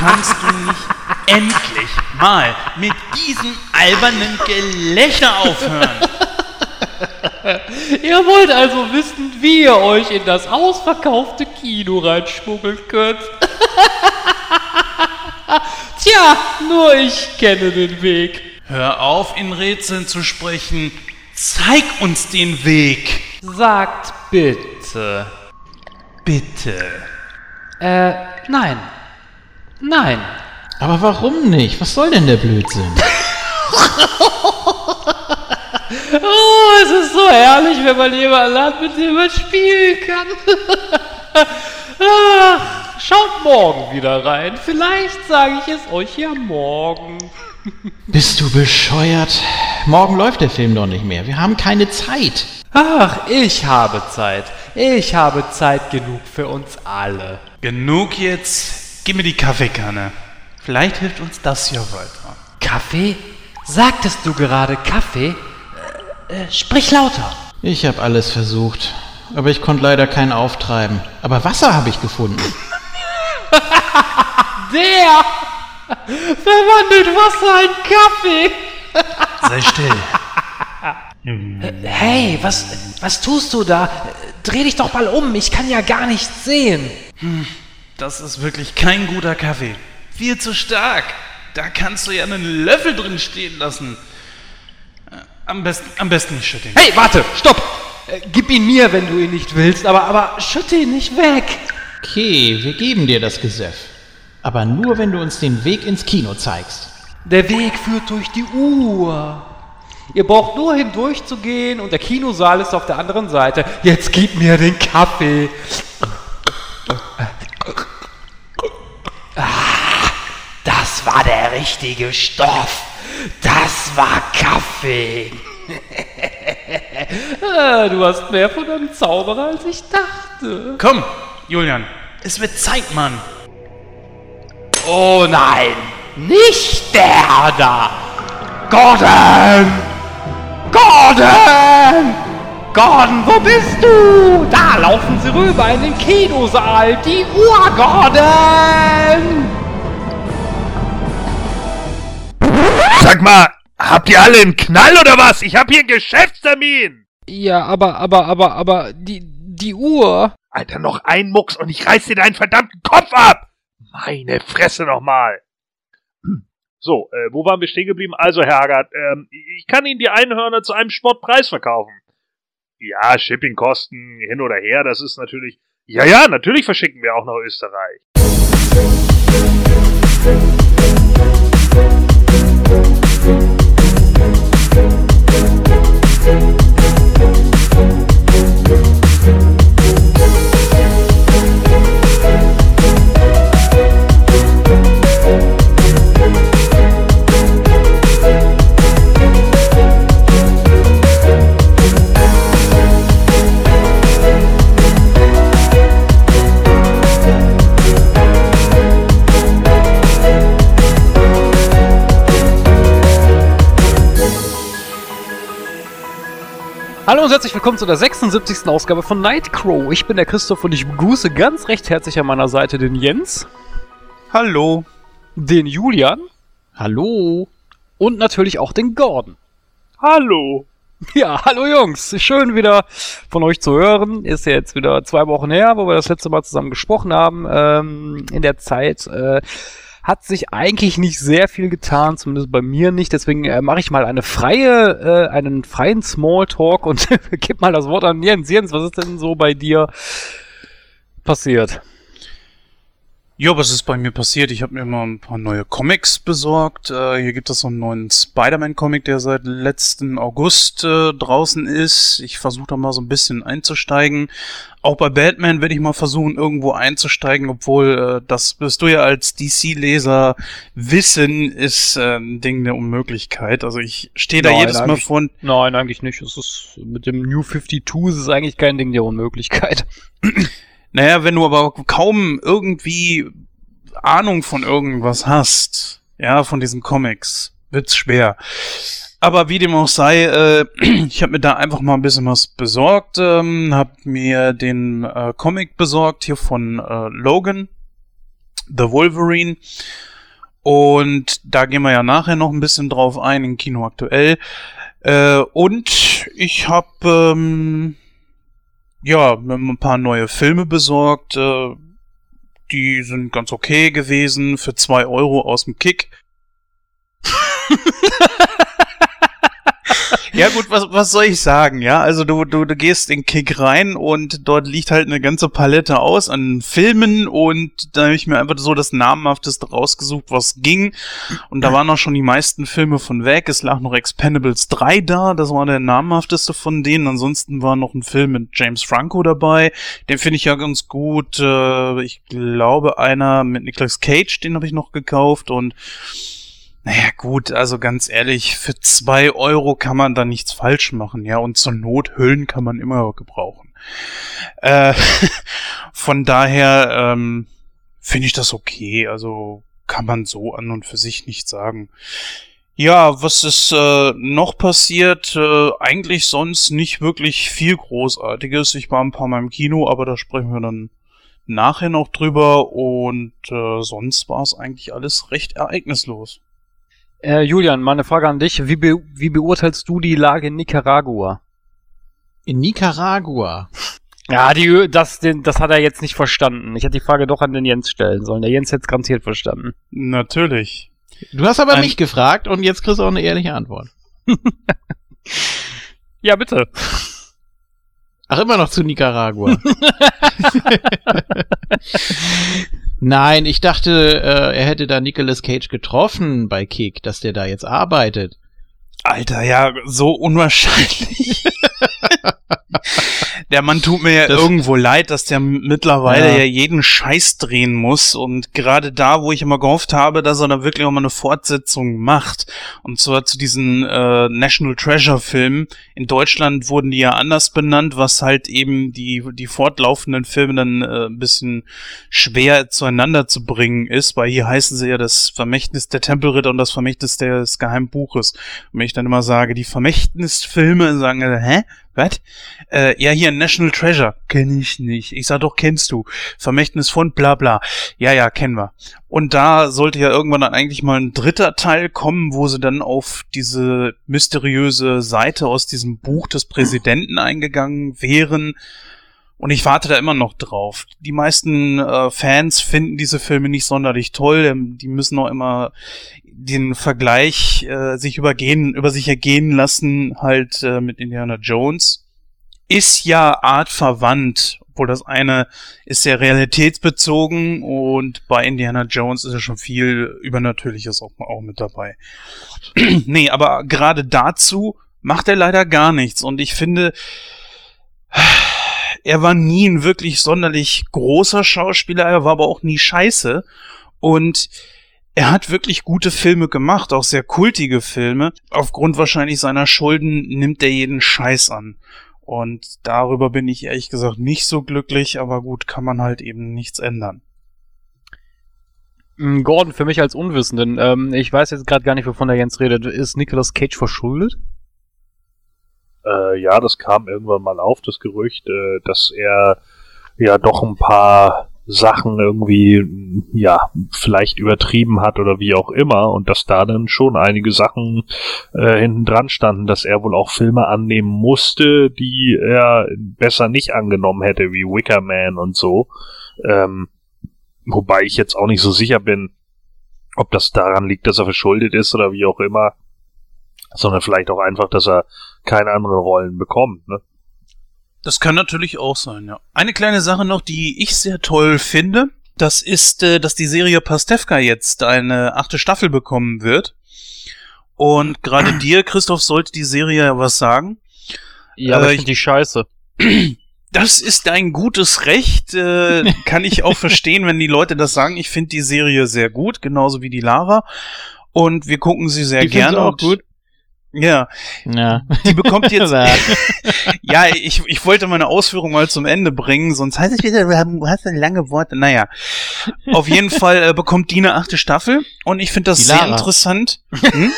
Kannst du nicht endlich mal mit diesem albernen Gelächter aufhören? Ihr wollt also wissen, wie ihr euch in das ausverkaufte Kino reinschmuggeln könnt. Tja, nur ich kenne den Weg. Hör auf, in Rätseln zu sprechen. Zeig uns den Weg. Sagt bitte. Bitte. Äh, nein. Nein. Aber warum nicht? Was soll denn der Blödsinn? Oh, es ist so herrlich, wenn man jemanden hat, mit dem man spielen kann. Ach, schaut morgen wieder rein. Vielleicht sage ich es euch ja morgen. Bist du bescheuert? Morgen läuft der Film doch nicht mehr. Wir haben keine Zeit. Ach, ich habe Zeit. Ich habe Zeit genug für uns alle. Genug jetzt. Gib mir die Kaffeekanne. Vielleicht hilft uns das ja weiter. Kaffee? Sagtest du gerade Kaffee? Äh, äh, sprich lauter. Ich habe alles versucht, aber ich konnte leider keinen auftreiben. Aber Wasser habe ich gefunden. Der verwandelt Wasser in Kaffee. Sei still. Hey, was, was tust du da? Dreh dich doch mal um, ich kann ja gar nichts sehen. Das ist wirklich kein guter Kaffee. Viel zu stark. Da kannst du ja einen Löffel drin stehen lassen. Äh, Am besten, am besten nicht schütteln. Hey, warte, stopp! Äh, gib ihn mir, wenn du ihn nicht willst, aber, aber schütte ihn nicht weg. Okay, wir geben dir das Gesöff. Aber nur, wenn du uns den Weg ins Kino zeigst. Der Weg führt durch die Uhr. Ihr braucht nur hindurch zu gehen und der Kinosaal ist auf der anderen Seite. Jetzt gib mir den Kaffee. Ah, das war der richtige Stoff. Das war Kaffee. Ah, du hast mehr von einem Zauberer, als ich dachte. Komm, Julian. Es wird Zeit, Mann. Oh nein, nicht der da. Gordon! Gordon! Gordon, wo bist du? Da laufen sie rüber in den Kinosaal. Die Uhr, Gordon! Sag mal, habt ihr alle einen Knall oder was? Ich hab hier einen Geschäftstermin! Ja, aber, aber, aber, aber, die, die Uhr. Alter, noch ein Mucks und ich reiß dir deinen verdammten Kopf ab! Meine Fresse nochmal! So, äh, wo waren wir stehen geblieben? Also, Herr Haggard, ähm, ich kann Ihnen die Einhörner zu einem Spottpreis verkaufen. Ja, Shippingkosten hin oder her, das ist natürlich. Ja, ja, natürlich verschicken wir auch nach Österreich. Hallo und herzlich willkommen zu der 76. Ausgabe von Nightcrow. Ich bin der Christoph und ich begrüße ganz recht herzlich an meiner Seite den Jens, Hallo. den Julian Hallo? und natürlich auch den Gordon. Hallo! Ja, hallo Jungs. Schön wieder von euch zu hören. Ist ja jetzt wieder zwei Wochen her, wo wir das letzte Mal zusammen gesprochen haben. Ähm, in der Zeit äh, hat sich eigentlich nicht sehr viel getan, zumindest bei mir nicht. Deswegen äh, mache ich mal eine freie, äh, einen freien Smalltalk und gebe mal das Wort an Jens. Jens, was ist denn so bei dir passiert? Jo, was ist bei mir passiert? Ich habe mir mal ein paar neue Comics besorgt. Äh, hier gibt es so einen neuen Spider-Man-Comic, der seit letzten August äh, draußen ist. Ich versuche da mal so ein bisschen einzusteigen. Auch bei Batman werde ich mal versuchen, irgendwo einzusteigen, obwohl äh, das wirst du ja als DC-Leser wissen, ist äh, ein Ding der Unmöglichkeit. Also ich stehe da Nein, jedes Mal von, Nein, eigentlich nicht. Es ist mit dem New 52 ist es eigentlich kein Ding der Unmöglichkeit. Naja, wenn du aber kaum irgendwie Ahnung von irgendwas hast, ja, von diesen Comics, wird's schwer. Aber wie dem auch sei, äh, ich habe mir da einfach mal ein bisschen was besorgt, ähm, habe mir den äh, Comic besorgt hier von äh, Logan, The Wolverine. Und da gehen wir ja nachher noch ein bisschen drauf ein, im Kino aktuell. Äh, und ich habe ähm, ja mir ein paar neue Filme besorgt. Äh, die sind ganz okay gewesen für zwei Euro aus dem Kick. Ja gut, was, was soll ich sagen, ja? Also du, du, du gehst in Kick rein und dort liegt halt eine ganze Palette aus an Filmen und da habe ich mir einfach so das Namenhafteste rausgesucht, was ging. Und da waren auch schon die meisten Filme von weg. Es lag noch Expendables 3 da, das war der namenhafteste von denen. Ansonsten war noch ein Film mit James Franco dabei. Den finde ich ja ganz gut. Äh, ich glaube, einer mit Nicolas Cage, den habe ich noch gekauft und naja, gut, also ganz ehrlich, für zwei Euro kann man da nichts falsch machen, ja, und zur Not Hüllen kann man immer gebrauchen. Äh, von daher ähm, finde ich das okay, also kann man so an und für sich nicht sagen. Ja, was ist äh, noch passiert? Äh, eigentlich sonst nicht wirklich viel Großartiges. Ich war ein paar Mal im Kino, aber da sprechen wir dann nachher noch drüber und äh, sonst war es eigentlich alles recht ereignislos. Äh, Julian, meine Frage an dich. Wie, be wie beurteilst du die Lage in Nicaragua? In Nicaragua. Ja, die, das, den, das hat er jetzt nicht verstanden. Ich hätte die Frage doch an den Jens stellen sollen. Der Jens hätte es garantiert verstanden. Natürlich. Du hast aber Ein- mich gefragt und jetzt kriegst du auch eine ehrliche Antwort. Ja, bitte. Ach, immer noch zu Nicaragua. Nein, ich dachte, äh, er hätte da Nicolas Cage getroffen bei Kick, dass der da jetzt arbeitet. Alter, ja, so unwahrscheinlich. der Mann tut mir ja Das- irgendwo leid, dass der mittlerweile Ja. ja. jeden Scheiß drehen muss. Und gerade da, wo ich immer gehofft habe, dass er da wirklich auch mal eine Fortsetzung macht. Und zwar zu diesen äh, National Treasure Filmen. In Deutschland wurden die ja anders benannt, was halt eben die, die fortlaufenden Filme dann äh, ein bisschen schwer zueinander zu bringen ist, weil hier heißen sie ja das Vermächtnis der Tempelritter und das Vermächtnis des Geheimbuches. Und wenn ich dann immer sage, die Vermächtnisfilme, sagen, hä? Was? Äh, ja, hier National Treasure. Kenn ich nicht. Ich sag doch, kennst du. Vermächtnis von bla bla. Ja, ja, kennen wir. Und da sollte ja irgendwann dann eigentlich mal ein dritter Teil kommen, wo sie dann auf diese mysteriöse Seite aus diesem Buch des Präsidenten eingegangen wären. Und ich warte da immer noch drauf. Die meisten äh, Fans finden diese Filme nicht sonderlich toll. Ähm, Die müssen auch immer den Vergleich äh, sich übergehen, über sich ergehen lassen, halt äh, mit Indiana Jones. Ist ja artverwandt, obwohl das eine ist sehr realitätsbezogen und bei Indiana Jones ist ja schon viel Übernatürliches auch, auch mit dabei. nee, aber gerade dazu macht er leider gar nichts und ich finde, er war nie ein wirklich sonderlich großer Schauspieler, er war aber auch nie scheiße. Und er hat wirklich gute Filme gemacht, auch sehr kultige Filme. Aufgrund wahrscheinlich seiner Schulden nimmt er jeden Scheiß an. Und darüber bin ich ehrlich gesagt nicht so glücklich, aber gut, kann man halt eben nichts ändern. Mm, Gordon, für mich als Unwissenden, ähm, ich weiß jetzt gerade gar nicht, wovon der Jens redet. Ist Nicolas Cage verschuldet? Äh, ja, das kam irgendwann mal auf, das Gerücht, äh, dass er ja doch ein paar Sachen irgendwie, ja, vielleicht übertrieben hat oder wie auch immer und dass da dann schon einige Sachen äh, hinten dran standen, dass er wohl auch Filme annehmen musste, die er besser nicht angenommen hätte, wie Wicker Man und so. Ähm, wobei ich jetzt auch nicht so sicher bin, ob das daran liegt, dass er verschuldet ist oder wie auch immer, sondern vielleicht auch einfach, dass er keine anderen Rollen bekommt. Ne? Das kann natürlich auch sein, ja. Eine kleine Sache noch, die ich sehr toll finde, das ist, äh, dass die Serie Pastewka jetzt eine achte Staffel bekommen wird. Und gerade dir, Christoph, sollte die Serie ja was sagen. Ja, aber Äh, ich die scheiße. Das ist ein gutes Recht. Äh, kann ich auch verstehen, wenn die Leute das sagen. Ich finde die Serie sehr gut, genauso wie die Lara. Und wir gucken sie sehr Die gerne. auch gut? Ja, Ja. die bekommt jetzt. Ja. ich, ich wollte meine Ausführung mal zum Ende bringen, sonst heißt es wieder, du hast lange Worte. Naja, auf jeden Fall äh, bekommt die eine achte Staffel und ich finde das sehr interessant. Hm?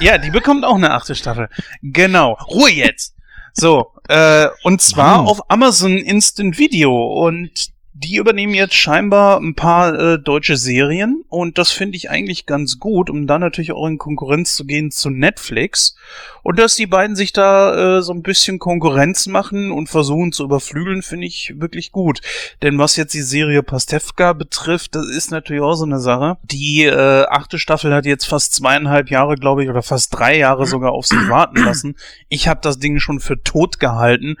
Ja, die bekommt auch eine achte Staffel. Genau. Ruhe jetzt. So, äh, und zwar Mann. auf Amazon Instant Video und die übernehmen jetzt scheinbar ein paar äh, deutsche Serien und das finde ich eigentlich ganz gut, um dann natürlich auch in Konkurrenz zu gehen zu Netflix und dass die beiden sich da äh, so ein bisschen Konkurrenz machen und versuchen zu überflügeln, finde ich wirklich gut. Denn was jetzt die Serie Pastewka betrifft, das ist natürlich auch so eine Sache. Die äh, achte Staffel hat jetzt fast zweieinhalb Jahre, glaube ich, oder fast drei Jahre sogar auf sich warten lassen. Ich habe das Ding schon für tot gehalten.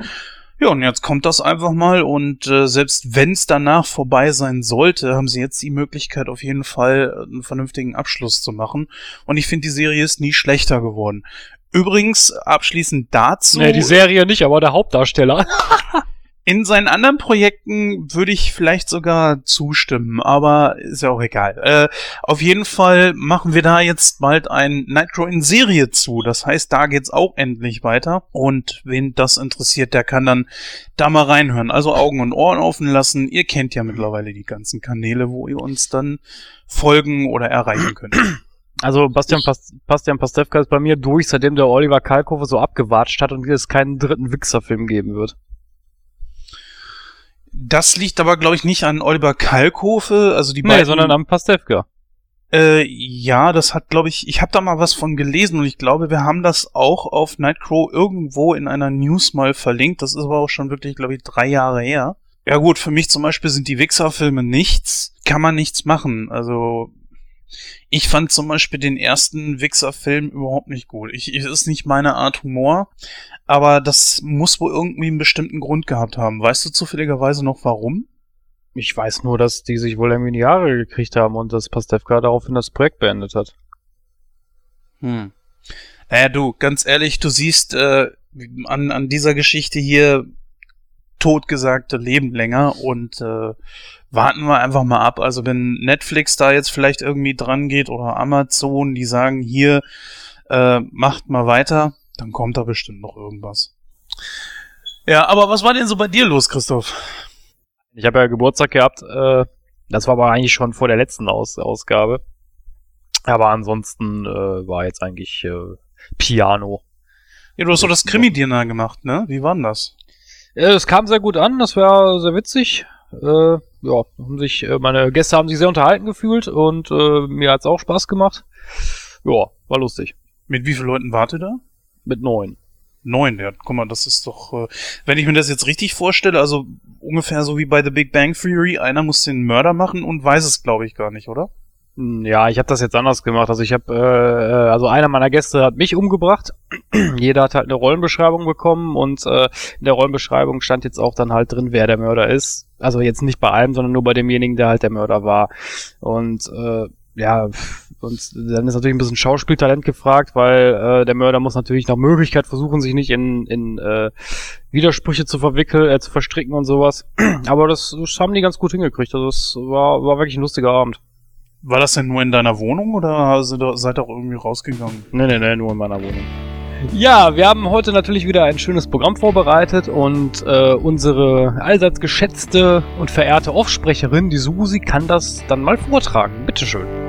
Ja, und jetzt kommt das einfach mal und äh, selbst wenn es danach vorbei sein sollte, haben sie jetzt die Möglichkeit auf jeden Fall äh, einen vernünftigen Abschluss zu machen. Und ich finde, die Serie ist nie schlechter geworden. Übrigens, abschließend dazu. Nee, die Serie nicht, aber der Hauptdarsteller. In seinen anderen Projekten würde ich vielleicht sogar zustimmen, aber ist ja auch egal. Äh, auf jeden Fall machen wir da jetzt bald ein Nitro in Serie zu. Das heißt, da geht's auch endlich weiter. Und wen das interessiert, der kann dann da mal reinhören. Also Augen und Ohren offen lassen. Ihr kennt ja mittlerweile die ganzen Kanäle, wo ihr uns dann folgen oder erreichen könnt. Also Bastian, Pas Bastian Pastewka ist bei mir durch, seitdem der Oliver Kalkofe so abgewatscht hat und es keinen dritten Wichser-Film geben wird. Das liegt aber, glaube ich, nicht an Oliver Kalkofe, also die Nee, beiden. sondern am Pastewka. Äh, ja, das hat, glaube ich, ich habe da mal was von gelesen und ich glaube, wir haben das auch auf Nightcrow irgendwo in einer News mal verlinkt. Das ist aber auch schon wirklich, glaube ich, drei Jahre her. Ja gut, für mich zum Beispiel sind die Wichser-Filme nichts. Kann man nichts machen. Also ich fand zum Beispiel den ersten Wichser-Film überhaupt nicht gut. Ich, ich ist nicht meine Art Humor, aber das muss wohl irgendwie einen bestimmten Grund gehabt haben. Weißt du zufälligerweise noch warum? Ich weiß nur, dass die sich wohl irgendwie in die Jahre gekriegt haben und dass Pastewka daraufhin das Projekt beendet hat. Hm. Naja, du, ganz ehrlich, du siehst äh, an, an dieser Geschichte hier totgesagte Leben länger und äh, warten wir einfach mal ab. Also wenn Netflix da jetzt vielleicht irgendwie dran geht oder Amazon, die sagen hier, äh, macht mal weiter, dann kommt da bestimmt noch irgendwas. Ja, aber was war denn so bei dir los, Christoph? Ich habe ja Geburtstag gehabt, äh, das war aber eigentlich schon vor der letzten Aus Ausgabe. Aber ansonsten äh, war jetzt eigentlich äh, Piano. Ja, du hast doch das Krimi-Dinner gemacht, ne? Wie war denn das? Äh, Es kam sehr gut an, das war sehr witzig. Äh, ja, haben sich, äh, meine Gäste haben sich sehr unterhalten gefühlt und äh, mir hat's auch Spaß gemacht. Ja, war lustig. Mit wie vielen Leuten wart ihr da? Mit neun. Neun, ja, guck mal, das ist doch, äh, wenn ich mir das jetzt richtig vorstelle, also ungefähr so wie bei The Big Bang Theory, einer muss den Mörder machen und weiß es, glaube ich, gar nicht, oder? Ja, ich habe das jetzt anders gemacht. Also ich habe, äh, äh, also einer meiner Gäste hat mich umgebracht. Jeder hat halt eine Rollenbeschreibung bekommen und äh, in der Rollenbeschreibung stand jetzt auch dann halt drin, wer der Mörder ist. Also jetzt nicht bei allem, sondern nur bei demjenigen, der halt der Mörder war. Und äh, ja, und dann ist natürlich ein bisschen Schauspieltalent gefragt, weil äh, der Mörder muss natürlich nach Möglichkeit versuchen, sich nicht in, in äh, Widersprüche zu verwickeln, äh, zu verstricken und sowas. Aber das, das haben die ganz gut hingekriegt. Also es war, war wirklich ein lustiger Abend. War das denn nur in deiner Wohnung oder seid ihr auch irgendwie rausgegangen? Nee, nee, nee, nur in meiner Wohnung. Ja, wir haben heute natürlich wieder ein schönes Programm vorbereitet und äh, unsere allseits geschätzte und verehrte Offsprecherin, die Susi, kann das dann mal vortragen. Bitteschön.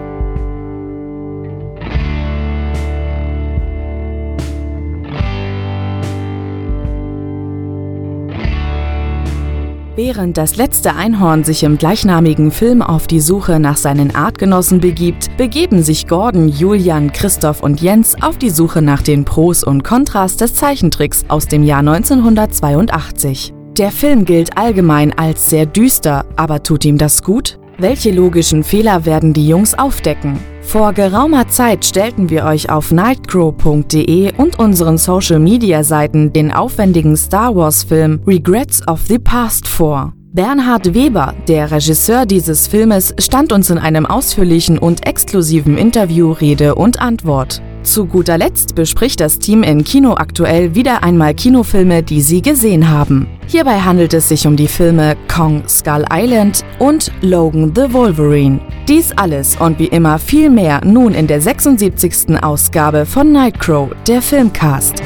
Während das letzte Einhorn sich im gleichnamigen Film auf die Suche nach seinen Artgenossen begibt, begeben sich Gordon, Julian, Christoph und Jens auf die Suche nach den Pros und Kontras des Zeichentricks aus dem Jahr 1982. Der Film gilt allgemein als sehr düster, aber tut ihm das gut? Welche logischen Fehler werden die Jungs aufdecken? Vor geraumer Zeit stellten wir euch auf nightcrow.de und unseren Social Media Seiten den aufwendigen Star Wars Film Regrets of the Past vor. Bernhard Weber, der Regisseur dieses Filmes, stand uns in einem ausführlichen und exklusiven Interview Rede und Antwort. Zu guter Letzt bespricht das Team in Kino aktuell wieder einmal Kinofilme, die sie gesehen haben. Hierbei handelt es sich um die Filme Kong Skull Island und Logan the Wolverine. Dies alles und wie immer viel mehr nun in der 76. Ausgabe von Nightcrow, der Filmcast.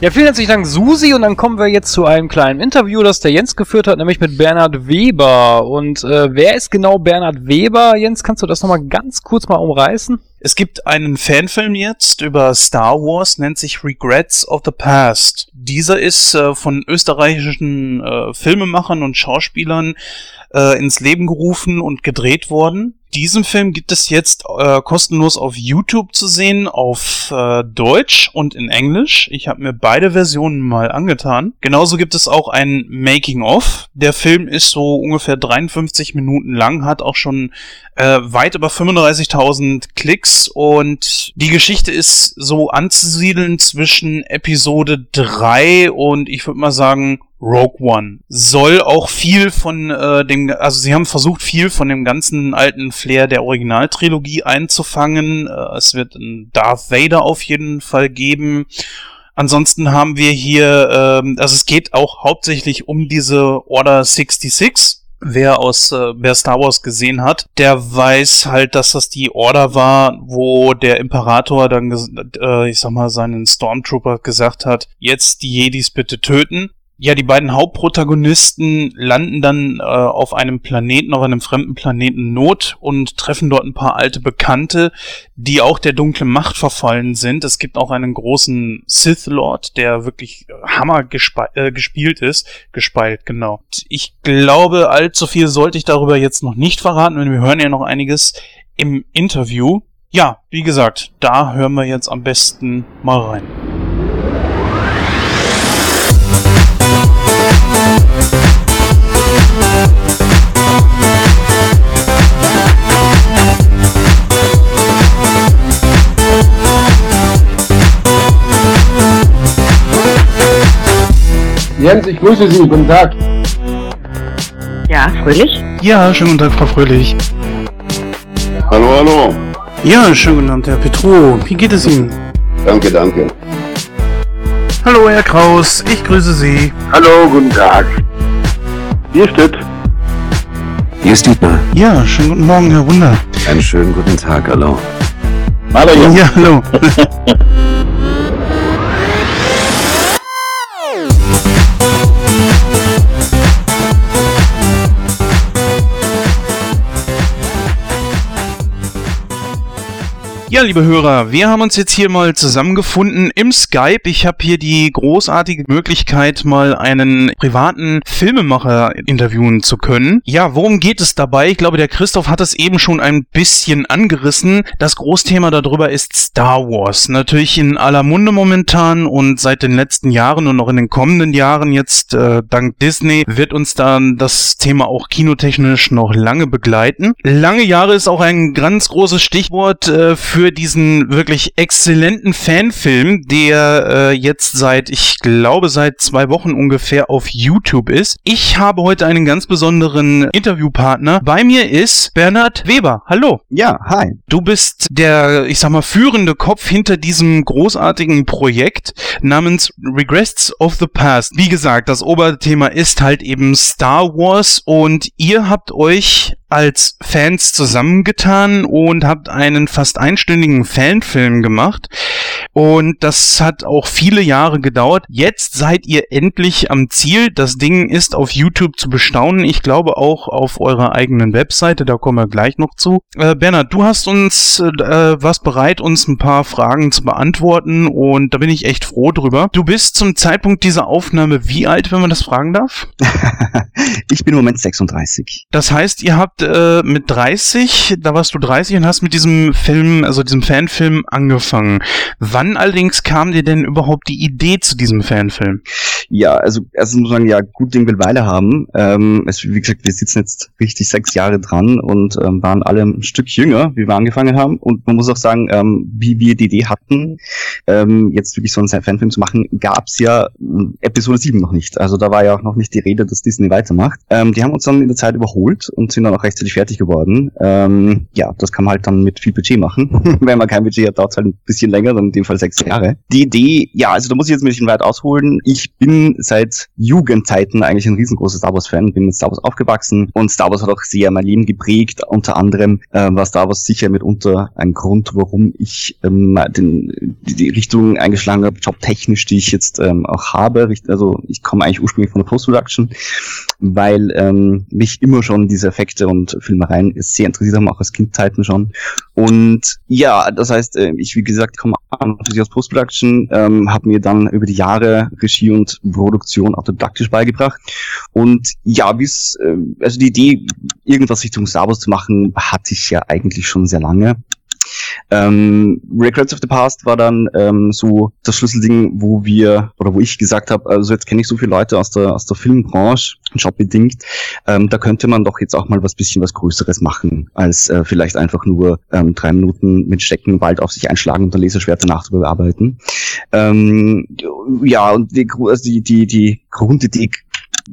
Ja, vielen herzlichen Dank, Susi. Und dann kommen wir jetzt zu einem kleinen Interview, das der Jens geführt hat, nämlich mit Bernhard Weber. Und äh, wer ist genau Bernhard Weber? Jens, kannst du das nochmal ganz kurz mal umreißen? Es gibt einen Fanfilm jetzt über Star Wars, nennt sich Regrets of the Past. Dieser ist äh, von österreichischen äh, Filmemachern und Schauspielern äh, ins Leben gerufen und gedreht worden. Diesen Film gibt es jetzt äh, kostenlos auf YouTube zu sehen, auf äh, Deutsch und in Englisch. Ich habe mir beide Versionen mal angetan. Genauso gibt es auch ein Making-of. Der Film ist so ungefähr 53 Minuten lang, hat auch schon äh, weit über 35.000 Klicks und die Geschichte ist so anzusiedeln zwischen Episode 3 und ich würde mal sagen Rogue One soll auch viel von äh, dem, also sie haben versucht, viel von dem ganzen alten Flair der Originaltrilogie einzufangen. Äh, es wird einen Darth Vader auf jeden Fall geben. Ansonsten haben wir hier, ähm, also es geht auch hauptsächlich um diese Order 66. Wer aus äh, wer Star Wars gesehen hat, der weiß halt, dass das die Order war, wo der Imperator dann, äh, ich sag mal, seinen Stormtrooper gesagt hat, jetzt die Jedis bitte töten. Ja, die beiden Hauptprotagonisten landen dann äh, auf einem Planeten, auf einem fremden Planeten Not und treffen dort ein paar alte Bekannte, die auch der dunklen Macht verfallen sind. Es gibt auch einen großen Sith Lord, der wirklich Hammer äh, gespielt ist. Gespeilt, genau. Ich glaube, allzu viel sollte ich darüber jetzt noch nicht verraten, denn wir hören ja noch einiges im Interview. Ja, wie gesagt, da hören wir jetzt am besten mal rein. Jens, ich grüße Sie. Guten Tag. Ja, Fröhlich? Ja, schönen guten Tag, Frau Fröhlich. Hallo, hallo. Ja, schönen guten Abend, Herr Petro. Wie geht es Ihnen? Danke, danke. Hallo, Herr Kraus. Ich grüße Sie. Hallo, guten Tag. Hier ist es. Hier ist Dietmar. Ja, schönen guten Morgen, Herr Wunder. Einen schönen guten Tag, hallo. Hallo, Jens. Ja, hallo. Ja, liebe Hörer, wir haben uns jetzt hier mal zusammengefunden im Skype. Ich habe hier die großartige Möglichkeit, mal einen privaten Filmemacher interviewen zu können. Ja, worum geht es dabei? Ich glaube, der Christoph hat es eben schon ein bisschen angerissen. Das Großthema darüber ist Star Wars. Natürlich in aller Munde momentan und seit den letzten Jahren und noch in den kommenden Jahren jetzt äh, dank Disney wird uns dann das Thema auch kinotechnisch noch lange begleiten. Lange Jahre ist auch ein ganz großes Stichwort äh, für für diesen wirklich exzellenten Fanfilm, der äh, jetzt seit, ich glaube, seit zwei Wochen ungefähr auf YouTube ist. Ich habe heute einen ganz besonderen Interviewpartner. Bei mir ist Bernhard Weber. Hallo. Ja, hi. Du bist der, ich sag mal, führende Kopf hinter diesem großartigen Projekt namens Regrets of the Past. Wie gesagt, das Oberthema ist halt eben Star Wars und ihr habt euch als Fans zusammengetan und habt einen fast einstündigen Fanfilm gemacht. Und das hat auch viele Jahre gedauert. Jetzt seid ihr endlich am Ziel. Das Ding ist auf YouTube zu bestaunen. Ich glaube auch auf eurer eigenen Webseite. Da kommen wir gleich noch zu. Äh, Bernhard, du hast uns äh, was bereit, uns ein paar Fragen zu beantworten. Und da bin ich echt froh drüber. Du bist zum Zeitpunkt dieser Aufnahme wie alt, wenn man das fragen darf? ich bin im Moment 36. Das heißt, ihr habt äh, mit 30, da warst du 30 und hast mit diesem Film, also diesem Fanfilm angefangen. Wann allerdings kam dir denn überhaupt die Idee zu diesem Fanfilm? Ja, also erstens muss man sagen, ja, gut Ding will Weile haben. Ähm, es, wie gesagt, wir sitzen jetzt richtig sechs Jahre dran und ähm, waren alle ein Stück jünger, wie wir angefangen haben. Und man muss auch sagen, ähm, wie wir die Idee hatten, ähm, jetzt wirklich so einen Fanfilm zu machen, gab's ja äh, Episode 7 noch nicht. Also da war ja auch noch nicht die Rede, dass Disney weitermacht. Ähm, die haben uns dann in der Zeit überholt und sind dann auch rechtzeitig fertig geworden. Ähm, ja, das kann man halt dann mit viel Budget machen. Wenn man kein Budget hat, dauert es halt ein bisschen länger, dann in dem Fall sechs Jahre. Die Idee, ja, also da muss ich jetzt ein bisschen weit ausholen. Ich bin seit Jugendzeiten eigentlich ein riesengroßer Star Wars-Fan, bin mit Star Wars aufgewachsen und Star Wars hat auch sehr mein Leben geprägt. Unter anderem äh, war Star Wars sicher mitunter ein Grund, warum ich ähm, den, die, die Richtung eingeschlagen habe, jobtechnisch, die ich jetzt ähm, auch habe. Also ich komme eigentlich ursprünglich von der Post-Production, weil ähm, mich immer schon diese Effekte und Filmereien sehr interessiert haben, auch als Kindzeiten schon. Und ja, das heißt, äh, ich wie gesagt komme natürlich aus Post-Production, ähm, habe mir dann über die Jahre Regie und Produktion autodidaktisch beigebracht. Und ja, es, äh, also die Idee, irgendwas Richtung Star Wars zu machen, hatte ich ja eigentlich schon sehr lange. Ähm, Regrets of the Past war dann ähm, so das Schlüsselding, wo wir oder wo ich gesagt habe, also jetzt kenne ich so viele Leute aus der aus der Filmbranche, jobbedingt, ähm, da könnte man doch jetzt auch mal was bisschen was Größeres machen, als äh, vielleicht einfach nur ähm, drei Minuten mit Stecken Wald auf sich einschlagen und der Laserschwert danach zu bearbeiten. Ähm, ja, und die, also die, die, die Grundidee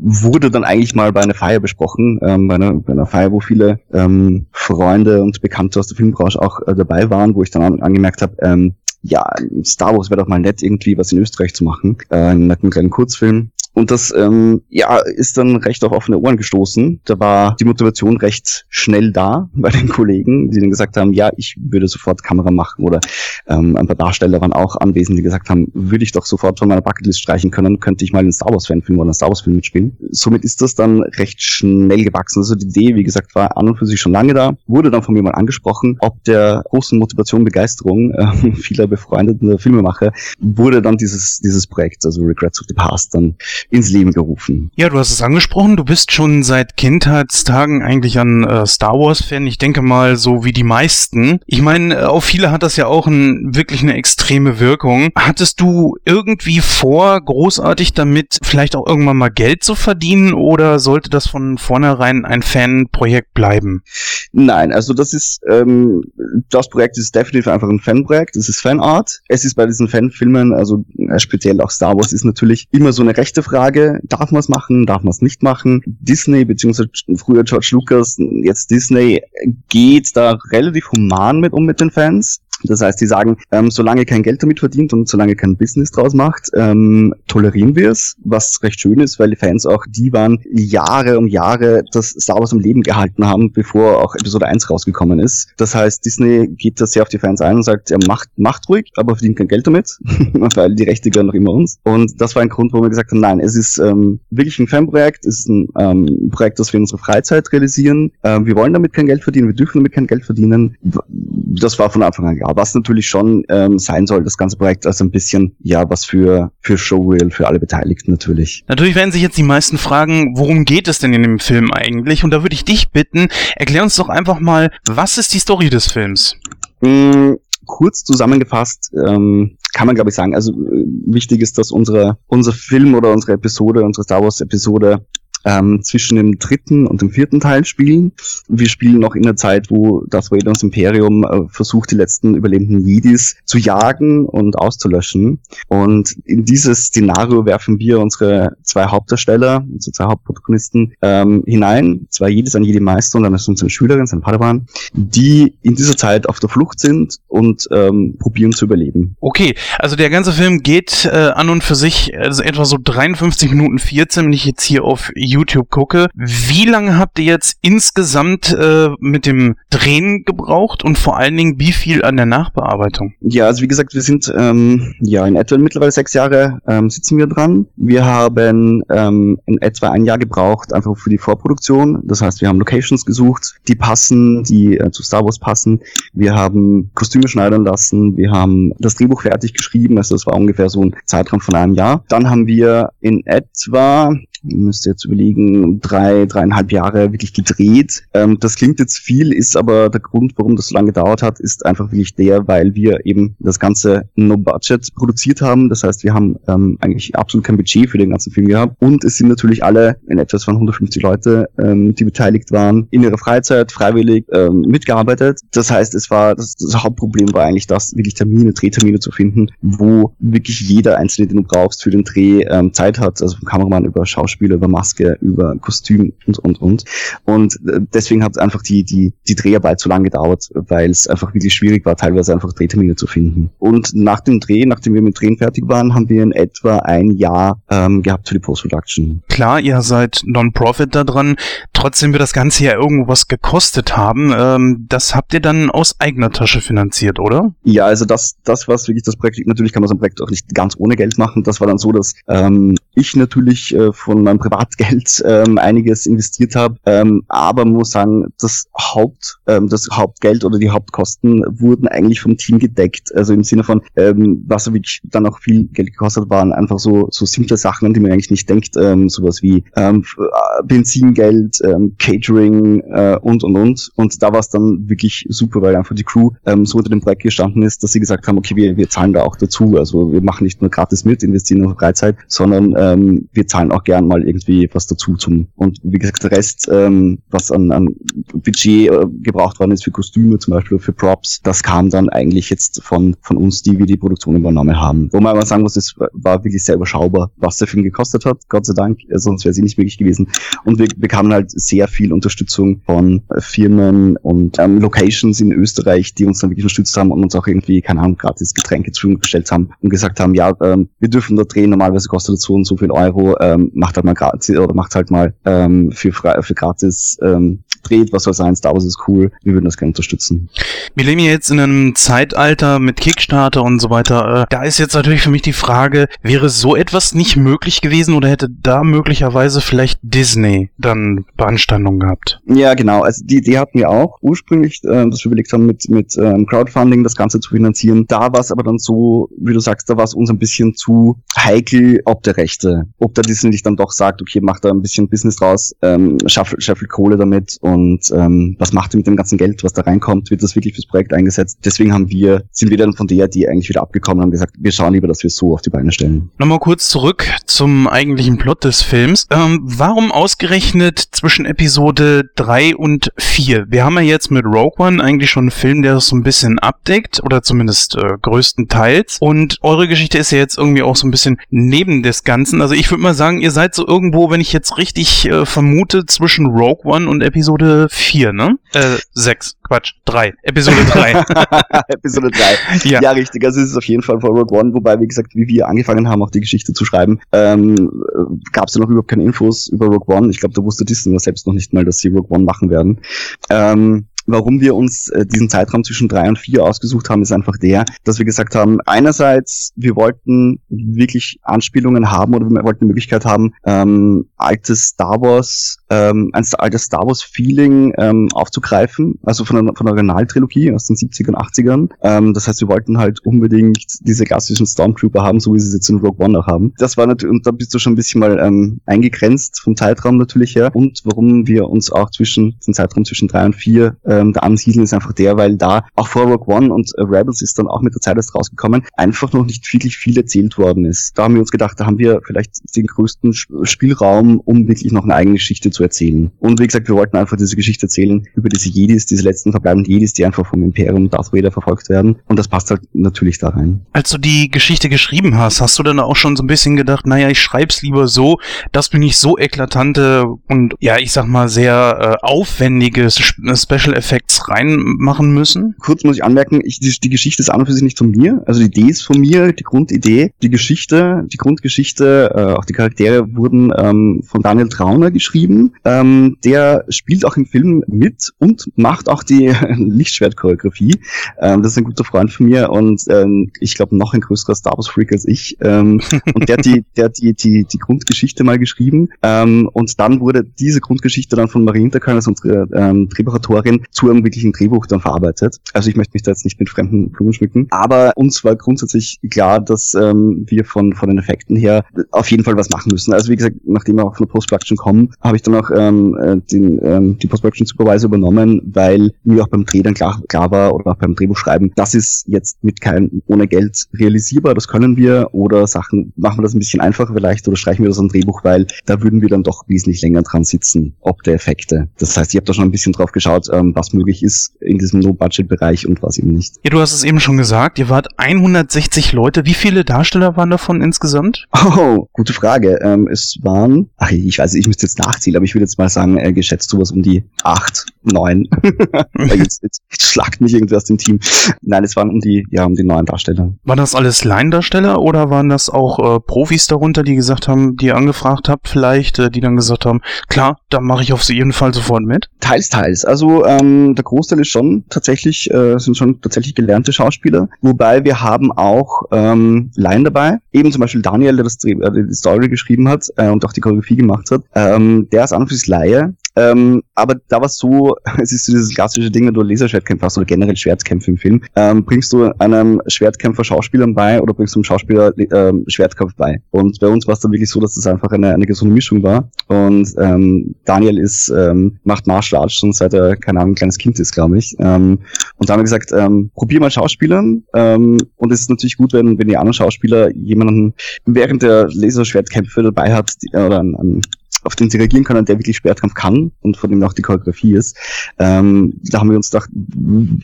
wurde dann eigentlich mal bei einer Feier besprochen, ähm, bei, einer, bei einer Feier, wo viele ähm, Freunde und Bekannte aus der Filmbranche auch äh, dabei waren, wo ich dann an, angemerkt habe, ähm, ja, Star Wars wäre doch mal nett, irgendwie was in Österreich zu machen. Äh, einen kleinen Kurzfilm. Und das ähm, ja, ist dann recht auf offene Ohren gestoßen. Da war die Motivation recht schnell da bei den Kollegen, die dann gesagt haben, ja, ich würde sofort Kamera machen. Oder ähm, ein paar Darsteller waren auch anwesend, die gesagt haben, würde ich doch sofort von meiner Bucketlist streichen können, könnte ich mal einen Star Wars-Fanfilm oder einen Star Wars-Film mitspielen. Somit ist das dann recht schnell gewachsen. Also die Idee, wie gesagt, war an und für sich schon lange da, wurde dann von mir mal angesprochen, ob der großen Motivation, Begeisterung äh, vieler befreundeten Filmemacher wurde dann dieses, dieses Projekt, also Regrets of the Past, dann ins Leben gerufen. Ja, du hast es angesprochen, du bist schon seit Kindheitstagen eigentlich ein äh, Star Wars-Fan. Ich denke mal, so wie die meisten. Ich meine, äh, auf viele hat das ja auch ein, wirklich eine extreme Wirkung. Hattest du irgendwie vor, großartig damit vielleicht auch irgendwann mal Geld zu verdienen oder sollte das von vornherein ein Fanprojekt bleiben? Nein, also das ist, ähm, das Projekt ist definitiv einfach ein Fanprojekt, es ist Fanart. Es ist bei diesen Fanfilmen, also äh, speziell auch Star Wars, ist natürlich immer so eine rechte Frage, darf man es machen, darf man es nicht machen? Disney, beziehungsweise früher George Lucas, jetzt Disney, geht da relativ human mit um mit den Fans. Das heißt, die sagen, ähm, solange kein Geld damit verdient und solange kein Business draus macht, ähm, tolerieren wir es, was recht schön ist, weil die Fans auch die waren, Jahre um Jahre das Star Wars am Leben gehalten haben, bevor auch Episode 1 rausgekommen ist. Das heißt, Disney geht da sehr auf die Fans ein und sagt, er macht, macht ruhig, aber verdient kein Geld damit, weil die Rechte gehören noch immer uns. Und das war ein Grund, wo wir gesagt haben, nein, es ist ähm, wirklich ein Fanprojekt, es ist ein ähm, Projekt, das wir in unserer Freizeit realisieren. Ähm, wir wollen damit kein Geld verdienen, wir dürfen damit kein Geld verdienen. Das war von Anfang an klar was natürlich schon ähm, sein soll, das ganze Projekt, also ein bisschen, ja, was für, für Showreel, für alle Beteiligten natürlich. Natürlich werden sich jetzt die meisten fragen, worum geht es denn in dem Film eigentlich? Und da würde ich dich bitten, erklär uns doch einfach mal, was ist die Story des Films? Mm, kurz zusammengefasst ähm, kann man glaube ich sagen, also äh, wichtig ist, dass unsere, unser Film oder unsere Episode, unsere Star Wars Episode ähm, zwischen dem dritten und dem vierten Teil spielen. Wir spielen noch in der Zeit, wo das Vader Imperium äh, versucht, die letzten überlebenden Jedis zu jagen und auszulöschen. Und in dieses Szenario werfen wir unsere zwei Hauptdarsteller, unsere zwei Hauptprotagonisten ähm, hinein. Zwei Jedis, ein Jedi-Meister und eine ist unsere Schülerin, sein Padawan, die in dieser Zeit auf der Flucht sind und ähm, probieren zu überleben. Okay, also der ganze Film geht äh, an und für sich also etwa so 53 Minuten 14, wenn ich jetzt hier auf gucke. Wie lange habt ihr jetzt insgesamt äh, mit dem Drehen gebraucht und vor allen Dingen wie viel an der Nachbearbeitung? Ja, also wie gesagt, wir sind ähm, ja in etwa mittlerweile sechs Jahre ähm, sitzen wir dran. Wir haben ähm, in etwa ein Jahr gebraucht einfach für die Vorproduktion. Das heißt, wir haben Locations gesucht, die passen, die äh, zu Star Wars passen. Wir haben Kostüme schneidern lassen. Wir haben das Drehbuch fertig geschrieben. Also das war ungefähr so ein Zeitraum von einem Jahr. Dann haben wir in etwa müsste jetzt überlegen, drei, dreieinhalb Jahre wirklich gedreht. Ähm, das klingt jetzt viel, ist aber der Grund, warum das so lange gedauert hat, ist einfach wirklich der, weil wir eben das Ganze no budget produziert haben. Das heißt, wir haben ähm, eigentlich absolut kein Budget für den ganzen Film gehabt. Und es sind natürlich alle in etwas von 150 Leute, ähm, die beteiligt waren, in ihrer Freizeit freiwillig ähm, mitgearbeitet. Das heißt, es war, das, das Hauptproblem war eigentlich das, wirklich Termine, Drehtermine zu finden, wo wirklich jeder einzelne, den du brauchst für den Dreh, ähm, Zeit hat. Also vom Kameramann über Schauspieler Schauspieler, über Maske, über Kostüm und, und, und. Und äh, deswegen hat einfach die, die, die Dreharbeit zu lange gedauert, weil es einfach wirklich schwierig war, teilweise einfach Drehtermine zu finden. Und nach dem Dreh, nachdem wir mit Drehen fertig waren, haben wir in etwa ein Jahr ähm, gehabt für die Post-Production. Klar, ihr seid Non-Profit da dran. Trotzdem wird das Ganze ja irgendwo was gekostet haben. Ähm, das habt ihr dann aus eigener Tasche finanziert, oder? Ja, also das, das was wirklich das Projekt, natürlich kann man so ein Projekt auch nicht ganz ohne Geld machen. Das war dann so, dass ähm, ich natürlich äh, von meinem Privatgeld ähm, einiges investiert habe, ähm, aber muss sagen, das Haupt, ähm, das Hauptgeld oder die Hauptkosten wurden eigentlich vom Team gedeckt. Also im Sinne von, ähm, was dann auch viel Geld gekostet waren, einfach so so simple Sachen, an die man eigentlich nicht denkt, ähm, sowas wie ähm, äh, Benzingeld, ähm, Catering äh, und und und. Und da war es dann wirklich super, weil einfach die Crew ähm, so unter dem Projekt gestanden ist, dass sie gesagt haben, okay, wir, wir zahlen da auch dazu. Also wir machen nicht nur gratis mit, investieren in Freizeit, sondern ähm, wir zahlen auch gern mal irgendwie was dazu zum. Und wie gesagt, der Rest, ähm, was an, an Budget äh, gebraucht worden ist für Kostüme zum Beispiel, für Props, das kam dann eigentlich jetzt von, von uns, die wir die Produktion übernommen haben. Wo man aber sagen muss, es war wirklich sehr überschaubar, was der Film gekostet hat, Gott sei Dank, äh, sonst wäre sie nicht möglich gewesen. Und wir bekamen halt sehr viel Unterstützung von äh, Firmen und ähm, Locations in Österreich, die uns dann wirklich unterstützt haben und uns auch irgendwie, keine Ahnung, gratis Getränke zur gestellt haben und gesagt haben, ja, ähm, wir dürfen da drehen, normalerweise kostet das so und so viel Euro, ähm, macht halt mal gratis oder macht halt mal ähm, für, für gratis ähm, dreht, was soll sein, Star Wars ist cool, wir würden das gerne unterstützen. Wir leben ja jetzt in einem Zeitalter mit Kickstarter und so weiter. Äh, Da ist jetzt natürlich für mich die Frage, wäre so etwas nicht möglich gewesen oder hätte da möglicherweise vielleicht Disney dann Beanstandung gehabt? Ja, genau. Also die Idee hatten wir auch ursprünglich, äh, dass wir überlegt haben, mit, mit ähm, Crowdfunding das Ganze zu finanzieren. Da war es aber dann so, wie du sagst, da war es uns ein bisschen zu heikel, ob der Rechte, ob der Disney nicht dann doch sagt, okay, macht da ein bisschen Business draus, ähm, schaffelt, schaffelt Kohle damit und ähm, was macht ihr mit dem ganzen Geld, was da reinkommt, wird das wirklich fürs Projekt eingesetzt. Deswegen haben wir, sind wir dann von der Idee eigentlich wieder abgekommen und haben gesagt, wir schauen lieber, dass wir es so auf die Beine stellen. Nochmal kurz zurück zum eigentlichen Plot des Films. Ähm, warum ausgerechnet zwischen Episode 3 und 4? Wir haben ja jetzt mit Rogue One eigentlich schon einen Film, der das so ein bisschen abdeckt, oder zumindest äh, größtenteils. Und eure Geschichte ist ja jetzt irgendwie auch so ein bisschen neben des Ganzen. Also ich würde mal sagen, ihr seid so irgendwo, wenn ich jetzt richtig äh, vermute, zwischen Rogue One und Episode 4, ne? Äh, 6. Quatsch, 3. Episode 3. Episode 3. Ja. Ja. richtig. Also es ist auf jeden Fall Rogue One, wobei, wie gesagt, wie wir angefangen haben, auch die Geschichte zu schreiben, ähm, gab es ja noch überhaupt keine Infos über Rogue One. Ich glaube, da wusste Disney ja selbst noch nicht mal, dass sie Rogue One machen werden. Ähm, Warum wir uns äh, diesen Zeitraum zwischen drei und vier ausgesucht haben, ist einfach der, dass wir gesagt haben, einerseits, wir wollten wirklich Anspielungen haben oder wir wollten die Möglichkeit haben, ähm, altes Star Wars, ähm, ein altes Star Wars Feeling ähm, aufzugreifen, also von der, von der Originaltrilogie aus den 70er und 80ern. Ähm, das heißt, wir wollten halt unbedingt diese klassischen Stormtrooper haben, so wie sie es jetzt in Rogue One auch haben. Das war natürlich, und da bist du schon ein bisschen mal ähm, eingegrenzt vom Zeitraum natürlich her. Und warum wir uns auch zwischen, den Zeitraum zwischen drei und vier ähm, da ansiedeln, ist einfach der, weil da auch vor Rogue One und äh, Rebels ist dann auch mit der Zeit erst rausgekommen, einfach noch nicht wirklich viel erzählt worden ist. Da haben wir uns gedacht, da haben wir vielleicht den größten Sp- Spielraum, um wirklich noch eine eigene Geschichte zu erzählen. Und wie gesagt, wir wollten einfach diese Geschichte erzählen über diese Jedis, diese letzten verbleibenden Jedis, die einfach vom Imperium Darth Vader verfolgt werden. Und das passt halt natürlich da rein. Als du die Geschichte geschrieben hast, hast du dann auch schon so ein bisschen gedacht, naja, ich schreib's lieber so, dass wir nicht so eklatante und ja, ich sag mal sehr äh, aufwendige Sp- Special Effects reinmachen müssen? kurz muss ich anmerken, ich, die, die Geschichte ist an und für sich nicht von mir. Also die Idee ist von mir, die Grundidee, die Geschichte, die Grundgeschichte, äh, auch die Charaktere wurden ähm, von Daniel Trauner geschrieben. Ähm, der spielt auch im Film mit und macht auch die Lichtschwertchoreografie. Ähm, das ist ein guter Freund von mir und ähm, ich glaube noch ein größerer Star Wars Freak als ich. Ähm, und der hat die, der hat die, die, die Grundgeschichte mal geschrieben. Ähm, und dann wurde diese Grundgeschichte dann von Marie Hinterkern, also unsere ähm, Drehbuchautorin, zu einem wirklichen Drehbuch dann verarbeitet. Also ich möchte mich da jetzt nicht mit fremden Blumen schmücken. Aber uns war grundsätzlich klar, dass ähm, wir von, von den Effekten her auf jeden Fall was machen müssen. Also wie gesagt, nachdem wir auch von der Post-Production kommen, habe ich dann auch ähm, äh, den, ähm, die Post-Production Supervisor übernommen, weil mir auch beim Dreh dann klar, klar war oder auch beim Drehbuchschreiben, das ist jetzt mit kein ohne Geld realisierbar, das können wir oder Sachen machen wir das ein bisschen einfacher vielleicht oder streichen wir das ein Drehbuch, weil da würden wir dann doch wesentlich länger dran sitzen, ob der Effekte. Das heißt, ich habe da schon ein bisschen drauf geschaut, ähm, was möglich ist in diesem No-Budget-Bereich und was eben nicht. Ja, du hast es eben schon gesagt, ihr wart 160 Leute. Wie viele Darsteller waren davon insgesamt? Oh, gute Frage. Ähm, es waren, ach, ich weiß, ich müsste jetzt nachzählen, aber ich würde jetzt mal sagen, äh, geschätzt sowas um die acht, neun. jetzt, jetzt, schlagt mich irgendwie aus dem Team. Nein, es waren um die, ja, um die neun Darsteller. Waren das alles Laiendarsteller oder waren das auch äh, Profis darunter, die gesagt haben, die ihr angefragt habt, vielleicht, äh, die dann gesagt haben, klar, da mache ich auf jeden Fall sofort mit? Teils, teils. Also ähm, der Großteil ist schon tatsächlich, äh, sind schon tatsächlich gelernte Schauspieler, wobei wir haben auch ähm, Laien dabei. Eben zum Beispiel Daniel, der das äh, die Story geschrieben hat äh, und auch die Choreografie gemacht hat. Ähm, der ist an und für sich Laie, ähm, aber da war es so, es ist so dieses klassische Ding, wenn du Laserschwertkämpfer hast oder generell Schwertkämpfe im Film, ähm, bringst du einem Schwertkämpfer Schauspielern bei oder bringst du einem Schauspieler ähm, Schwertkampf bei. Und bei uns war es dann wirklich so, dass das einfach eine, eine gesunde Mischung war. Und ähm, Daniel ist, ähm, macht Martial Arts schon seit er, keine Ahnung, ein kleines Kind ist, glaube ich. Ähm, und da haben wir gesagt, ähm, probier mal Schauspielern. Ähm, und es ist natürlich gut, wenn, wenn die anderen Schauspieler jemanden während der Laserschwertkämpfe dabei hat, die, oder an, an auf den sie reagieren können, der wirklich Schwertkampf kann und von dem auch die Choreografie ist. Ähm, da haben wir uns gedacht,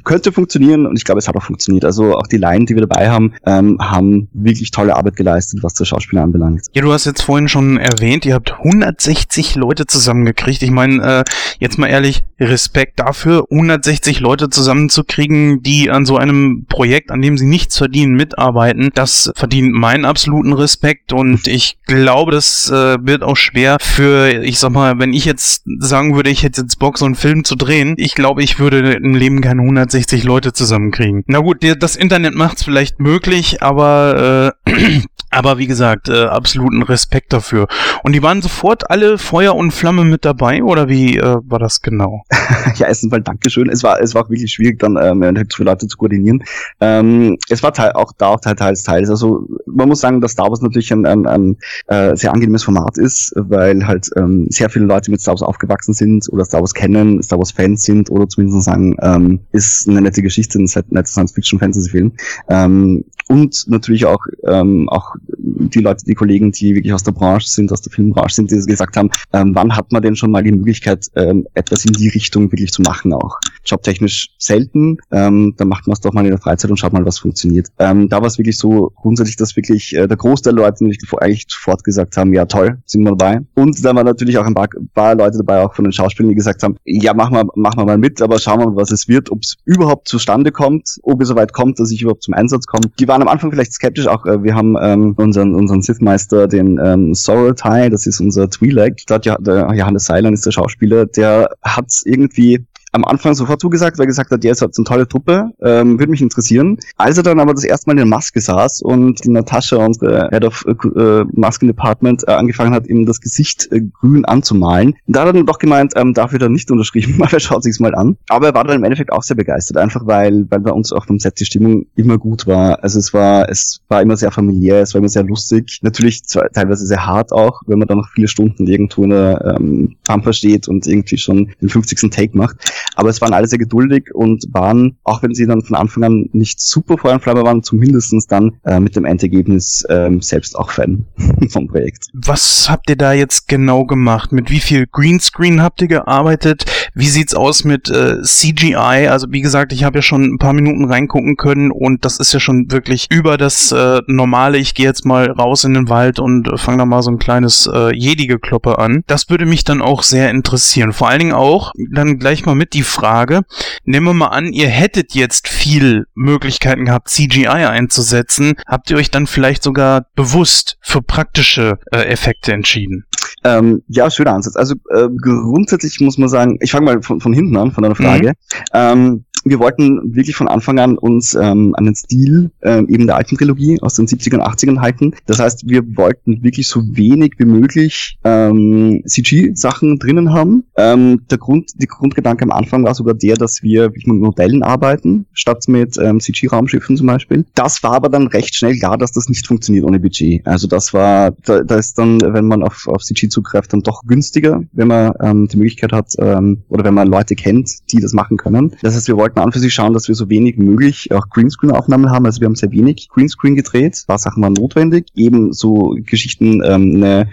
könnte funktionieren und ich glaube, es hat auch funktioniert. Also auch die Laien, die wir dabei haben, ähm, haben wirklich tolle Arbeit geleistet, was der Schauspieler anbelangt. Ja, du hast jetzt vorhin schon erwähnt, ihr habt 160 Leute zusammengekriegt. Ich meine, äh, jetzt mal ehrlich, Respekt dafür, 160 Leute zusammenzukriegen, die an so einem Projekt, an dem sie nichts verdienen, mitarbeiten. Das verdient meinen absoluten Respekt und ich glaube, das äh, wird auch schwer für, ich sag mal, wenn ich jetzt sagen würde, ich hätte jetzt Bock, so einen Film zu drehen, ich glaube, ich würde im Leben keine 160 Leute zusammenkriegen. Na gut, das Internet macht's vielleicht möglich, aber äh, aber wie gesagt, äh, absoluten Respekt dafür. Und die waren sofort alle Feuer und Flamme mit dabei, oder wie äh, war das genau? ja, erstens mal Dankeschön. Es war, es war wirklich schwierig, dann ähm, für Leute zu koordinieren. Ähm, es war teil, auch da auch teil, teils, teils. Also man muss sagen, dass Star Wars natürlich ein, ein, ein äh, sehr angenehmes Format ist, weil halt ähm, sehr viele Leute mit Star Wars aufgewachsen sind oder Star Wars kennen, Star Wars Fans sind oder zumindest sagen, ähm, ist eine nette Geschichte, ein netter Science-Fiction-Fantasy-Film. Ähm, und natürlich auch, ähm, auch die Leute, die Kollegen, die wirklich aus der Branche sind, aus der Filmbranche sind, die gesagt haben, ähm, wann hat man denn schon mal die Möglichkeit, ähm, etwas in die Richtung wirklich zu machen auch. Jobtechnisch selten, ähm, dann macht man es doch mal in der Freizeit und schaut mal, was funktioniert. Ähm, da war es wirklich so grundsätzlich, dass wirklich äh, der Großteil der Leute eigentlich sofort gesagt haben, ja toll, sind wir dabei. Und da waren natürlich auch ein paar, paar Leute dabei, auch von den Schauspielern, die gesagt haben, ja, machen wir, machen wir mal mit, aber schauen wir mal, was es wird, ob es überhaupt zustande kommt, ob es soweit kommt, dass ich überhaupt zum Einsatz komme. Die waren am Anfang vielleicht skeptisch, auch äh, wir haben ähm, unseren, unseren Sith-Meister, den ähm, Sorrel Tai, das ist unser Twi'lek, der Johannes Seilan ist der Schauspieler, der hat irgendwie am Anfang sofort zugesagt, weil er gesagt hat, ja, es hat eine tolle Truppe, ähm, würde mich interessieren. Als er dann aber das erste Mal in der Maske saß und die Natascha, unsere Head of äh, Masken Department, äh, angefangen hat, ihm das Gesicht äh, grün anzumalen, da hat er dann doch gemeint, ähm, dafür dann nicht unterschrieben, weil er schaut sich's mal an. Aber er war dann im Endeffekt auch sehr begeistert, einfach weil, weil bei uns auch vom Set die Stimmung immer gut war. Also es war, es war immer sehr familiär, es war immer sehr lustig. Natürlich zwar teilweise sehr hart auch, wenn man dann noch viele Stunden irgendwo in der ähm, Pampa steht und irgendwie schon den 50. Take macht. Aber es waren alle sehr geduldig und waren, auch wenn sie dann von Anfang an nicht super Feuer waren, zumindestens dann äh, mit dem Endergebnis ähm, selbst auch Fan vom Projekt. Was habt ihr da jetzt genau gemacht? Mit wie viel Greenscreen habt ihr gearbeitet? Wie sieht's aus mit äh, CGI? Also wie gesagt, ich habe ja schon ein paar Minuten reingucken können und das ist ja schon wirklich über das äh, normale. Ich gehe jetzt mal raus in den Wald und äh, fange da mal so ein kleines äh, Jedi-Gekloppe an. Das würde mich dann auch sehr interessieren. Vor allen Dingen auch dann gleich mal mit die Frage, nehmen wir mal an, ihr hättet jetzt viel Möglichkeiten gehabt, CGI einzusetzen. Habt ihr euch dann vielleicht sogar bewusst für praktische äh, Effekte entschieden? Ähm, ja, schöner Ansatz. Also äh, grundsätzlich muss man sagen, ich fange mal von, von hinten an, von deiner Frage. Ähm, wir wollten wirklich von Anfang an uns ähm, an den Stil ähm, eben der alten Trilogie aus den 70ern und 80ern halten. Das heißt, wir wollten wirklich so wenig wie möglich ähm, CG-Sachen drinnen haben. Ähm, der Grund, die Grundgedanke am Anfang war sogar der, dass wir mit Modellen arbeiten, statt mit ähm, CG-Raumschiffen zum Beispiel. Das war aber dann recht schnell klar, dass das nicht funktioniert ohne Budget. Also das war, da, da ist dann, wenn man auf, auf CG zugreift, dann doch günstiger, wenn man ähm, die Möglichkeit hat ähm, oder wenn man Leute kennt, die das machen können. Das heißt, wir wollten an für sich schauen, dass wir so wenig möglich auch Greenscreen-Aufnahmen haben. Also wir haben sehr wenig Greenscreen gedreht. Ein paar Sachen waren notwendig. Eben so Geschichten, ähm, eine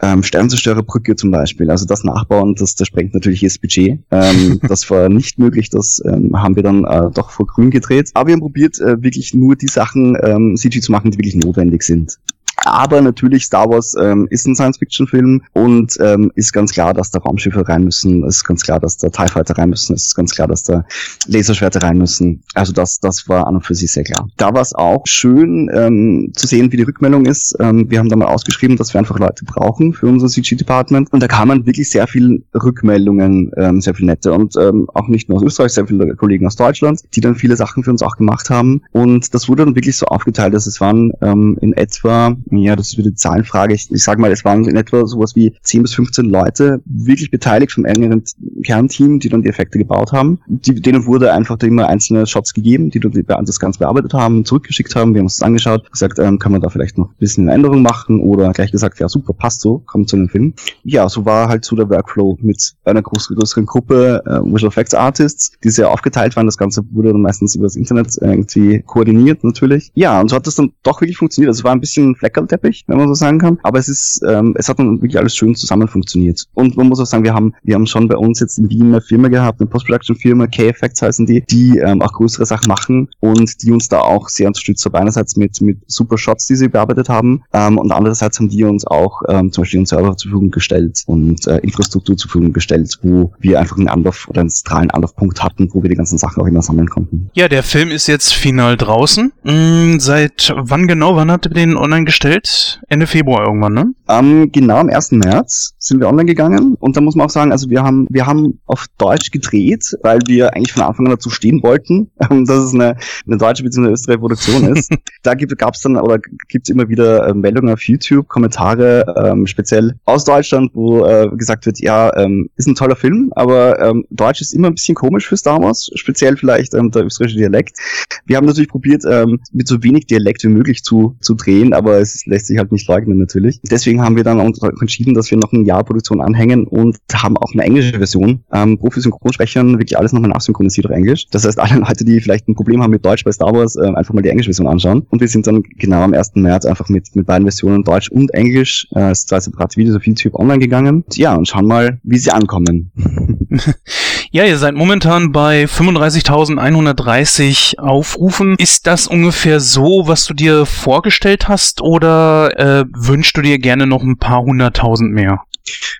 ähm, Sternzerstörerbrücke zum Beispiel. Also das Nachbauen, das, das sprengt natürlich jedes Budget. Ähm, das war nicht möglich. Das ähm, haben wir dann äh, doch vor grün gedreht. Aber wir haben probiert, äh, wirklich nur die Sachen ähm, CG zu machen, die wirklich notwendig sind. Aber natürlich, Star Wars ähm, ist ein Science-Fiction-Film und ähm, ist ganz klar, dass da Raumschiffe rein müssen, ist ganz klar, dass da TIE Fighter rein müssen, ist ganz klar, dass da Laserschwerter rein müssen. Also das, das war an und für sich sehr klar. Da war es auch schön ähm, zu sehen, wie die Rückmeldung ist. Ähm, wir haben da mal ausgeschrieben, dass wir einfach Leute brauchen für unser CG-Department und da kamen wirklich sehr viele Rückmeldungen, ähm, sehr viel nette und ähm, auch nicht nur aus Österreich, sehr viele Kollegen aus Deutschland, die dann viele Sachen für uns auch gemacht haben und das wurde dann wirklich so aufgeteilt, dass es waren ähm, in etwa ja, das ist wieder die Zahlenfrage. Ich, ich sage mal, es waren in etwa sowas wie 10 bis 15 Leute wirklich beteiligt vom engeren Kernteam, die dann die Effekte gebaut haben. Die, denen wurde einfach immer einzelne Shots gegeben, die dann das Ganze bearbeitet haben, zurückgeschickt haben. Wir haben uns das angeschaut, gesagt, ähm, kann man da vielleicht noch ein bisschen eine Änderung machen oder gleich gesagt, ja super, passt so, kommt zu dem Film. Ja, so war halt so der Workflow mit einer größeren Gruppe äh, Visual Effects Artists, die sehr aufgeteilt waren. Das Ganze wurde dann meistens über das Internet irgendwie koordiniert natürlich. Ja, und so hat das dann doch wirklich funktioniert. Also es war ein bisschen Flecker Flickenteppich, wenn man so sagen kann. Aber es ist, ähm, es hat dann wirklich alles schön zusammen funktioniert. Und man muss auch sagen, wir haben, wir haben schon bei uns jetzt in Wien eine Firma gehabt, eine Post-Production-Firma, K-Effects heißen die, die ähm, auch größere Sachen machen und die uns da auch sehr unterstützt haben. Einerseits mit, mit super Shots, die sie bearbeitet haben, ähm, und andererseits haben die uns auch ähm, zum Beispiel einen Server zur Verfügung gestellt und äh, Infrastruktur zur Verfügung gestellt, wo wir einfach einen Anlauf oder einen zentralen Anlaufpunkt hatten, wo wir die ganzen Sachen auch immer sammeln konnten. Ja, der Film ist jetzt final draußen. Hm, seit wann genau, wann habt ihr den online gestellt? Gestellt, Ende Februar irgendwann, ne? Ähm, genau am 1. März sind wir online gegangen und da muss man auch sagen, also wir haben, wir haben auf Deutsch gedreht, weil wir eigentlich von Anfang an dazu stehen wollten, ähm, dass es eine, eine deutsche bzw. österreichische Produktion ist. da gab es dann oder gibt es immer wieder äh, Meldungen auf YouTube, Kommentare, ähm, speziell aus Deutschland, wo äh, gesagt wird, ja, ähm, ist ein toller Film, aber ähm, Deutsch ist immer ein bisschen komisch für Star Wars, speziell vielleicht ähm, der österreichische Dialekt. Wir haben natürlich probiert, ähm, mit so wenig Dialekt wie möglich zu, zu drehen, aber es lässt sich halt nicht leugnen natürlich. Deswegen haben wir dann uns entschieden, dass wir noch ein Jahr Produktion anhängen und haben auch eine englische Version. Ähm, Profi-Synchronsprechern wirklich alles nochmal nachsynchronisiert auf Englisch. Das heißt, alle Leute, die vielleicht ein Problem haben mit Deutsch bei Star Wars, äh, einfach mal die englische Version anschauen. Und wir sind dann genau am 1. März einfach mit, mit beiden Versionen Deutsch und Englisch äh, zwei separate Videos auf YouTube online gegangen. Ja, und schauen mal, wie sie ankommen. ja, ihr seid momentan bei 35.130 Aufrufen. Ist das ungefähr so, was du dir vorgestellt hast oder äh, wünschst du dir gerne noch ein paar hunderttausend mehr?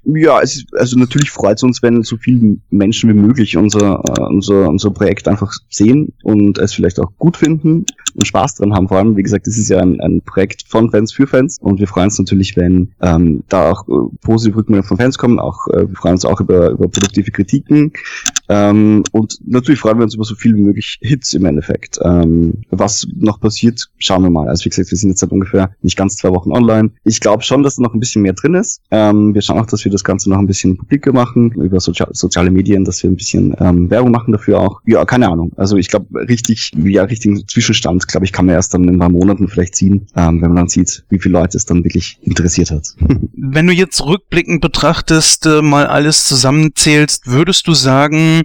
Ja, es also natürlich freut es uns, wenn so viele Menschen wie möglich unser, äh, unser, unser Projekt einfach sehen und es vielleicht auch gut finden und Spaß dran haben. Vor allem, wie gesagt, es ist ja ein, ein Projekt von Fans für Fans und wir freuen uns natürlich, wenn ähm, da auch äh, positive Rückmeldungen von Fans kommen. Auch äh, wir freuen uns auch über, über produktive Kritiken ähm, und natürlich freuen wir uns über so viel wie möglich Hits im Endeffekt. Ähm, was noch passiert, schauen wir mal. Also wie gesagt, wir sind jetzt seit ungefähr nicht ganz zwei Wochen online. Ich glaube schon, dass da noch ein bisschen mehr drin ist. Ähm, wir schauen auch, dass wir das Ganze noch ein bisschen publiker machen, über Sozial soziale Medien, dass wir ein bisschen ähm, Werbung machen dafür auch. Ja, keine Ahnung. Also ich glaube, richtig, ja, richtigen Zwischenstand, glaube ich, kann man erst dann in ein paar Monaten vielleicht ziehen, ähm, wenn man dann sieht, wie viele Leute es dann wirklich interessiert hat. wenn du jetzt rückblickend betrachtest, äh, mal alles zusammenzählst, würdest du sagen,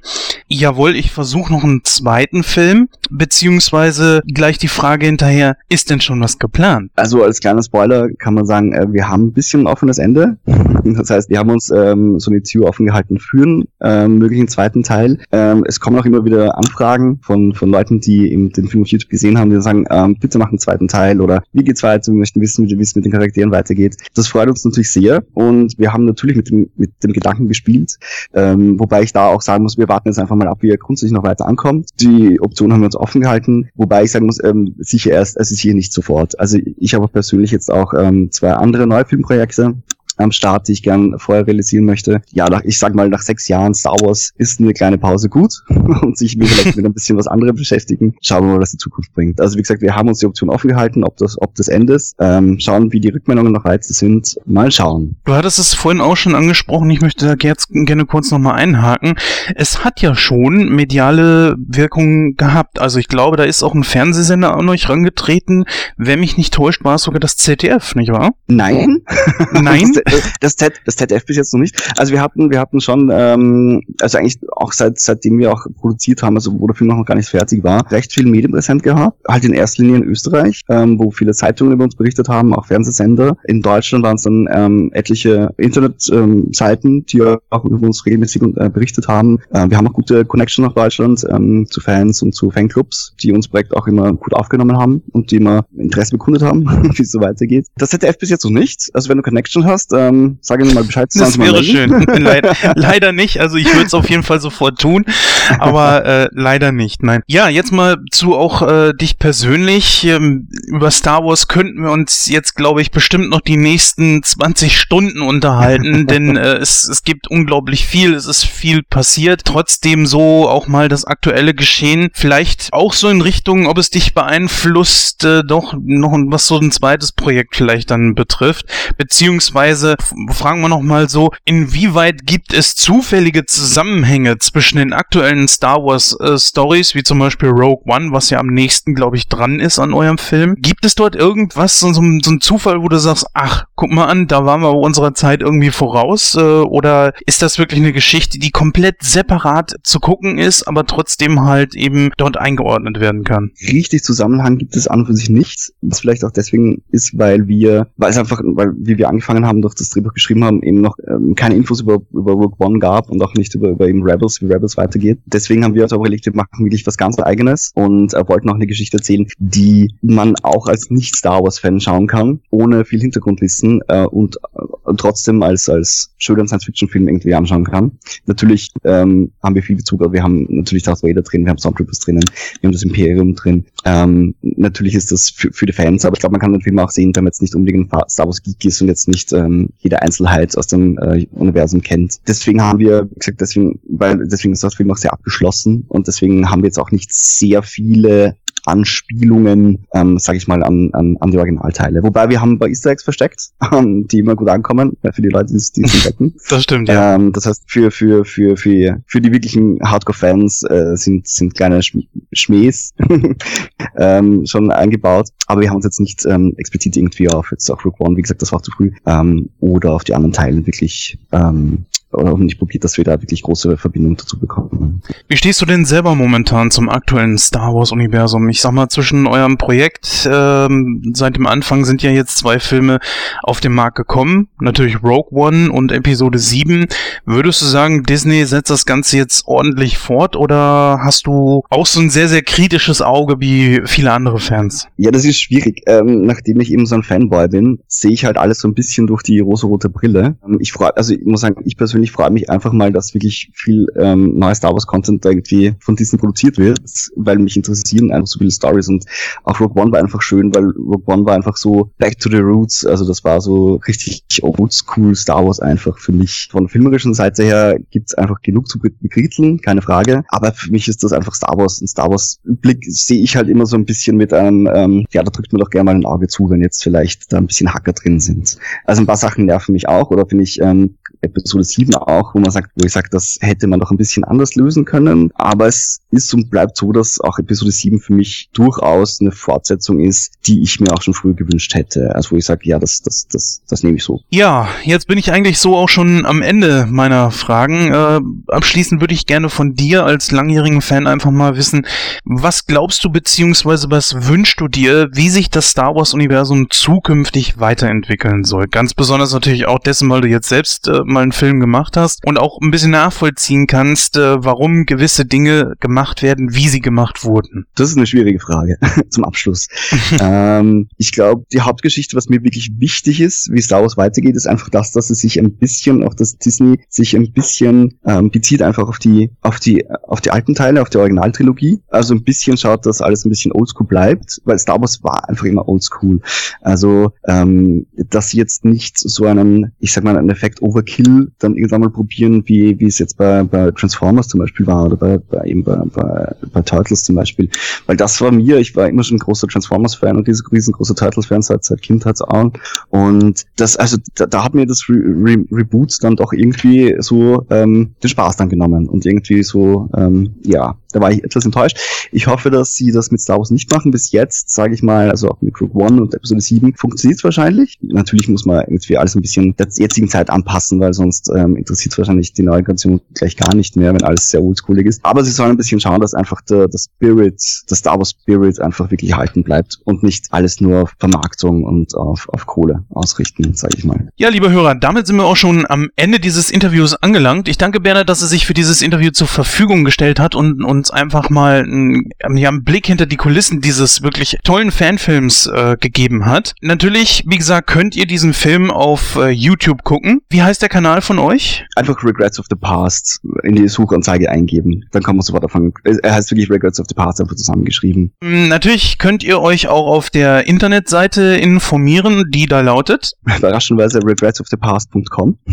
jawohl, ich versuche noch einen zweiten Film, beziehungsweise gleich die Frage hinterher, ist denn schon was geplant? Also als kleiner Spoiler kann man sagen, äh, wir haben ein bisschen ein offenes Ende. Das heißt, wir haben uns ähm, so eine Tür offen gehalten für einen ähm, möglichen zweiten Teil. Ähm, es kommen auch immer wieder Anfragen von, von Leuten, die eben den Film auf YouTube gesehen haben, die sagen, ähm, bitte mach einen zweiten Teil oder wie geht's weiter, wir möchten wissen, wie es mit den Charakteren weitergeht. Das freut uns natürlich sehr und wir haben natürlich mit dem, mit dem Gedanken gespielt, ähm, wobei ich da auch sagen muss, wir warten jetzt einfach mal ab, wie er grundsätzlich noch weiter ankommt. Die Option haben wir uns offen gehalten, wobei ich sagen muss, ähm, sicher erst, es ist hier nicht sofort. Also ich habe persönlich jetzt auch ähm, zwei andere neue Filmprojekte, am Start, die ich gern vorher realisieren möchte. Ja, nach, ich sag mal, nach sechs Jahren Star Wars ist eine kleine Pause gut und sich vielleicht mit ein bisschen was anderem beschäftigen. Schauen wir mal, was die Zukunft bringt. Also wie gesagt, wir haben uns die Option offen gehalten, ob das, ob das Ende ist. Ähm, schauen, wie die Rückmeldungen noch weiter sind. Mal schauen. Du hattest es vorhin auch schon angesprochen, ich möchte da jetzt gerne kurz nochmal einhaken. Es hat ja schon mediale Wirkung gehabt. Also ich glaube, da ist auch ein Fernsehsender an euch rangetreten. Wer mich nicht täuscht, war es sogar das ZDF, nicht wahr? Nein. Nein? das, das, Z, das ZDF bis jetzt noch nicht. Also wir hatten, wir hatten schon, ähm, also eigentlich auch seit seitdem wir auch produziert haben, also wo der Film noch gar nicht fertig war, recht viel Medienpräsent gehabt. Halt in erster Linie in Österreich, ähm, wo viele Zeitungen über uns berichtet haben, auch Fernsehsender. In Deutschland waren es dann ähm, etliche Internetseiten, ähm, die auch über uns regelmäßig äh, berichtet haben. Äh, wir haben auch gute Connection nach Deutschland ähm, zu Fans und zu Fanclubs, die uns Projekt auch immer gut aufgenommen haben und die immer Interesse bekundet haben, wie es so weitergeht. Das ZDF bis jetzt noch nicht. Also wenn du Connection hast, ähm, sage mir mal Bescheid. Das wäre schön. leider, leider nicht. Also ich würde es auf jeden Fall sofort tun, aber äh, leider nicht. Nein. Ja, jetzt mal zu auch äh, dich persönlich. Ähm, über Star Wars könnten wir uns jetzt, glaube ich, bestimmt noch die nächsten 20 Stunden unterhalten, denn äh, es, es gibt unglaublich viel. Es ist viel passiert. Trotzdem so auch mal das aktuelle Geschehen. Vielleicht auch so in Richtung, ob es dich beeinflusst, äh, doch noch was so ein zweites Projekt vielleicht dann betrifft. Beziehungsweise fragen wir noch mal so, inwieweit gibt es zufällige Zusammenhänge zwischen den aktuellen Star Wars äh, Stories, wie zum Beispiel Rogue One, was ja am nächsten, glaube ich, dran ist an eurem Film? Gibt es dort irgendwas, so, so, so ein Zufall, wo du sagst, ach, guck mal an, da waren wir unserer Zeit irgendwie voraus? Äh, oder ist das wirklich eine Geschichte, die komplett separat zu gucken ist, aber trotzdem halt eben dort eingeordnet werden kann? Richtig Zusammenhang gibt es an und für sich nicht, was vielleicht auch deswegen ist, weil wir, weil es einfach, weil wie wir angefangen haben, durch das Drehbuch geschrieben haben, eben noch ähm, keine Infos über, über Rogue One gab und auch nicht über, über eben Rebels, wie Rebels weitergeht. Deswegen haben wir uns auch überlegt, wir machen wirklich was ganz eigenes und äh, wollten auch eine Geschichte erzählen, die man auch als Nicht-Star Wars-Fan schauen kann, ohne viel Hintergrundwissen äh, und äh, trotzdem als, als schönen Science-Fiction-Film irgendwie anschauen kann. Natürlich ähm, haben wir viel Bezug, aber wir haben natürlich Darth Vader drin, wir haben Stormtroopers drinnen, wir haben das Imperium drin. Ähm, natürlich ist das für, für die Fans, aber ich glaube, man kann den Film auch sehen, wenn man jetzt nicht unbedingt ein Star Wars Geek ist und jetzt nicht ähm, jede Einzelheit aus dem äh, Universum kennt. Deswegen haben wir, wie gesagt, deswegen, weil deswegen ist das Film auch sehr abgeschlossen und deswegen haben wir jetzt auch nicht sehr viele Anspielungen, ähm, sage ich mal, an, an, an die Originalteile. Wobei wir haben ein paar Easter Eggs versteckt, ähm, die immer gut ankommen, äh, für die Leute, die es entdecken. Das stimmt, ja. Ähm, das heißt, für, für, für, für, für die wirklichen Hardcore-Fans äh, sind, sind kleine Schm Schmähs ähm, schon eingebaut. Aber wir haben uns jetzt nicht ähm, explizit irgendwie auf jetzt auf Rook One, wie gesagt, das war zu früh, ähm, oder auf die anderen Teile wirklich ähm, oder nicht probiert, dass wir da wirklich große Verbindungen dazu bekommen. Wie stehst du denn selber momentan zum aktuellen Star Wars Universum? Ich sag mal, zwischen eurem Projekt, ähm, seit dem Anfang sind ja jetzt zwei Filme auf den Markt gekommen. Natürlich Rogue One und Episode 7. Würdest du sagen, Disney setzt das Ganze jetzt ordentlich fort oder hast du auch so ein sehr, sehr kritisches Auge wie viele andere Fans? Ja, das ist schwierig. Ähm, nachdem ich eben so ein Fanboy bin, sehe ich halt alles so ein bisschen durch die rosa-rote Brille. Ähm, ich freue, also ich muss sagen, ich persönlich persönlich freue mich einfach mal, dass wirklich viel ähm, neues Star Wars Content irgendwie von Disney produziert wird, weil mich interessieren einfach so viele Stories und auch Rogue One war einfach schön, weil Rogue One war einfach so back to the roots, also das war so richtig oldschool Star Wars einfach für mich. Von der filmerischen Seite her gibt's einfach genug zu bekriteln, keine Frage, aber für mich ist das einfach Star Wars. Ein Star Wars Blick sehe ich halt immer so ein bisschen mit einem, ähm, ja, da drückt mir doch gerne mal ein Auge zu, wenn jetzt vielleicht da ein bisschen Hacker drin sind. Also ein paar Sachen nerven mich auch oder finde ich ähm, Episode 7 auch, wo man sagt, wo ich sage, das hätte man doch ein bisschen anders lösen können. Aber es ist und bleibt so, dass auch Episode 7 für mich durchaus eine Fortsetzung ist, die ich mir auch schon früher gewünscht hätte. Also wo ich sage, ja, das, das, das, das nehme ich so. Ja, jetzt bin ich eigentlich so auch schon am Ende meiner Fragen. Äh, abschließend würde ich gerne von dir als langjährigen Fan einfach mal wissen, was glaubst du beziehungsweise was wünschst du dir, wie sich das Star Wars Universum zukünftig weiterentwickeln soll? Ganz besonders natürlich auch dessen, weil du jetzt selbst äh, mal einen Film gemacht gemacht hast und auch ein bisschen nachvollziehen kannst, äh, warum gewisse Dinge gemacht werden, wie sie gemacht wurden? Das ist eine schwierige Frage zum Abschluss. ähm, ich glaube, die Hauptgeschichte, was mir wirklich wichtig ist, wie Star Wars weitergeht, ist einfach das, dass es sich ein bisschen, auch das Disney sich ein bisschen ähm, bezieht einfach auf die, auf die, auf die alten Teile, auf die Originaltrilogie. Also ein bisschen schaut, dass alles ein bisschen oldschool bleibt, weil Star Wars war einfach immer oldschool. Also, ähm, dass sie jetzt nicht so einen, ich sag mal, einen Effekt Overkill dann irgendwann mal probieren, wie, wie es jetzt bei, bei Transformers zum Beispiel war oder bei, bei eben bei, bei, bei Turtles zum Beispiel. Weil das war mir, ich war immer schon ein großer Transformers-Fan und diese riesengroße Turtles-Fan seit, seit Kindheit an. Und das, also da, da hat mir das Re Re Reboot dann doch irgendwie so ähm, den Spaß dann genommen und irgendwie so, ähm, ja, da war ich etwas enttäuscht. Ich hoffe, dass sie das mit Star Wars nicht machen. Bis jetzt, sage ich mal, also auch mit Rogue One und Episode 7 funktioniert es wahrscheinlich. Natürlich muss man irgendwie alles ein bisschen der jetzigen Zeit anpassen, weil sonst ähm, interessiert es wahrscheinlich die neue Generation gleich gar nicht mehr, wenn alles sehr oldschoolig ist. Aber sie sollen ein bisschen schauen, dass einfach der, der Spirit, der Star Wars Spirit einfach wirklich halten bleibt und nicht alles nur auf Vermarktung und auf, auf Kohle ausrichten, sage ich mal. Ja, liebe Hörer, damit sind wir auch schon am Ende dieses Interviews angelangt. Ich danke Bernhard, dass er sich für dieses Interview zur Verfügung gestellt hat und uns einfach mal einen, ja, einen Blick hinter die Kulissen dieses wirklich tollen Fanfilms äh, gegeben hat. Natürlich, wie gesagt, könnt ihr diesen Film auf äh, YouTube gucken. Wie heißt der Kanal von euch? Einfach Regrets of the Past in die Suchanzeige eingeben. Dann kann man sofort anfangen. Er heißt wirklich Regrets of the Past einfach zusammengeschrieben. Mm, Natürlich könnt ihr euch auch auf der Internetseite informieren, die da lautet. Überraschenderweise regretsofthepast.com.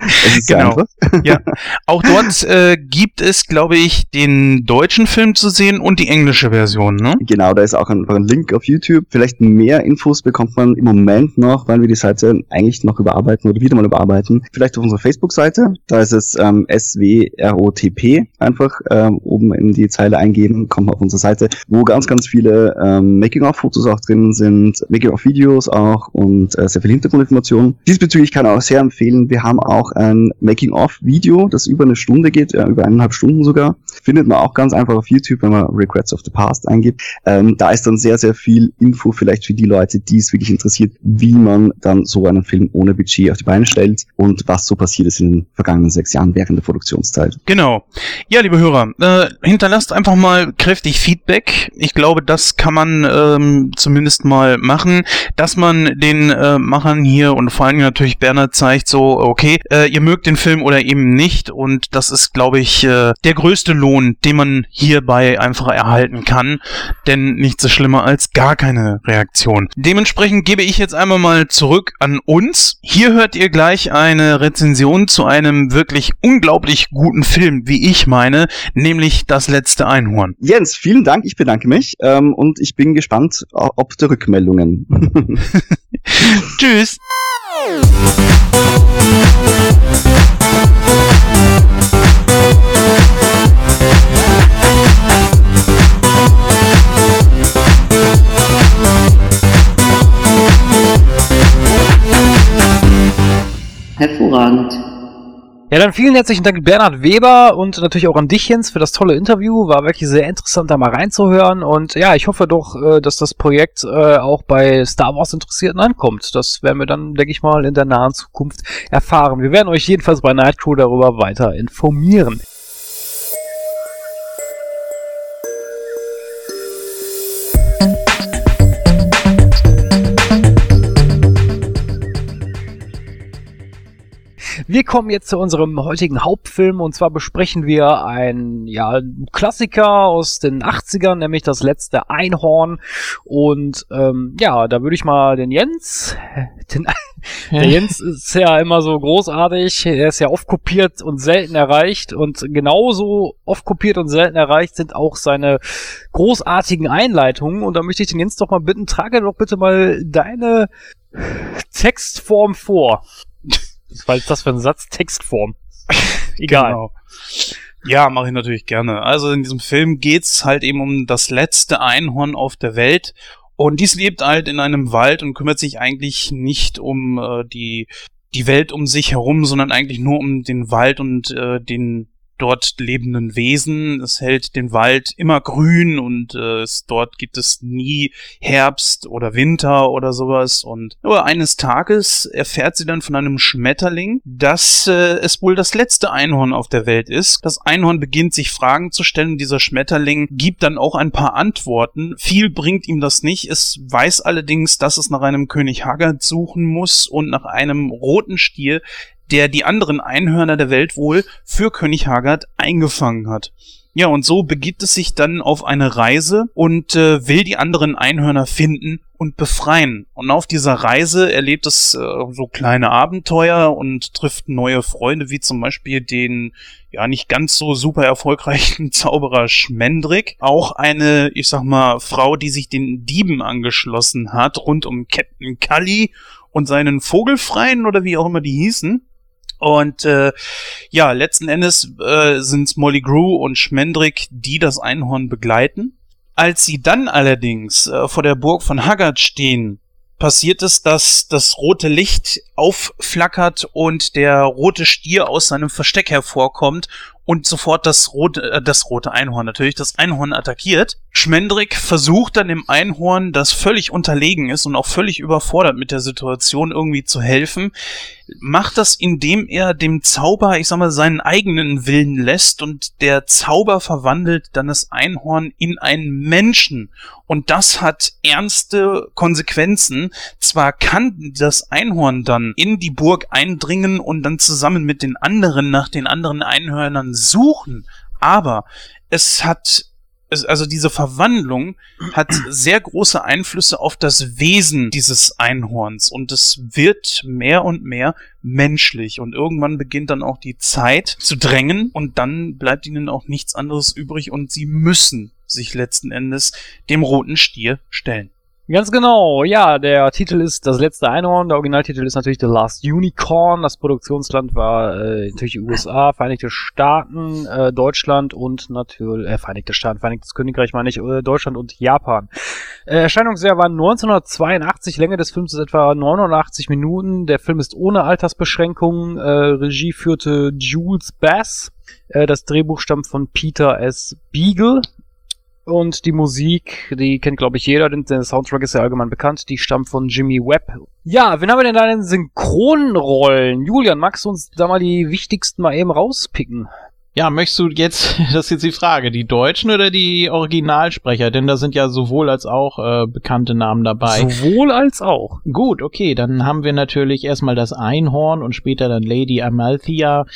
es ist Genau. einfach. Ja, auch dort äh, gibt es, glaube ich, den deutschen Film zu sehen und die englische Version, ne? Genau, da ist auch ein, ein Link auf YouTube. Vielleicht mehr Infos bekommt man im Moment noch, weil wir die Seite eigentlich noch überarbeiten oder wieder mal überarbeiten. Vielleicht auf unserer Facebook-Seite. Da ist es ähm, SWROTP. Einfach ähm, oben in die Zeile eingeben, kommt auf unsere Seite, wo ganz, ganz viele ähm, Making-of-Fotos auch drin sind, Making-of-Videos auch und äh, sehr viel Hintergrundinformationen. Diesbezüglich kann ich auch sehr empfehlen, wir haben auch ein Making-of-Video, das über eine Stunde geht, äh, über eineinhalb Stunden sogar. Findet man auch ganz einfach auf YouTube, wenn man Regrets of the Past eingibt. Ähm, da ist dann sehr, sehr viel Info vielleicht für die Leute, die es wirklich interessiert, wie man dann so einen Film ohne Budget auf die Beine stellt und was so passiert ist in den vergangenen sechs Jahren während der Produktionszeit. Genau. Ja, liebe Hörer, äh, hinterlasst einfach mal kräftig Feedback. Ich glaube, das kann man ähm, zumindest mal machen, dass man den äh, Machern hier und vor allem natürlich Bernhard zeigt, so, okay, äh, ihr mögt den Film oder eben nicht und das ist, glaube ich, äh, der größte Lohn, den man hierbei einfach erhalten kann, denn nichts ist schlimmer als gar keine Reaktion. Dementsprechend gebe ich jetzt einmal mal zurück an uns. Hier hört ihr gleich eine Rezension zu einem wirklich unglaublich guten Film, wie ich meine, nämlich Das letzte Einhorn. Jens, vielen Dank, ich bedanke mich ähm, und ich bin gespannt, ob der Rückmeldungen. Tschüss! Hervorragend. Ja, dann vielen herzlichen Dank Bernhard Weber und natürlich auch an dich, Jens, für das tolle Interview. War wirklich sehr interessant, da mal reinzuhören. Und ja, ich hoffe doch, äh, dass das Projekt äh, auch bei Star Wars Interessierten ankommt. Das werden wir dann, denke ich mal, in der nahen Zukunft erfahren. Wir werden euch jedenfalls bei Nightcrew darüber weiter informieren. Wir kommen jetzt zu unserem heutigen Hauptfilm und zwar besprechen wir einen ja, Klassiker aus den 80ern, nämlich das letzte Einhorn. Und ähm, ja, da würde ich mal den Jens, den, der Jens ist ja immer so großartig, er ist ja oft kopiert und selten erreicht und genauso oft kopiert und selten erreicht sind auch seine großartigen Einleitungen und da möchte ich den Jens doch mal bitten, trage doch bitte mal deine Textform vor. Was jetzt das für ein Satz? Textform. Egal. Genau. Ja, mache ich natürlich gerne. Also in diesem Film geht's halt eben um das letzte Einhorn auf der Welt. Und dies lebt halt in einem Wald und kümmert sich eigentlich nicht um äh, die, die Welt um sich herum, sondern eigentlich nur um den Wald und äh, den dort lebenden Wesen. Es hält den Wald immer grün und äh, es, dort gibt es nie Herbst oder Winter oder sowas. Und nur eines Tages erfährt sie dann von einem Schmetterling, dass äh, es wohl das letzte Einhorn auf der Welt ist. Das Einhorn beginnt sich Fragen zu stellen. Dieser Schmetterling gibt dann auch ein paar Antworten. Viel bringt ihm das nicht. Es weiß allerdings, dass es nach einem König Haggard suchen muss und nach einem roten Stier, der die anderen Einhörner der Welt wohl für König Haggard eingefangen hat. Ja, und so begibt es sich dann auf eine Reise und äh, will die anderen Einhörner finden und befreien. Und auf dieser Reise erlebt es äh, so kleine Abenteuer und trifft neue Freunde, wie zum Beispiel den ja nicht ganz so super erfolgreichen Zauberer Schmendrick. Auch eine, ich sag mal, Frau, die sich den Dieben angeschlossen hat, rund um Captain Cully und seinen Vogelfreien oder wie auch immer die hießen. Und äh, ja, letzten Endes äh, sind Molly Grew und Schmendrick, die das Einhorn begleiten. Als sie dann allerdings äh, vor der Burg von Haggard stehen, passiert es, dass das rote Licht aufflackert und der rote Stier aus seinem Versteck hervorkommt und sofort das rote, äh, das rote Einhorn natürlich, das Einhorn attackiert. Schmendrick versucht dann dem Einhorn, das völlig unterlegen ist und auch völlig überfordert mit der Situation irgendwie zu helfen, macht das, indem er dem Zauber, ich sag mal, seinen eigenen Willen lässt und der Zauber verwandelt dann das Einhorn in einen Menschen. Und das hat ernste Konsequenzen. Zwar kann das Einhorn dann in die Burg eindringen und dann zusammen mit den anderen nach den anderen Einhörnern suchen, aber es hat also diese Verwandlung hat sehr große Einflüsse auf das Wesen dieses Einhorns und es wird mehr und mehr menschlich und irgendwann beginnt dann auch die Zeit zu drängen und dann bleibt ihnen auch nichts anderes übrig und sie müssen sich letzten Endes dem roten Stier stellen. Ganz genau, ja, der Titel ist Das letzte Einhorn, der Originaltitel ist natürlich The Last Unicorn, das Produktionsland war äh, natürlich die USA, Vereinigte Staaten, äh, Deutschland und natürlich, äh, Vereinigte Staaten, Vereinigtes Königreich meine ich, äh, Deutschland und Japan. Äh, Erscheinungsjahr war 1982, Länge des Films ist etwa 89 Minuten, der Film ist ohne Altersbeschränkungen, äh, Regie führte Jules Bass, äh, das Drehbuch stammt von Peter S. Beagle, und die Musik, die kennt glaube ich jeder, denn der Soundtrack ist ja allgemein bekannt, die stammt von Jimmy Webb. Ja, wen haben wir denn da in den Synchronrollen? Julian, magst du uns da mal die wichtigsten mal eben rauspicken? Ja, möchtest du jetzt, das ist jetzt die Frage, die Deutschen oder die Originalsprecher? Denn da sind ja sowohl als auch äh, bekannte Namen dabei. Sowohl als auch. Gut, okay, dann haben wir natürlich erstmal das Einhorn und später dann Lady Amalthea,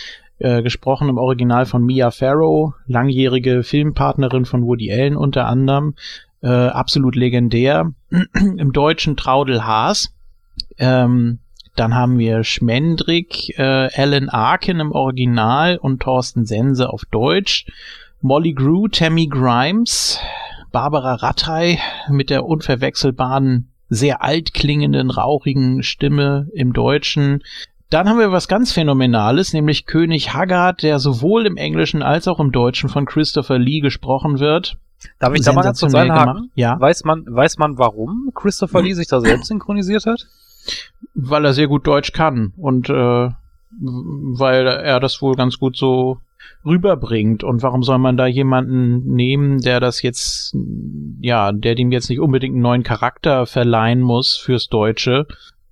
äh, gesprochen im Original von Mia Farrow, langjährige Filmpartnerin von Woody Allen unter anderem, äh, absolut legendär. Im Deutschen Traudel Haas. Ähm, dann haben wir Schmendrick, äh, Alan Arkin im Original und Thorsten Sense auf Deutsch. Molly Grew, Tammy Grimes, Barbara Rattay mit der unverwechselbaren, sehr alt klingenden, rauchigen Stimme im Deutschen. Dann haben wir was ganz Phänomenales, nämlich König Haggard, der sowohl im Englischen als auch im Deutschen von Christopher Lee gesprochen wird. Darf ich da mal ganz kurz einhaken? Ja. Weiß man, weiß man, warum Christopher Lee sich da selbst synchronisiert hat? Weil er sehr gut Deutsch kann und äh, weil er das wohl ganz gut so rüberbringt. Und warum soll man da jemanden nehmen, der das jetzt, ja, der dem jetzt nicht unbedingt einen neuen Charakter verleihen muss fürs Deutsche?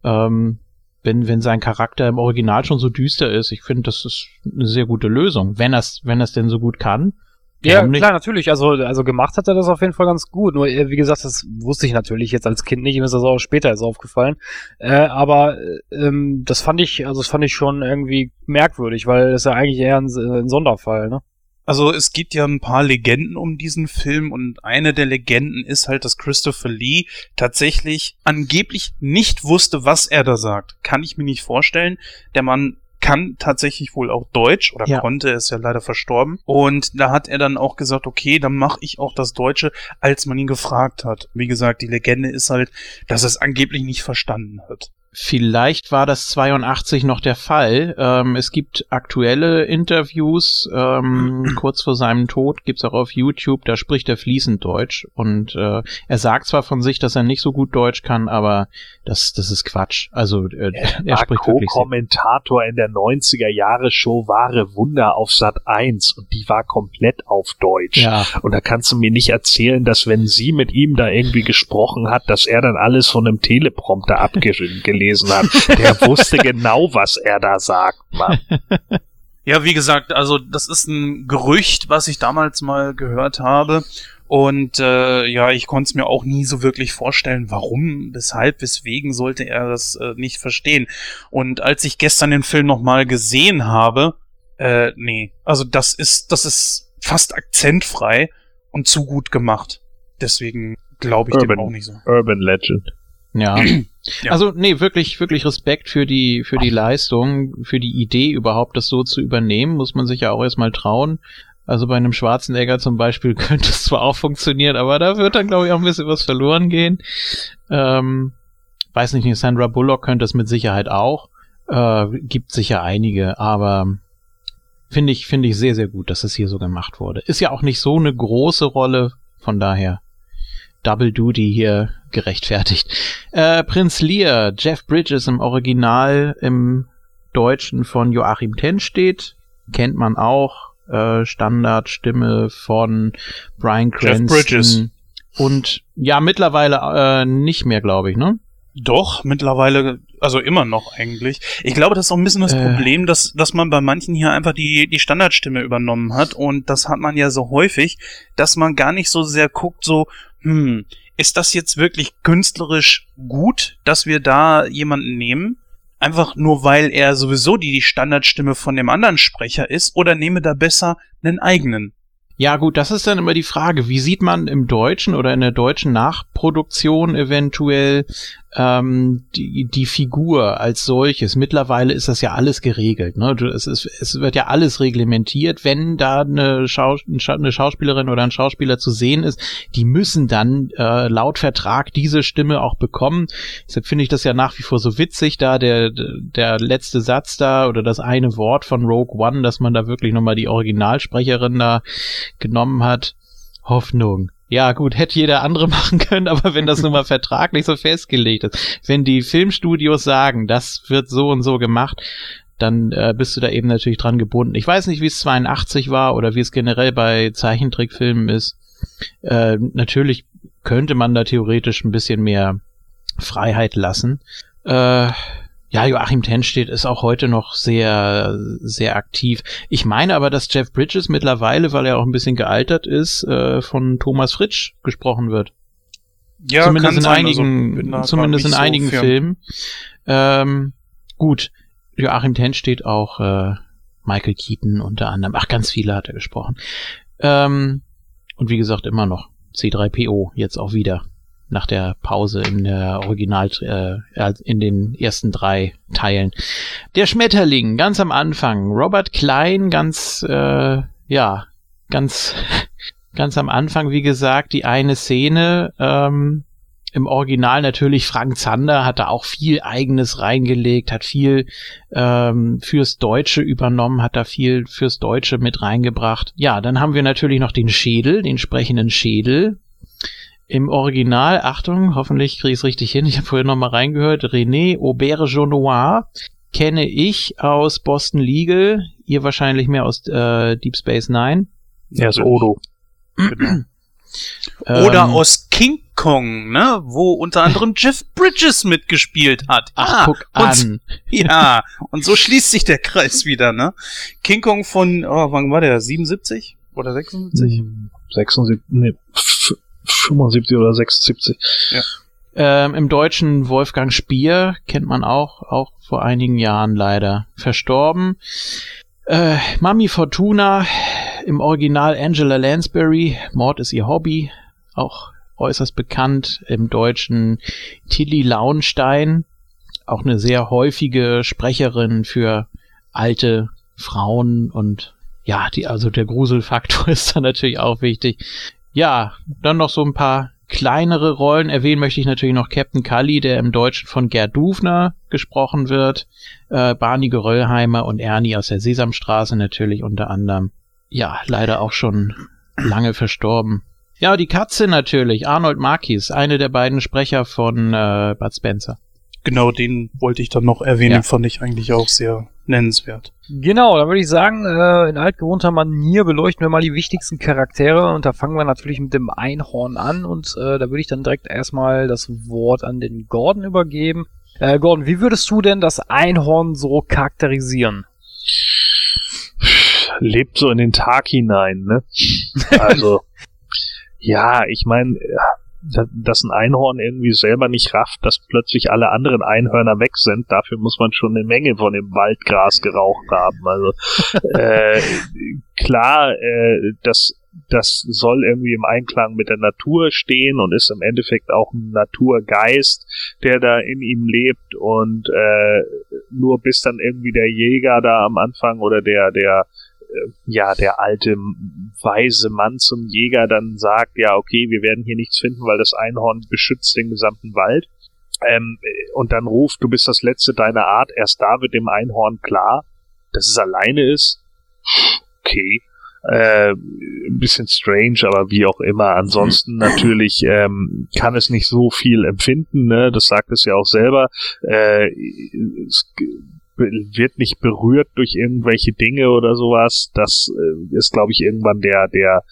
Ähm, wenn, wenn sein Charakter im Original schon so düster ist. Ich finde, das ist eine sehr gute Lösung, wenn er wenn es denn so gut kann. Ja, klar, natürlich. Also, also gemacht hat er das auf jeden Fall ganz gut. Nur, äh, wie gesagt, das wusste ich natürlich jetzt als Kind nicht. Mir ist das auch später erst aufgefallen. Äh, aber ähm, das fand ich, also das fand ich schon irgendwie merkwürdig, weil es ja eigentlich eher ein, ein Sonderfall, ne? Also es gibt ja ein paar Legenden um diesen Film und eine der Legenden ist halt, dass Christopher Lee tatsächlich angeblich nicht wusste, was er da sagt. Kann ich mir nicht vorstellen. Der Mann kann tatsächlich wohl auch Deutsch oder Ja. konnte, er ist ja leider verstorben. Und da hat er dann auch gesagt, okay, dann mache ich auch das Deutsche, als man ihn gefragt hat. Wie gesagt, die Legende ist halt, dass er es angeblich nicht verstanden hat. Vielleicht war das 82 noch der Fall. Ähm, es gibt aktuelle Interviews. Ähm, kurz vor seinem Tod gibt's auch auf YouTube. Da spricht er fließend Deutsch und äh, er sagt zwar von sich, dass er nicht so gut Deutsch kann, aber das das ist Quatsch. Also äh, Er, er spricht wirklich. Co-Kommentator in der 90er Jahre Show Wahre Wunder auf Sat 1 und die war komplett auf Deutsch. Ja, Und da kannst du mir nicht erzählen, dass wenn sie mit ihm da irgendwie gesprochen hat, dass er dann alles von einem Teleprompter abgelesen hat. Der wusste genau, was er da sagt. Mann. Ja, wie gesagt, also das ist ein Gerücht, was ich damals mal gehört habe. Und äh, ja, ich konnte es mir auch nie so wirklich vorstellen, warum, weshalb, weswegen sollte er das äh, nicht verstehen. Und als ich gestern den Film nochmal gesehen habe, äh, nee, also das ist, das ist fast akzentfrei und zu gut gemacht. Deswegen glaube ich dem Urban. auch nicht so. Urban Legend. ja. Ja. Also nee, wirklich wirklich Respekt für die für die Leistung, für die Idee überhaupt das so zu übernehmen, muss man sich ja auch erstmal trauen. Also bei einem Schwarzenegger zum Beispiel könnte es zwar auch funktionieren, aber da wird dann glaube ich auch ein bisschen was verloren gehen. Ähm, weiß nicht, Sandra Bullock könnte es mit Sicherheit auch. Äh, gibt sicher einige, aber finde ich finde ich sehr sehr gut, dass es hier so gemacht wurde. Ist ja auch nicht so eine große Rolle, von daher Double Duty hier gerechtfertigt. Äh, Prinz Lear, Jeff Bridges im Original im Deutschen von Joachim Ten steht, kennt man auch. Äh, Standardstimme von Brian Jeff Cranston. Bridges. Und ja, mittlerweile äh, nicht mehr, glaube ich, ne? Doch, mittlerweile, also immer noch eigentlich. Ich glaube, das ist auch ein bisschen das Äh. Problem, dass, dass man bei manchen hier einfach die, die Standardstimme übernommen hat. Und das hat man ja so häufig, dass man gar nicht so sehr guckt, so, hm, ist das jetzt wirklich künstlerisch gut, dass wir da jemanden nehmen? Einfach nur, weil er sowieso die, die Standardstimme von dem anderen Sprecher ist, oder nehme da besser einen eigenen? Ja, gut, das ist dann immer die Frage, wie sieht man im Deutschen oder in der deutschen Nachproduktion eventuell ähm, die, die Figur als solches? Mittlerweile ist das ja alles geregelt. Ne? Du- Es, ist, es wird ja alles reglementiert. Wenn da eine, Schau ein Scha- eine Schauspielerin oder ein Schauspieler zu sehen ist, die müssen dann äh, laut Vertrag diese Stimme auch bekommen. Deshalb finde ich das ja nach wie vor so witzig, da der, der letzte Satz da oder das eine Wort von Rogue One, dass man da wirklich nochmal die Originalsprecherin da genommen hat. Hoffnung. Ja, gut, hätte jeder andere machen können, aber wenn das nun mal vertraglich so festgelegt ist, wenn die Filmstudios sagen, das wird so und so gemacht, dann äh, bist du da eben natürlich dran gebunden. Ich weiß nicht, wie es 82 war oder wie es generell bei Zeichentrickfilmen ist. Äh, natürlich könnte man da theoretisch ein bisschen mehr Freiheit lassen. Äh, ja, Joachim Tenstedt ist auch heute noch sehr, sehr aktiv. Ich meine aber, dass Jeff Bridges mittlerweile, weil er auch ein bisschen gealtert ist, äh, von Thomas Fritsch gesprochen wird. Ja, zumindest in sein, also einigen, da zumindest in so einigen firm. Filmen. Ähm, gut, Joachim Ten steht auch äh, Michael Keaton unter anderem. Ach, ganz viele hat er gesprochen. Ähm, und wie gesagt, immer noch C3PO, jetzt auch wieder. Nach der Pause in der Original, äh, in den ersten drei Teilen. Der Schmetterling, ganz am Anfang. Robert Klein, ganz, äh, ja, ganz, ganz am Anfang, wie gesagt, die eine Szene, ähm, im Original natürlich Frank Zander hat da auch viel eigenes reingelegt, hat viel ähm, fürs Deutsche übernommen, hat da viel fürs Deutsche mit reingebracht. Ja, dann haben wir natürlich noch den Schädel, den sprechenden Schädel. Im Original, Achtung, hoffentlich kriege ich es richtig hin, ich habe vorhin noch mal reingehört, René Auberge-Noir kenne ich aus Boston Legal, ihr wahrscheinlich mehr aus äh, Deep Space Nine. Er ist Odo. Genau. Oder Ähm, aus King Kong, ne, wo unter anderem Jeff Bridges mitgespielt hat. Ach, Ah, guck und- an. Ja, und so schließt sich der Kreis wieder, ne? King Kong von, oh, wann war der? 77 oder 76? 76, nee, f- 75 oder 76. Ähm, Im Deutschen Wolfgang Spier kennt man auch, auch vor einigen Jahren leider verstorben. Äh, Mami Fortuna, im Original Angela Lansbury, Mord ist ihr Hobby, auch äußerst bekannt. Im Deutschen Tilly Launstein, auch eine sehr häufige Sprecherin für alte Frauen und ja, die, also der Gruselfaktor ist da natürlich auch wichtig. Ja, dann noch so ein paar kleinere Rollen erwähnen möchte ich natürlich noch Captain Cully, der im Deutschen von Gerd Dufner gesprochen wird, äh, Barney Geröllheimer und Ernie aus der Sesamstraße natürlich unter anderem. Ja, leider auch schon lange verstorben. Ja, die Katze natürlich, Arnold Marquis, eine der beiden Sprecher von äh, Bud Spencer. Genau, den wollte ich dann noch erwähnen, Ja. fand ich eigentlich auch sehr nennenswert. Genau, dann würde ich sagen, äh, in altgewohnter Manier beleuchten wir mal die wichtigsten Charaktere und da fangen wir natürlich mit dem Einhorn an und äh, da würde ich dann direkt erstmal das Wort an den Gordon übergeben. Äh, Gordon, wie würdest du denn das Einhorn so charakterisieren? lebt so in den Tag hinein, ne? Also, ja, ich meine, dass ein Einhorn irgendwie selber nicht rafft, dass plötzlich alle anderen Einhörner weg sind, dafür muss man schon eine Menge von dem Waldgras geraucht haben. Also äh, klar, äh, das das soll irgendwie im Einklang mit der Natur stehen und ist im Endeffekt auch ein Naturgeist, der da in ihm lebt und äh, nur bis dann irgendwie der Jäger da am Anfang oder der der ja der alte weise Mann zum Jäger dann sagt, ja okay, wir werden hier nichts finden, weil das Einhorn beschützt den gesamten Wald. Ähm, und dann ruft, du bist das letzte deiner Art. Erst da wird dem Einhorn klar, dass es alleine ist. Okay. Äh, ein bisschen strange, aber wie auch immer. Ansonsten natürlich ähm, kann es nicht so viel empfinden, ne? das sagt es ja auch selber. Äh, es wird nicht berührt durch irgendwelche Dinge oder sowas. Das äh, ist, glaube ich, irgendwann der der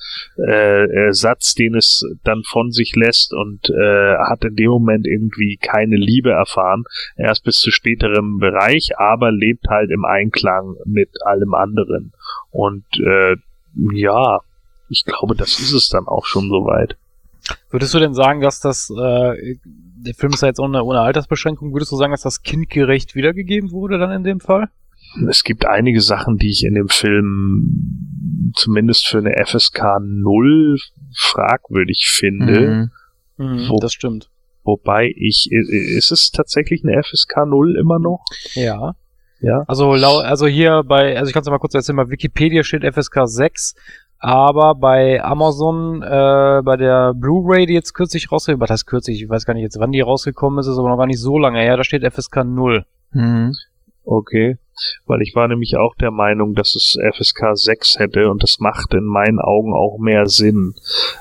äh, äh, Satz, den es dann von sich lässt und äh, hat in dem Moment irgendwie keine Liebe erfahren. Erst bis zu späterem Bereich, aber lebt halt im Einklang mit allem anderen. Und äh, ja, ich glaube, das ist es dann auch schon soweit. Würdest du denn sagen, dass das, äh, der Film ist ja jetzt ohne, ohne Altersbeschränkung, würdest du sagen, dass das kindgerecht wiedergegeben wurde dann in dem Fall? Es gibt einige Sachen, die ich in dem Film zumindest für eine FSK 0 fragwürdig finde. Mhm. Wo- das stimmt. Wobei ich, ist es tatsächlich eine FSK 0 immer noch? Ja. Ja. Also, also hier bei, also ich kann es mal kurz erzählen, bei Wikipedia steht FSK 6, aber bei Amazon, äh, bei der Blu-ray, die jetzt kürzlich rausgekommen was heißt kürzlich, ich weiß gar nicht jetzt, wann die rausgekommen ist, ist aber noch gar nicht so lange her, da steht FSK 0. Mhm. Okay. Weil ich war nämlich auch der Meinung, dass es FSK 6 hätte und das macht in meinen Augen auch mehr Sinn.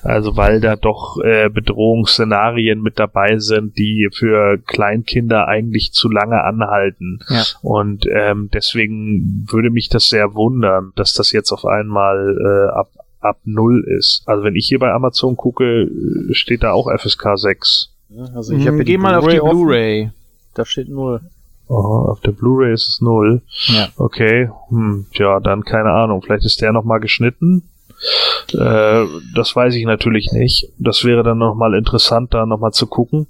Also weil da doch äh, Bedrohungsszenarien mit dabei sind, die für Kleinkinder eigentlich zu lange anhalten. Ja. Und ähm, deswegen würde mich das sehr wundern, dass das jetzt auf einmal äh, ab ab null ist. Also wenn ich hier bei Amazon gucke, steht da auch FSK 6. Also Mhm, hier die Geh mal auf die Blu-ray. Da steht 0. Oh, auf der Blu-ray ist es null. Ja. Okay, hm, ja, dann keine Ahnung. Vielleicht ist der nochmal geschnitten. Äh, das weiß ich natürlich nicht. Das wäre dann nochmal interessant, da nochmal zu gucken.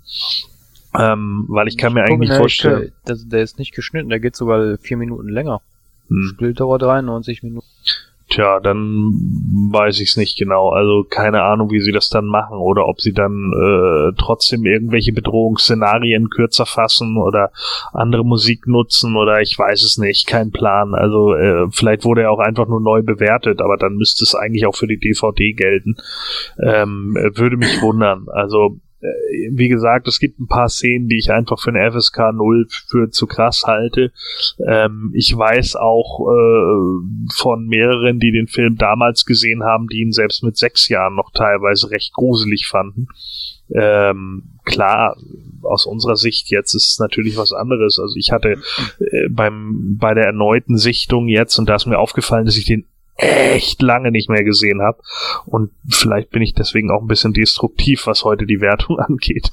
Ähm, weil ich kann mir eigentlich nicht vorstellen. Der, der ist nicht geschnitten, der geht sogar vier Minuten länger. Hm. Spieldauer 93 Minuten. Tja, dann weiß ich es nicht genau. Also keine Ahnung, wie sie das dann machen oder ob sie dann äh, trotzdem irgendwelche Bedrohungsszenarien kürzer fassen oder andere Musik nutzen oder ich weiß es nicht, kein Plan. Also äh, vielleicht wurde er auch einfach nur neu bewertet, aber dann müsste es eigentlich auch für die DVD gelten. Ähm, äh, würde mich wundern. Also wie gesagt, es gibt ein paar Szenen, die ich einfach für eine FSK 0 für zu krass halte. Ähm, ich weiß auch äh, von mehreren, die den Film damals gesehen haben, die ihn selbst mit sechs Jahren noch teilweise recht gruselig fanden. Ähm, klar, aus unserer Sicht jetzt ist es natürlich was anderes. Also ich hatte äh, beim bei der erneuten Sichtung jetzt und da ist mir aufgefallen, dass ich den echt lange nicht mehr gesehen habe und vielleicht bin ich deswegen auch ein bisschen destruktiv, was heute die Wertung angeht.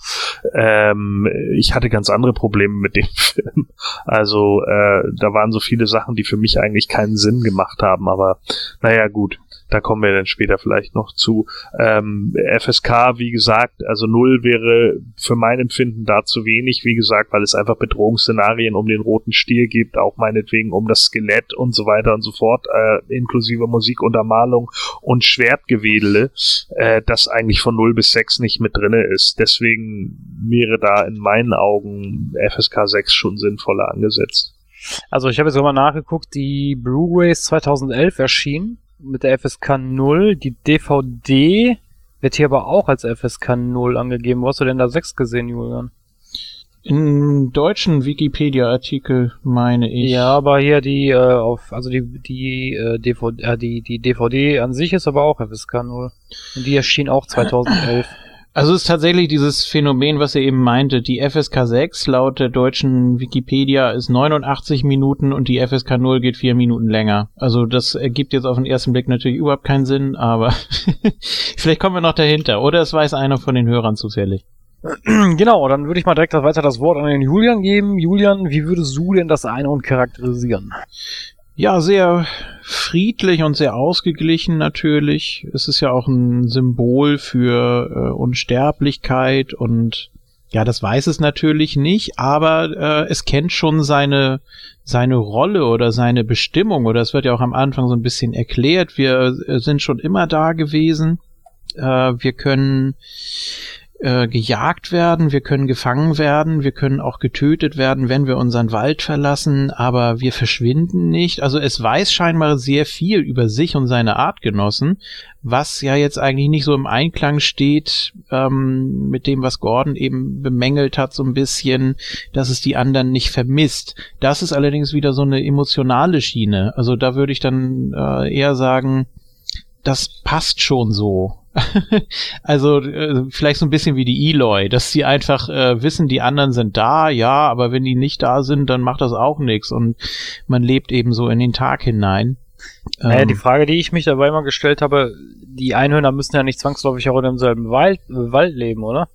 Ähm, ich hatte ganz andere Probleme mit dem Film. Also äh, da waren so viele Sachen, die für mich eigentlich keinen Sinn gemacht haben, aber naja gut, da kommen wir dann später vielleicht noch zu. Ähm, FSK, wie gesagt, also null wäre für mein Empfinden da zu wenig, wie gesagt, weil es einfach Bedrohungsszenarien um den roten Stier gibt, auch meinetwegen um das Skelett und so weiter und so fort, äh, inklusive Musikuntermalung und Schwertgewedele, äh, das eigentlich von 0 bis 6 nicht mit drinne ist. Deswegen wäre da in meinen Augen FSK 6 schon sinnvoller angesetzt. Also ich habe jetzt mal nachgeguckt, die Blu-ray ist 2011 erschienen mit der FSK 0, die DVD Wird hier aber auch als FSK 0 angegeben. Wo hast du denn da 6 gesehen, Julian? Im deutschen Wikipedia-Artikel meine ich. Ja, aber hier die äh, auf also die die äh, DVD äh, die die DVD an sich ist aber auch FSK 0 und die erschien auch 2011. Also es ist tatsächlich dieses Phänomen, was ihr eben meinte. Die FSK 6 laut der deutschen Wikipedia ist 89 Minuten und die FSK 0 geht vier Minuten länger. Also das ergibt jetzt auf den ersten Blick natürlich überhaupt keinen Sinn, aber vielleicht kommen wir noch dahinter. Oder es weiß einer von den Hörern zufällig. genau, dann würde ich mal direkt weiter das Wort an den Julian geben. Julian, wie würdest du denn das Einhorn charakterisieren? Ja, sehr friedlich und sehr ausgeglichen natürlich. Es ist ja auch ein Symbol für äh, Unsterblichkeit und ja, das weiß es natürlich nicht, aber äh, es kennt schon seine seine Rolle oder seine Bestimmung oder es wird ja auch am Anfang so ein bisschen erklärt. Wir äh, sind schon immer da gewesen. Äh, wir können äh, gejagt werden, wir können gefangen werden, wir können auch getötet werden, wenn wir unseren Wald verlassen, aber wir verschwinden nicht. Also es weiß scheinbar sehr viel über sich und seine Artgenossen, was ja jetzt eigentlich nicht so im Einklang steht ähm, mit dem, was Gordon eben bemängelt hat, so ein bisschen, dass es die anderen nicht vermisst. Das ist allerdings wieder so eine emotionale Schiene. Also da würde ich dann äh, eher sagen, das passt schon so. also äh, vielleicht so ein bisschen wie die Eloy, dass sie einfach äh, wissen, die anderen sind da, ja, aber wenn die nicht da sind, dann macht das auch nichts und man lebt eben so in den Tag hinein. Naja, ähm, die Frage, die ich mich dabei mal gestellt habe, die Einhörner müssen ja nicht zwangsläufig auch in demselben Wald, äh, Wald leben, oder?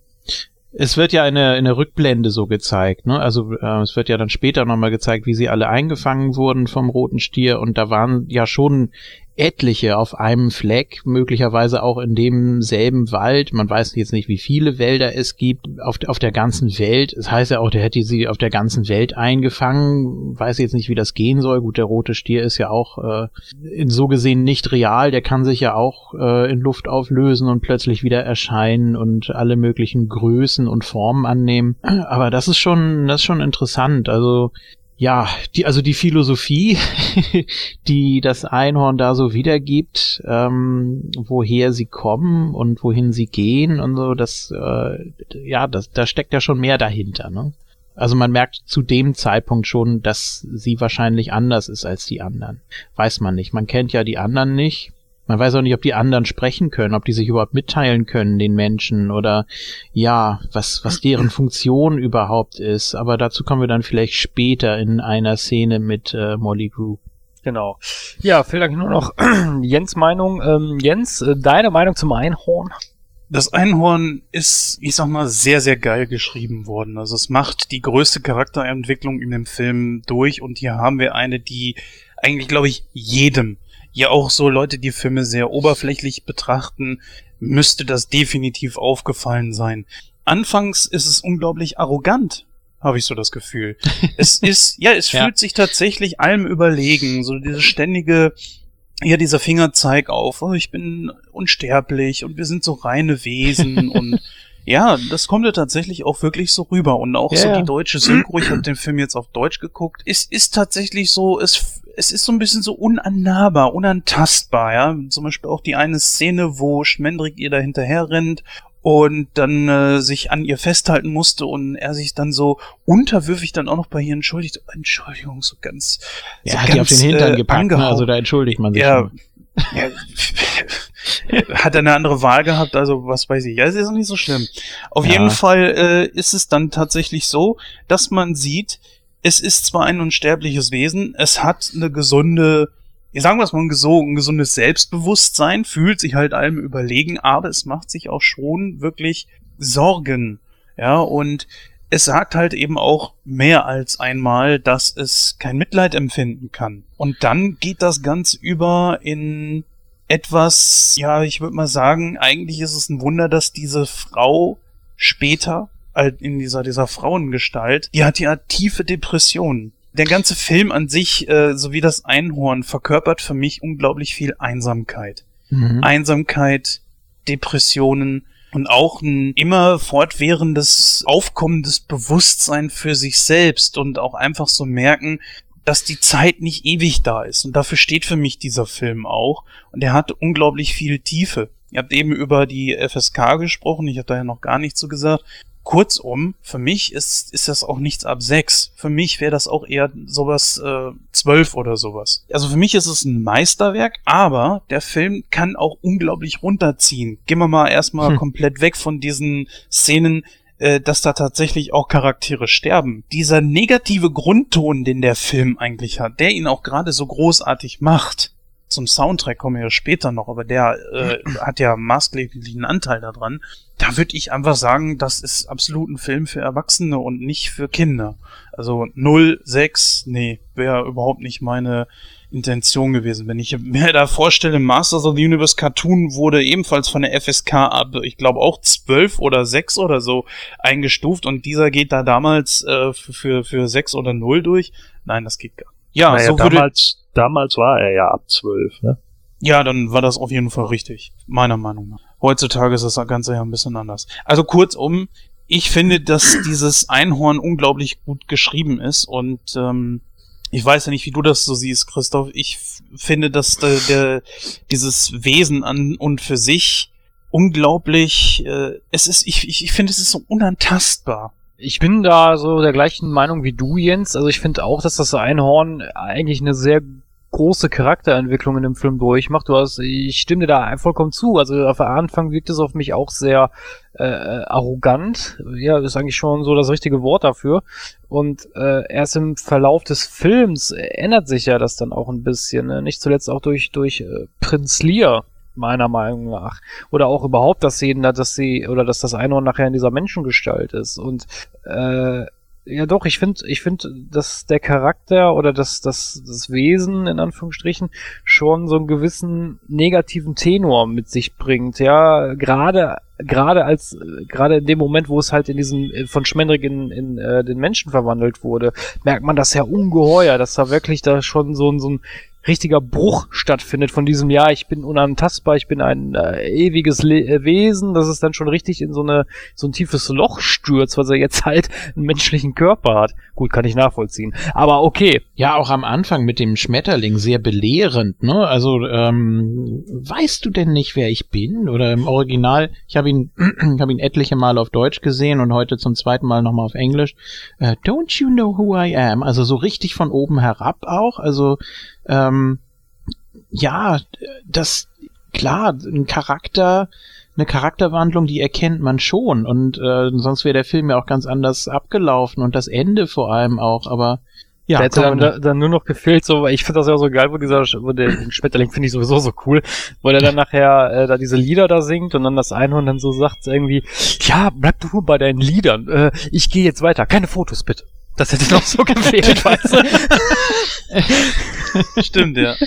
Es wird ja eine, eine Rückblende so gezeigt, ne? Also äh, es wird ja dann später nochmal gezeigt, wie sie alle eingefangen wurden vom roten Stier und da waren ja schon etliche auf einem Fleck, möglicherweise auch in demselben Wald. Man weiß jetzt nicht, wie viele Wälder es gibt auf, auf der ganzen Welt. Das heißt ja auch, der hätte sie auf der ganzen Welt eingefangen. Weiß jetzt nicht, wie das gehen soll. Gut, der rote Stier ist ja auch äh, in so gesehen nicht real. Der kann sich ja auch äh, in Luft auflösen und plötzlich wieder erscheinen und alle möglichen Größen und Formen annehmen. Aber das ist schon, das ist schon interessant. Also ja, die, also die Philosophie, die das Einhorn da so wiedergibt, ähm, woher sie kommen und wohin sie gehen und so, das, äh, ja, das, da steckt ja schon mehr dahinter, ne? Also man merkt zu dem Zeitpunkt schon, dass sie wahrscheinlich anders ist als die anderen. Weiß man nicht. Man kennt ja die anderen nicht. Man weiß auch nicht, ob die anderen sprechen können, ob die sich überhaupt mitteilen können, den Menschen oder ja, was, was deren Funktion überhaupt ist. Aber dazu kommen wir dann vielleicht später in einer Szene mit äh, Molly Group. Genau. Ja, vielleicht nur noch Jens Meinung. Ähm, Jens, äh, deine Meinung zum Einhorn? Das Einhorn ist, ich sag mal, sehr, sehr geil geschrieben worden. Also es macht die größte Charakterentwicklung in dem Film durch und hier haben wir eine, die eigentlich, glaube ich, jedem ja auch so Leute, die Filme sehr oberflächlich betrachten, müsste das definitiv aufgefallen sein. Anfangs ist es unglaublich arrogant, habe ich so das Gefühl. es ist, ja, es ja. fühlt sich tatsächlich allem überlegen, so diese ständige, ja, dieser Fingerzeig auf, oh, ich bin unsterblich und wir sind so reine Wesen und ja, das kommt ja tatsächlich auch wirklich so rüber und auch ja, so die deutsche Synchro, ich habe den Film jetzt auf Deutsch geguckt, ist, ist tatsächlich so, es es ist so ein bisschen so unannahbar, unantastbar, ja. Zum Beispiel auch die eine Szene, wo Schmendrick ihr da hinterher rennt und dann äh, sich an ihr festhalten musste und er sich dann so unterwürfig dann auch noch bei ihr entschuldigt. Entschuldigung, so ganz. Ja, so hat ganz, die auf den Hintern äh, gepackt, ne? also da entschuldigt man sich. Ja, ja, hat er eine andere Wahl gehabt, also was weiß ich. Ja, es ist nicht so schlimm. Auf ja. jeden Fall äh, ist es dann tatsächlich so, dass man sieht, es ist zwar ein unsterbliches Wesen, es hat eine gesunde, sagen wir es mal, ein, gesundes Selbstbewusstsein, fühlt sich halt allem überlegen, aber es macht sich auch schon wirklich Sorgen. Ja, und es sagt halt eben auch mehr als einmal, dass es kein Mitleid empfinden kann. Und dann geht das ganz über in etwas, ja, ich würde mal sagen, eigentlich ist es ein Wunder, dass diese Frau später in dieser, dieser Frauengestalt, die hat ja tiefe Depressionen. Der ganze Film an sich, äh, sowie das Einhorn, verkörpert für mich unglaublich viel Einsamkeit. Mhm. Einsamkeit, Depressionen und auch ein immer fortwährendes, aufkommendes Bewusstsein für sich selbst und auch einfach so merken, dass die Zeit nicht ewig da ist. Und dafür steht für mich dieser Film auch. Und er hat unglaublich viel Tiefe. Ihr habt eben über die FSK gesprochen, ich habe da ja noch gar nichts zu gesagt. Kurzum, für mich ist, ist das auch nichts ab sechs. Für mich wäre das auch eher sowas äh, zwölf oder sowas. Also für mich ist es ein Meisterwerk, aber der Film kann auch unglaublich runterziehen. Gehen wir mal erstmal Hm. komplett weg von diesen Szenen, äh, dass da tatsächlich auch Charaktere sterben. Dieser negative Grundton, den der Film eigentlich hat, der ihn auch gerade so großartig macht. Zum Soundtrack kommen wir ja später noch, aber der äh, hat ja maßgeblichen Anteil daran. Da würde ich einfach sagen, das ist absolut ein Film für Erwachsene und nicht für Kinder. Also 0, 6, nee, wäre überhaupt nicht meine Intention gewesen. Wenn ich mir da vorstelle, Masters of the Universe Cartoon wurde ebenfalls von der FSK ab, ich glaube auch 12 oder 6 oder so eingestuft und dieser geht da damals äh, für, für, für 6 oder 0 durch. Nein, das geht gar nicht. Ja, naja, so würde, damals, damals war er ja ab zwölf, ne? ja, dann war das auf jeden Fall richtig, meiner Meinung nach. Heutzutage ist das Ganze ja ein bisschen anders. Also kurzum, ich finde, dass dieses Einhorn unglaublich gut geschrieben ist und ähm, ich weiß ja nicht, wie du das so siehst, Christoph. Ich finde, dass der, der dieses Wesen an und für sich unglaublich, äh, es ist, ich, ich, ich finde, es ist so unantastbar. Ich bin da so der gleichen Meinung wie du, Jens. Also ich finde auch, dass das Einhorn eigentlich eine sehr große Charakterentwicklung in dem Film durchmacht. Du hast, ich stimme dir da vollkommen zu. Also auf Anfang wirkt es auf mich auch sehr äh, arrogant. Ja, ist eigentlich schon so das richtige Wort dafür. Und äh, erst im Verlauf des Films ändert sich ja das dann auch ein bisschen. Ne? Nicht zuletzt auch durch durch äh, Prinz Lear meiner Meinung nach oder auch überhaupt das sehen, dass sie oder dass das Einhorn nachher in dieser Menschengestalt ist und äh, ja doch, ich finde, ich finde, dass der Charakter oder das, das, das Wesen in Anführungsstrichen schon so einen gewissen negativen Tenor mit sich bringt. Ja, gerade gerade als gerade in dem Moment, wo es halt in diesen äh, von Schmendrick in, in äh, den Menschen verwandelt wurde, merkt man das ja ungeheuer, dass da wirklich da schon so so ein richtiger Bruch stattfindet von diesem Jahr, ich bin unantastbar, ich bin ein äh, ewiges Le äh, Wesen, dass es dann schon richtig in so eine so ein tiefes Loch stürzt, weil er jetzt halt einen menschlichen Körper hat. Gut, kann ich nachvollziehen. Aber okay. Ja, auch am Anfang mit dem Schmetterling sehr belehrend, ne? Also, ähm, weißt du denn nicht, wer ich bin? Oder im Original, ich habe ihn, ich habe ihn etliche Mal auf Deutsch gesehen und heute zum zweiten Mal nochmal auf Englisch. Äh, Don't you know who I am? Also so richtig von oben herab auch. Also, ähm, ja, das, klar, ein Charakter, eine Charakterwandlung, die erkennt man schon und äh, sonst wäre der Film ja auch ganz anders abgelaufen und das Ende vor allem auch, aber ja, da hätte dann, da, dann nur noch gefehlt, so, weil ich finde das ja so geil, wo dieser, wo der den Schmetterling finde ich sowieso so cool, wo der dann nachher äh, da diese Lieder da singt und dann das Einhorn dann so sagt irgendwie, ja, bleib du nur bei deinen Liedern, äh, ich gehe jetzt weiter, keine Fotos bitte. Das hätte noch so gefehlt, weißt du? Stimmt, ja.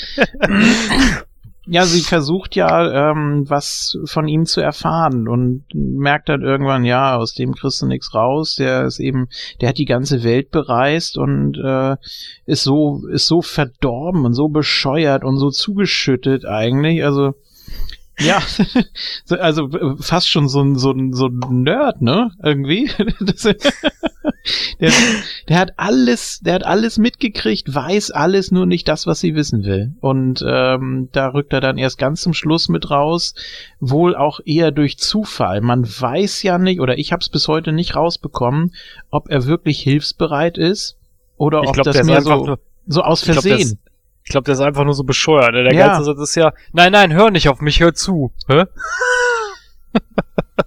Ja, sie versucht ja, ähm, was von ihm zu erfahren und merkt dann irgendwann, ja, aus dem kriegst du nichts raus. Der ist eben, der hat die ganze Welt bereist und äh, ist so, ist so verdorben und so bescheuert und so zugeschüttet eigentlich. Also ja, so- also fast schon so ein, so ein, so ein Nerd, ne? Irgendwie. Das, der, der hat alles, der hat alles mitgekriegt, weiß alles, nur nicht das, was sie wissen will. Und ähm, da rückt er dann erst ganz zum Schluss mit raus, wohl auch eher durch Zufall. Man weiß ja nicht, oder ich habe es bis heute nicht rausbekommen, ob er wirklich hilfsbereit ist oder Ich ob glaube, das mehr so, nur, so aus glaub, Versehen. Ich glaube, der ist einfach nur so bescheuert. ne? Der Ja. ganze Satz ist ja, nein, nein, hör nicht auf mich, hör zu. Hä?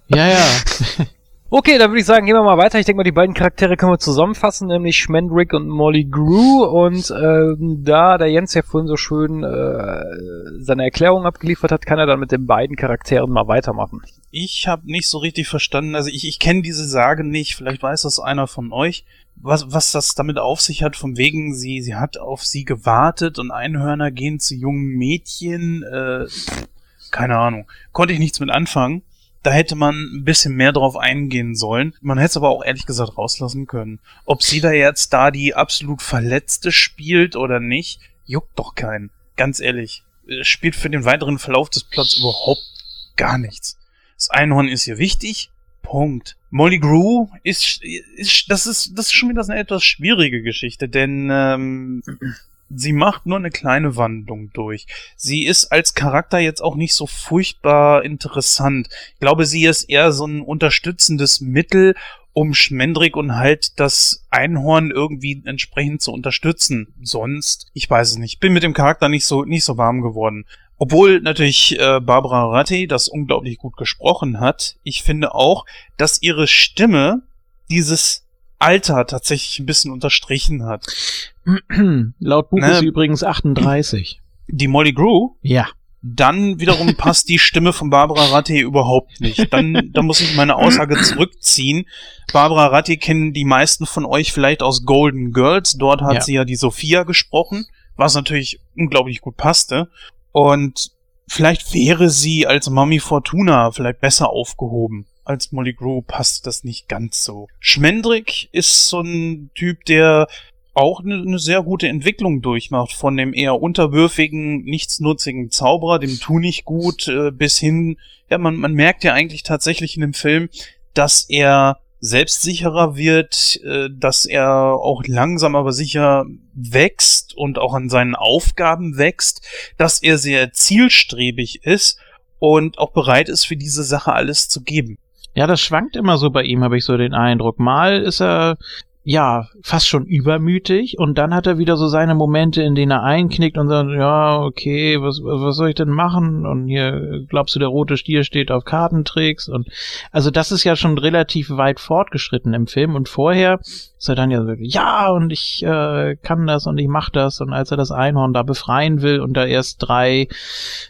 ja, ja. Okay, dann würde ich sagen, gehen wir mal weiter. Ich denke mal, die beiden Charaktere können wir zusammenfassen, nämlich Schmendrick und Molly Grew. Und ähm, da der Jens ja vorhin so schön äh, seine Erklärung abgeliefert hat, kann er dann mit den beiden Charakteren mal weitermachen. Ich habe nicht so richtig verstanden, also ich, ich kenne diese Sage nicht, vielleicht weiß das einer von euch, was, was das damit auf sich hat, von wegen, sie, sie hat auf sie gewartet und Einhörner gehen zu jungen Mädchen, äh, keine Ahnung, konnte ich nichts mit anfangen. Da hätte man ein bisschen mehr drauf eingehen sollen. Man hätte es aber auch ehrlich gesagt rauslassen können. Ob sie da jetzt da die absolut Verletzte spielt oder nicht, juckt doch keinen. Ganz ehrlich. äh, Spielt für den weiteren Verlauf des Plots überhaupt gar nichts. Das Einhorn ist hier wichtig. Punkt. Molly Grew ist, ist das ist das ist schon wieder eine etwas schwierige Geschichte, denn ähm, sie macht nur eine kleine Wandlung durch. Sie ist als Charakter jetzt auch nicht so furchtbar interessant. Ich glaube, sie ist eher so ein unterstützendes Mittel, um Schmendrick und halt das Einhorn irgendwie entsprechend zu unterstützen. Sonst, ich weiß es nicht, bin mit dem Charakter nicht so nicht so warm geworden. Obwohl natürlich äh, Barbara Ratti das unglaublich gut gesprochen hat, ich finde auch, dass ihre Stimme dieses Alter tatsächlich ein bisschen unterstrichen hat. Laut Buch Ne. ist sie übrigens 38. Die Molly Grew, Ja. dann wiederum passt die Stimme von Barbara Ratti überhaupt nicht. Dann, dann muss ich meine Aussage zurückziehen. Barbara Ratti kennen die meisten von euch vielleicht aus Golden Girls. Dort hat Ja. sie ja die Sophia gesprochen, was natürlich unglaublich gut passte. Und vielleicht wäre sie als Mami Fortuna vielleicht besser aufgehoben. Als Molly Grew passt das nicht ganz so. Schmendrick ist so ein Typ, der auch eine, eine sehr gute Entwicklung durchmacht. Von dem eher unterwürfigen, nichtsnutzigen Zauberer, dem tu nicht gut, äh, bis hin, ja, man, man merkt ja eigentlich tatsächlich in dem Film, dass er selbstsicherer wird, äh, dass er auch langsam aber sicher wächst und auch an seinen Aufgaben wächst, dass er sehr zielstrebig ist und auch bereit ist, für diese Sache alles zu geben. Ja, das schwankt immer so bei ihm, habe ich so den Eindruck. Mal ist er ja fast schon übermütig und dann hat er wieder so seine Momente, in denen er einknickt und sagt, ja, okay, was, was soll ich denn machen? Und hier glaubst du, der rote Stier steht auf Kartentricks und also das ist ja schon relativ weit fortgeschritten im Film und vorher ist er dann ja so, ja, und ich äh, kann das und ich mach das und als er das Einhorn da befreien will und da erst drei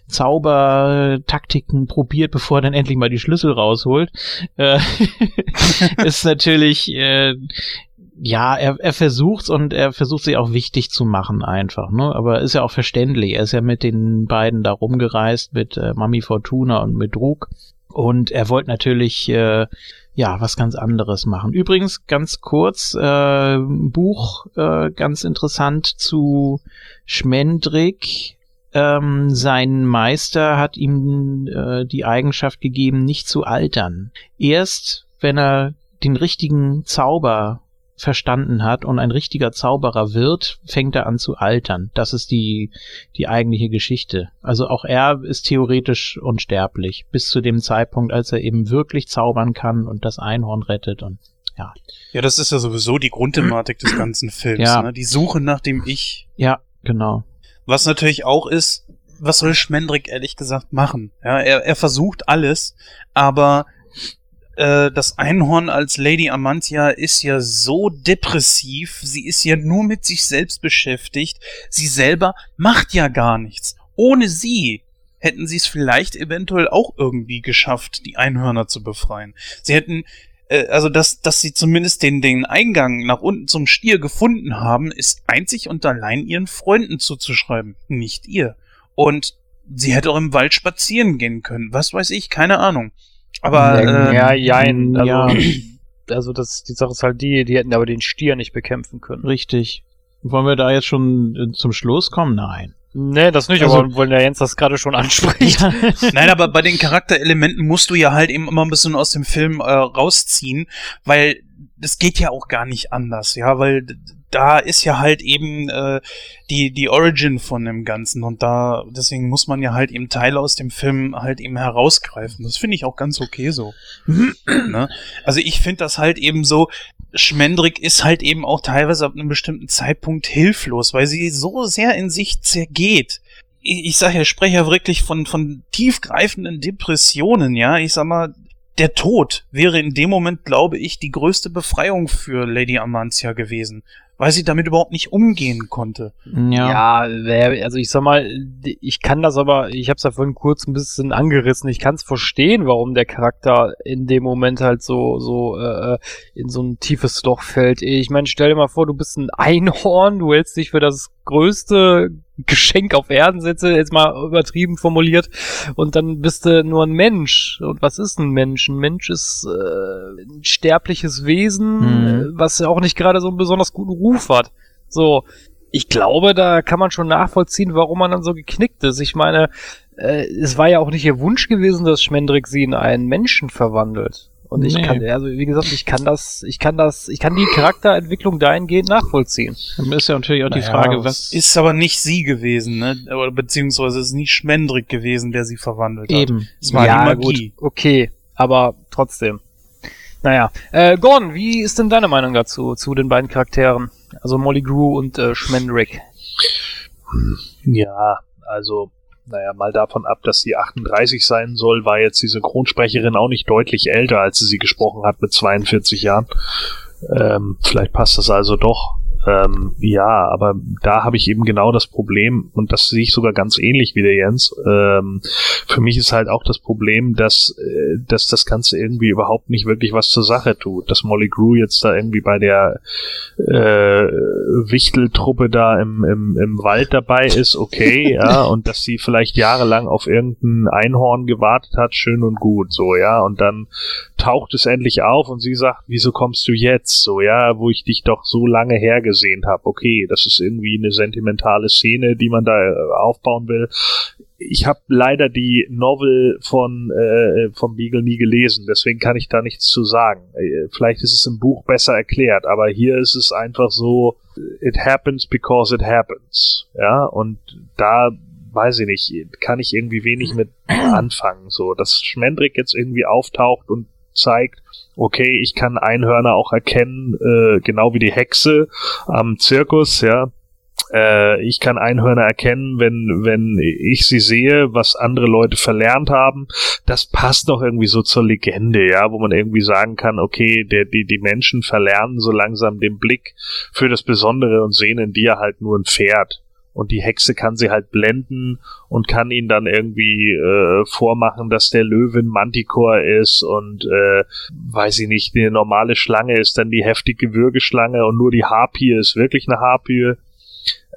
Zaubertaktiken probiert, bevor er dann endlich mal die Schlüssel rausholt, äh, ist natürlich, äh, ja, er, er versucht's und er versucht sich auch wichtig zu machen einfach, ne? Aber ist ja auch verständlich. Er ist ja mit den beiden da rumgereist, mit äh, Mami Fortuna und mit Druk. Und er wollte natürlich, äh, ja, was ganz anderes machen. Übrigens, ganz kurz, äh, Buch, äh, ganz interessant zu Schmendrick. Ähm, sein Meister hat ihm äh, die Eigenschaft gegeben, nicht zu altern. Erst, wenn er den richtigen Zauber verstanden hat und ein richtiger Zauberer wird, fängt er an zu altern. Das ist die, die eigentliche Geschichte. Also auch er ist theoretisch unsterblich, bis zu dem Zeitpunkt, als er eben wirklich zaubern kann und das Einhorn rettet und ja. Ja, das ist ja sowieso die Grundthematik des ganzen Films. Ja. Ne? Die Suche nach dem Ich. Ja, genau. Was natürlich auch ist, was soll Schmendrick ehrlich gesagt machen? Ja, er, er versucht alles, aber äh, das Einhorn als Lady Amantia ist ja so depressiv, sie ist ja nur mit sich selbst beschäftigt, sie selber macht ja gar nichts. Ohne sie hätten sie es vielleicht eventuell auch irgendwie geschafft, die Einhörner zu befreien. Sie hätten äh, also dass, dass sie zumindest den, den Eingang nach unten zum Stier gefunden haben, ist einzig und allein ihren Freunden zuzuschreiben, nicht ihr. Und sie hätte auch im Wald spazieren gehen können, was weiß ich, keine Ahnung. Aber ja, äh, ja, jein. Also, ja. also das, die Sache ist halt die, die hätten aber den Stier nicht bekämpfen können. Richtig. Wollen wir da jetzt schon äh, zum Schluss kommen? Nein. Nee, das nicht, Also- aber wollen der Jens das gerade schon anspricht. Nein, aber bei den Charakterelementen musst du ja halt eben immer ein bisschen aus dem Film äh, rausziehen, weil das geht ja auch gar nicht anders, ja, weil da ist ja halt eben äh, die die Origin von dem Ganzen und da deswegen muss man ja halt eben Teile aus dem Film halt eben herausgreifen. Das finde ich auch ganz okay so. ne? Also ich finde das halt eben so. Schmendrick ist halt eben auch teilweise ab einem bestimmten Zeitpunkt hilflos, weil sie so sehr in sich zergeht ich, ich sage ja, ich spreche ja wirklich von, von tiefgreifenden Depressionen, ja. Ich sag mal, der Tod wäre in dem Moment, glaube ich, die größte Befreiung für Lady Amantia gewesen, weil sie damit überhaupt nicht umgehen konnte. Ja. Ja, also ich sag mal, ich kann das aber, ich habe es ja vorhin kurz ein bisschen angerissen. Ich kann es verstehen, warum der Charakter in dem Moment halt so so äh, in so ein tiefes Loch fällt. Ich meine, stell dir mal vor, du bist ein Einhorn, du hältst dich für das größte Geschenk auf Erden, setze jetzt mal übertrieben formuliert, und dann bist du nur ein Mensch. Und was ist ein Mensch? Ein Mensch ist äh, ein sterbliches Wesen, Mhm. äh, was ja auch nicht gerade so einen besonders guten Ruf hat. So, ich glaube, da kann man schon nachvollziehen, warum man dann so geknickt ist. Ich meine, äh, es war ja auch nicht ihr Wunsch gewesen, dass Schmendrick sie in einen Menschen verwandelt. Und ich Nee. kann, also wie gesagt, ich kann das, ich kann das, ich kann die Charakterentwicklung dahingehend nachvollziehen. Dann ist ja natürlich auch die Naja, Frage, es was Ist aber nicht sie gewesen, ne? Oder beziehungsweise es ist nicht Schmendrick gewesen, der sie verwandelt hat. eben. Es war ja, die Magie. gut, okay, aber trotzdem. Naja, äh, Gordon, wie ist denn deine Meinung dazu, zu den beiden Charakteren? Also Molly Grew und äh, Schmendrick. Ja, also, naja, mal davon ab, dass sie 38 sein soll, war jetzt die Synchronsprecherin auch nicht deutlich älter, als sie sie gesprochen hat mit 42 Jahren. Ähm, vielleicht passt das also doch. Ähm, ja, aber da habe ich eben genau das Problem, und das sehe ich sogar ganz ähnlich wie der Jens. Ähm, für mich ist halt auch das Problem, dass, äh, dass das Ganze irgendwie überhaupt nicht wirklich was zur Sache tut. Dass Molly Grew jetzt da irgendwie bei der äh, Wichteltruppe da im, im, im Wald dabei ist, okay, ja, und dass sie vielleicht jahrelang auf irgendein Einhorn gewartet hat, schön und gut, so, ja, und dann taucht es endlich auf und sie sagt, wieso kommst du jetzt, so, ja, wo ich dich doch so lange hergesehen habe, okay, das ist irgendwie eine sentimentale Szene, die man da äh, aufbauen will. Ich habe leider die Novel von äh, vom Beagle nie gelesen, deswegen kann ich da nichts zu sagen. Äh, Vielleicht ist es im Buch besser erklärt, aber hier ist es einfach so, it happens because it happens. Ja, und da weiß ich nicht, kann ich irgendwie wenig mit anfangen. So, dass Schmendrick jetzt irgendwie auftaucht und zeigt, okay, ich kann Einhörner auch erkennen, äh, genau wie die Hexe am Zirkus, ja. Äh, ich kann Einhörner erkennen, wenn, wenn ich sie sehe, was andere Leute verlernt haben. Das passt doch irgendwie so zur Legende, ja, wo man irgendwie sagen kann, okay, der, die, die Menschen verlernen so langsam den Blick für das Besondere und sehen in dir halt nur ein Pferd. Und die Hexe kann sie halt blenden und kann ihn dann irgendwie äh, vormachen, dass der Löwen Manticore ist und äh, weiß ich nicht, eine normale Schlange ist dann die heftige Würgeschlange und nur die Harpie ist wirklich eine Harpie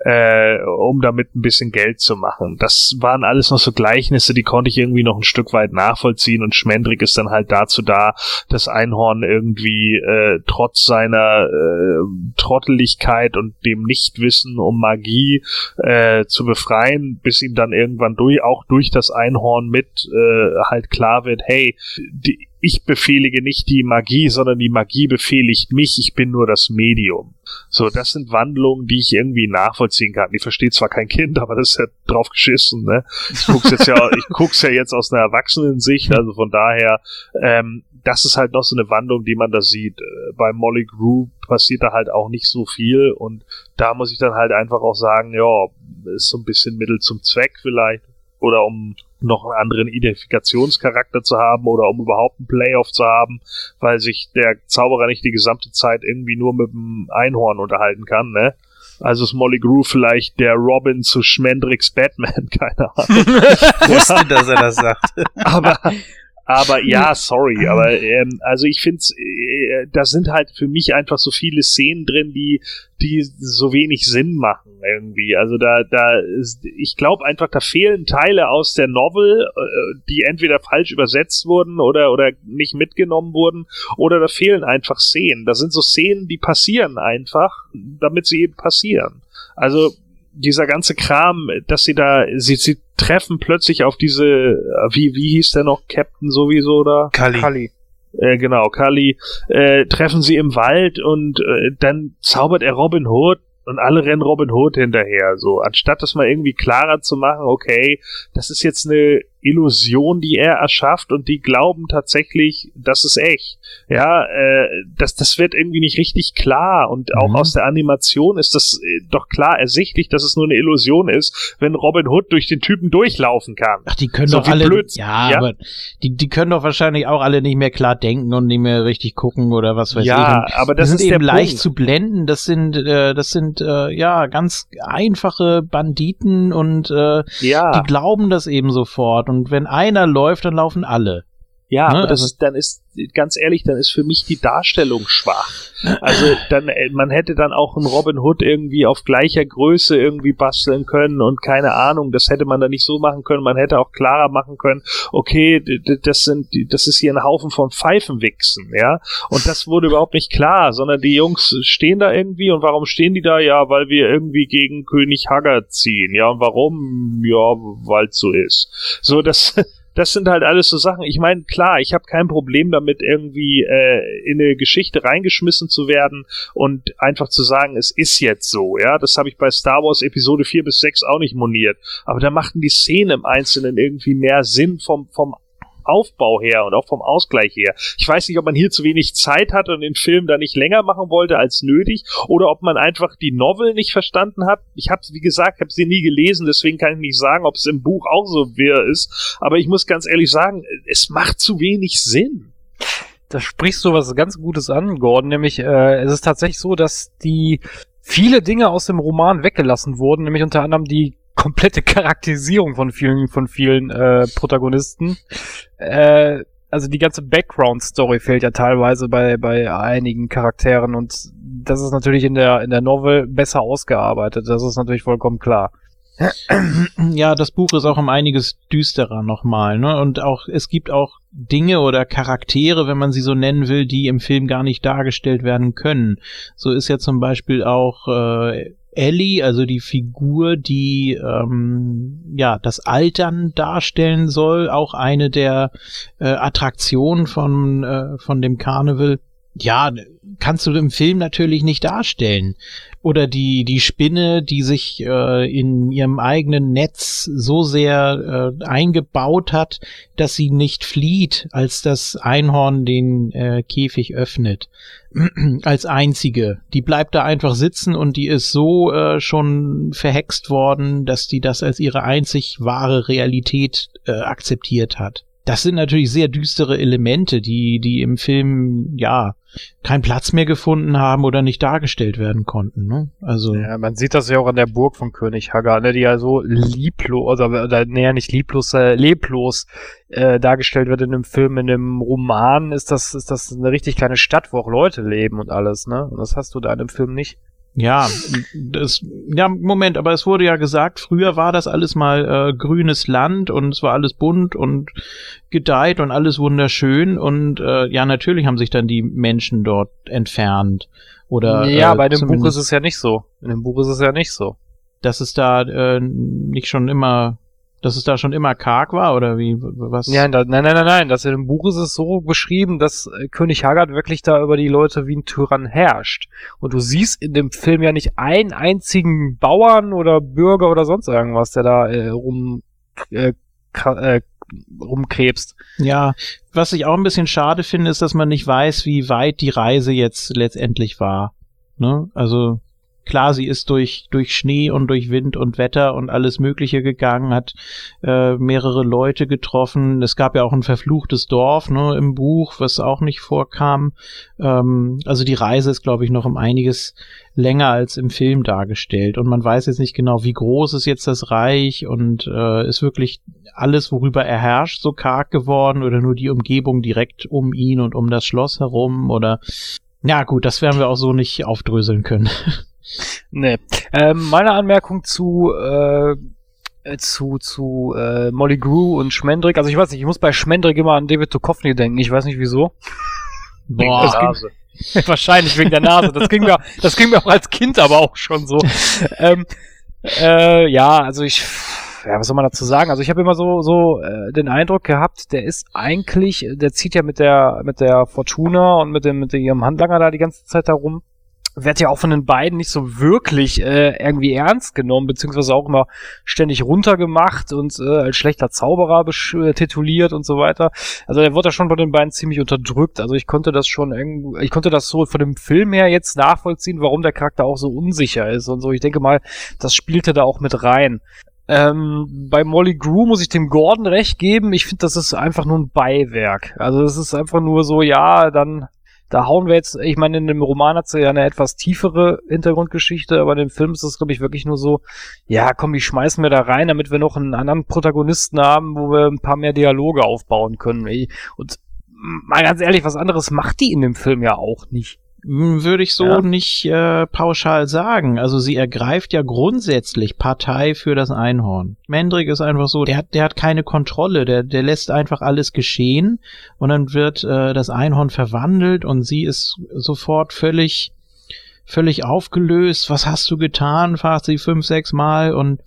äh, um damit ein bisschen Geld zu machen. Das waren alles noch so Gleichnisse, die konnte ich irgendwie noch ein Stück weit nachvollziehen und Schmendrick ist dann halt dazu da, das Einhorn irgendwie äh, trotz seiner äh, Trotteligkeit und dem Nichtwissen um Magie äh, zu befreien, bis ihm dann irgendwann durch, auch durch das Einhorn mit äh, halt klar wird, hey, die, ich befehlige nicht die Magie, sondern die Magie befehligt mich, ich bin nur das Medium. So, das sind Wandlungen, die ich irgendwie nachvollziehen kann. Die versteht zwar kein Kind, aber das ist ja drauf geschissen, ne? Ich guck's jetzt ja, ich guck's ja jetzt aus einer Erwachsenensicht, also von daher, ähm, das ist halt noch so eine Wandlung, die man da sieht. Äh, Bei Molly Grew passiert da halt auch nicht so viel und da muss ich dann halt einfach auch sagen, ja, ist so ein bisschen Mittel zum Zweck vielleicht oder um noch einen anderen Identifikationscharakter zu haben oder um überhaupt einen Playoff zu haben, weil sich der Zauberer nicht die gesamte Zeit irgendwie nur mit dem Einhorn unterhalten kann, ne? Also ist Molly Grew vielleicht der Robin zu Schmendricks Batman, keine Ahnung. wusste, dass er das sagt. aber aber ja, sorry, aber ähm, also ich finde, äh, da sind halt für mich einfach so viele Szenen drin, die die so wenig Sinn machen irgendwie. Also da da ist, ich glaube einfach, da fehlen Teile aus der Novel, äh, die entweder falsch übersetzt wurden oder oder nicht mitgenommen wurden oder da fehlen einfach Szenen. Da sind so Szenen, die passieren einfach, damit sie eben passieren. Also dieser ganze Kram, dass sie da, sie, sie treffen plötzlich auf diese, wie, wie hieß der noch, Captain sowieso da? Kali. Kali. Äh, genau, Kali, äh, treffen sie im Wald und äh, dann zaubert er Robin Hood und alle rennen Robin Hood hinterher. So, anstatt das mal irgendwie klarer zu machen, okay, das ist jetzt eine Illusion, die er erschafft und die glauben tatsächlich, das ist echt. Ja, äh, das, das wird irgendwie nicht richtig klar und auch Mhm. aus der Animation ist das äh, doch klar ersichtlich, dass es nur eine Illusion ist, wenn Robin Hood durch den Typen durchlaufen kann. Ach, die können So doch alle. blöd- ja, ja. aber die, die können doch wahrscheinlich auch alle nicht mehr klar denken und nicht mehr richtig gucken oder was weiß ja, ich. Und aber das sind ist eben leicht Punkt. zu blenden. Das sind, äh, das sind äh, ja ganz einfache Banditen und äh, ja. die glauben das eben sofort. Und wenn einer läuft, dann laufen alle. Ja, Ne, aber das also- ist, dann ist, ganz ehrlich, dann ist für mich die Darstellung schwach. Also dann, äh, man hätte dann auch einen Robin Hood irgendwie auf gleicher Größe irgendwie basteln können und keine Ahnung, das hätte man dann nicht so machen können. Man hätte auch klarer machen können, okay, das sind, das ist hier ein Haufen von Pfeifenwichsen, ja. Und das wurde überhaupt nicht klar, sondern die Jungs stehen da irgendwie und warum stehen die da? Ja, weil wir irgendwie gegen König Haggard ziehen. Ja, und warum? Ja, weil es so ist. So, das, das sind halt alles so Sachen. Ich meine, klar, ich habe kein Problem damit, irgendwie äh, in eine Geschichte reingeschmissen zu werden und einfach zu sagen, es ist jetzt so. Ja, das habe ich bei Star Wars Episode 4 bis 6 auch nicht moniert. Aber da machten die Szenen im Einzelnen irgendwie mehr Sinn vom, vom Aufbau her und auch vom Ausgleich her. Ich weiß nicht, ob man hier zu wenig Zeit hat und den Film da nicht länger machen wollte als nötig oder ob man einfach die Novel nicht verstanden hat. Ich habe wie gesagt, habe sie nie gelesen, deswegen kann ich nicht sagen, ob es im Buch auch so wirr ist. Aber ich muss ganz ehrlich sagen, es macht zu wenig Sinn. Da sprichst du was ganz Gutes an, Gordon. Nämlich, äh, es ist tatsächlich so, dass die viele Dinge aus dem Roman weggelassen wurden, nämlich unter anderem die komplette Charakterisierung von vielen, von vielen äh, Protagonisten. Äh, also die ganze Background-Story fehlt ja teilweise bei, bei einigen Charakteren und das ist natürlich in der, in der Novel besser ausgearbeitet. Das ist natürlich vollkommen klar. Ja, das Buch ist auch um einiges düsterer nochmal, ne? Und auch, es gibt auch Dinge oder Charaktere, wenn man sie so nennen will, die im Film gar nicht dargestellt werden können. So ist ja zum Beispiel auch äh, Ellie, also die Figur, die ähm, ja das Altern darstellen soll, auch eine der äh, Attraktionen von äh, von dem Karneval. Ja, kannst du im Film natürlich nicht darstellen. Oder die die Spinne, die sich äh, in ihrem eigenen Netz so sehr äh, eingebaut hat, dass sie nicht flieht, als das Einhorn den äh, Käfig öffnet als einzige. Die bleibt da einfach sitzen und die ist so äh, schon verhext worden, dass die das als ihre einzig wahre Realität äh, akzeptiert hat. Das sind natürlich sehr düstere Elemente, die, die im Film, ja, keinen Platz mehr gefunden haben oder nicht dargestellt werden konnten. Ne? Also ja, man sieht das ja auch an der Burg von König Hagar, ne, die ja so lieblos, oder, oder näher nicht lieblos, äh, leblos äh, dargestellt wird in dem Film. In dem Roman ist das, ist das eine richtig kleine Stadt, wo auch Leute leben und alles, ne? Und das hast du da in dem Film nicht. Ja, das, ja, Moment, aber es wurde ja gesagt, früher war das alles mal äh, grünes Land und es war alles bunt und gedeiht und alles wunderschön und äh, ja, natürlich haben sich dann die Menschen dort entfernt. Oder, ja, äh, bei dem Buch ist es ja nicht so. In dem Buch ist es ja nicht so. Dass es da äh, nicht schon immer dass es da schon immer karg war oder wie was? Ja, da, nein, nein, nein, nein. Das in dem Buch ist es so beschrieben, dass äh, König Haggard wirklich da über die Leute wie ein Tyrann herrscht. Und du siehst in dem Film ja nicht einen einzigen Bauern oder Bürger oder sonst irgendwas, der da äh, rum äh, äh, rumkrebst. Ja, was ich auch ein bisschen schade finde, ist, dass man nicht weiß, wie weit die Reise jetzt letztendlich war. Ne? Also klar, sie ist durch, durch Schnee und durch Wind und Wetter und alles Mögliche gegangen, hat äh, mehrere Leute getroffen. Es gab ja auch ein verfluchtes Dorf ne, im Buch, was auch nicht vorkam. Ähm, also die Reise ist, glaube ich, noch um einiges länger als im Film dargestellt. Und man weiß jetzt nicht genau, wie groß ist jetzt das Reich und äh, ist wirklich alles, worüber er herrscht, so karg geworden oder nur die Umgebung direkt um ihn und um das Schloss herum oder ja gut, das werden wir auch so nicht aufdröseln können. Nee. Ähm, meine Anmerkung zu, äh, zu, zu äh, Molly Grew und Schmendrick. Also ich weiß nicht, ich muss bei Schmendrick immer an David Duchovny denken. Ich weiß nicht wieso. Boah, das Nase. Ging, wahrscheinlich wegen der Nase. Das ging mir, das ging mir auch als Kind aber auch schon so. ähm, äh, ja, also ich, ja, was soll man dazu sagen? Also ich habe immer so so äh, den Eindruck gehabt, der ist eigentlich, der zieht ja mit der mit der Fortuna und mit dem mit ihrem Handlanger da die ganze Zeit herum wird ja auch von den beiden nicht so wirklich äh, irgendwie ernst genommen, beziehungsweise auch immer ständig runtergemacht und äh, als schlechter Zauberer äh, tituliert und so weiter. Also er wird ja schon von den beiden ziemlich unterdrückt. Also ich konnte das schon irgendwie, ich konnte das so von dem Film her jetzt nachvollziehen, warum der Charakter auch so unsicher ist und so. Ich denke mal, das spielte da auch mit rein. Ähm, bei Molly Grew muss ich dem Gordon recht geben. Ich finde, das ist einfach nur ein Beiwerk. Also es ist einfach nur so, ja, dann da hauen wir jetzt, ich meine, in dem Roman hat sie ja eine etwas tiefere Hintergrundgeschichte, aber in dem Film ist es, glaube ich, wirklich nur so, ja, komm, die schmeißen wir da rein, damit wir noch einen anderen Protagonisten haben, wo wir ein paar mehr Dialoge aufbauen können. Und mal ganz ehrlich, was anderes macht die in dem Film ja auch nicht. Würde ich so ja. nicht äh, pauschal sagen. Also sie ergreift ja grundsätzlich Partei für das Einhorn. Mendrik ist einfach so, der hat, der hat keine Kontrolle, der, der lässt einfach alles geschehen und dann wird äh, das Einhorn verwandelt und sie ist sofort völlig völlig aufgelöst. Was hast du getan? fragt sie fünf, sechs Mal und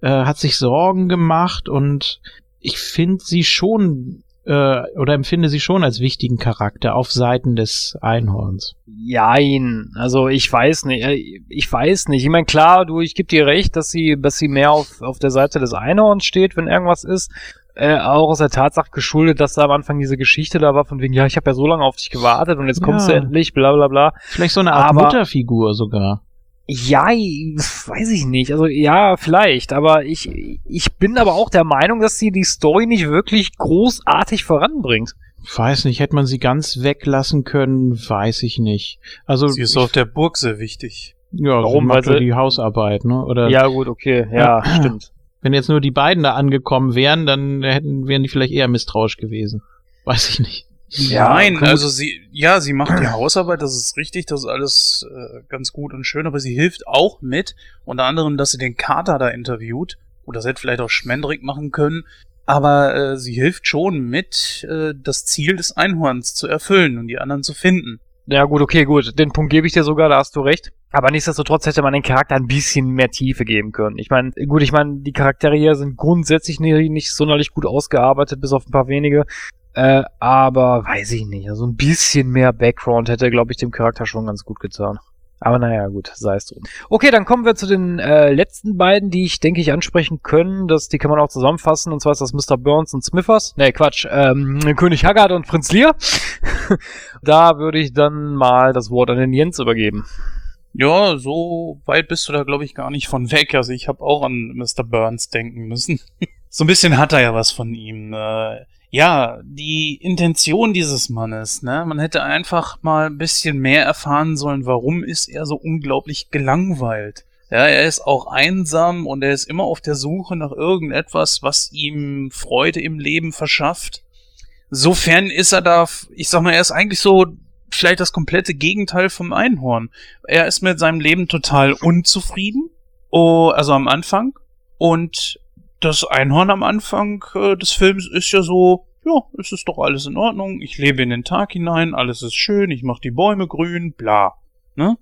äh, hat sich Sorgen gemacht und ich finde sie schon äh, oder empfinde sie schon als wichtigen Charakter auf Seiten des Einhorns. Jein, also ich weiß nicht, äh, ich weiß nicht. Ich meine, klar, du, ich gebe dir recht, dass sie, dass sie mehr auf, auf der Seite des Einhorns steht, wenn irgendwas ist. Äh, auch aus der Tatsache geschuldet, dass da am Anfang diese Geschichte da war, von wegen, ja, ich habe ja so lange auf dich gewartet und jetzt kommst Ja. du endlich, bla bla bla. Vielleicht so eine Art Aber- Mutterfigur sogar. Ja, weiß ich nicht. Also ja, vielleicht, aber ich, ich bin aber auch der Meinung, dass sie die Story nicht wirklich großartig voranbringt. Weiß nicht, hätte man sie ganz weglassen können, weiß ich nicht. Also Sie ist ich, auf der Burg sehr wichtig. ja, Warum? Weil sie- die Hausarbeit, ne? Oder Ja, gut, okay, ja, stimmt. wenn jetzt nur die beiden da angekommen wären, dann hätten wären die vielleicht eher misstrauisch gewesen. Weiß ich nicht. Ja, Nein, gut. also sie, ja, sie macht die Hausarbeit, das ist richtig, das ist alles äh, ganz gut und schön, aber sie hilft auch mit, unter anderem, dass sie den Kater da interviewt, oder sie hätte vielleicht auch Schmendrick machen können, aber äh, sie hilft schon mit, äh, das Ziel des Einhorns zu erfüllen und die anderen zu finden. Ja, gut, okay, gut. Den Punkt gebe ich dir sogar, da hast du recht. Aber nichtsdestotrotz hätte man den Charakter ein bisschen mehr Tiefe geben können. Ich meine, gut, ich meine, die Charaktere hier sind grundsätzlich nicht, nicht sonderlich gut ausgearbeitet, bis auf ein paar wenige. Äh, aber weiß ich nicht. Also ein bisschen mehr Background hätte, glaube ich, dem Charakter schon ganz gut getan. Aber naja, gut, sei es drum. Okay, dann kommen wir zu den äh, letzten beiden, die ich denke ich ansprechen können. Das, die kann man auch zusammenfassen. Und zwar ist das Mr. Burns und Smithers. Nee, Quatsch. Ähm, König Haggard und Prinz Lear. da würde ich dann mal das Wort an den Jens übergeben. Ja, so weit bist du da, glaube ich, gar nicht von weg. Also ich habe auch an Mr. Burns denken müssen. so ein bisschen hat er ja was von ihm. Äh, ja, die Intention dieses Mannes, ne? Man hätte einfach mal ein bisschen mehr erfahren sollen, warum ist er so unglaublich gelangweilt. Ja, er ist auch einsam und er ist immer auf der Suche nach irgendetwas, was ihm Freude im Leben verschafft. Sofern ist er da, ich sag mal, er ist eigentlich so vielleicht das komplette Gegenteil vom Einhorn. Er ist mit seinem Leben total unzufrieden, oh, also am Anfang. Und das Einhorn am Anfang äh, des Films ist ja so, ja, es ist doch alles in Ordnung, ich lebe in den Tag hinein, alles ist schön, ich mache die Bäume grün, bla. Ne?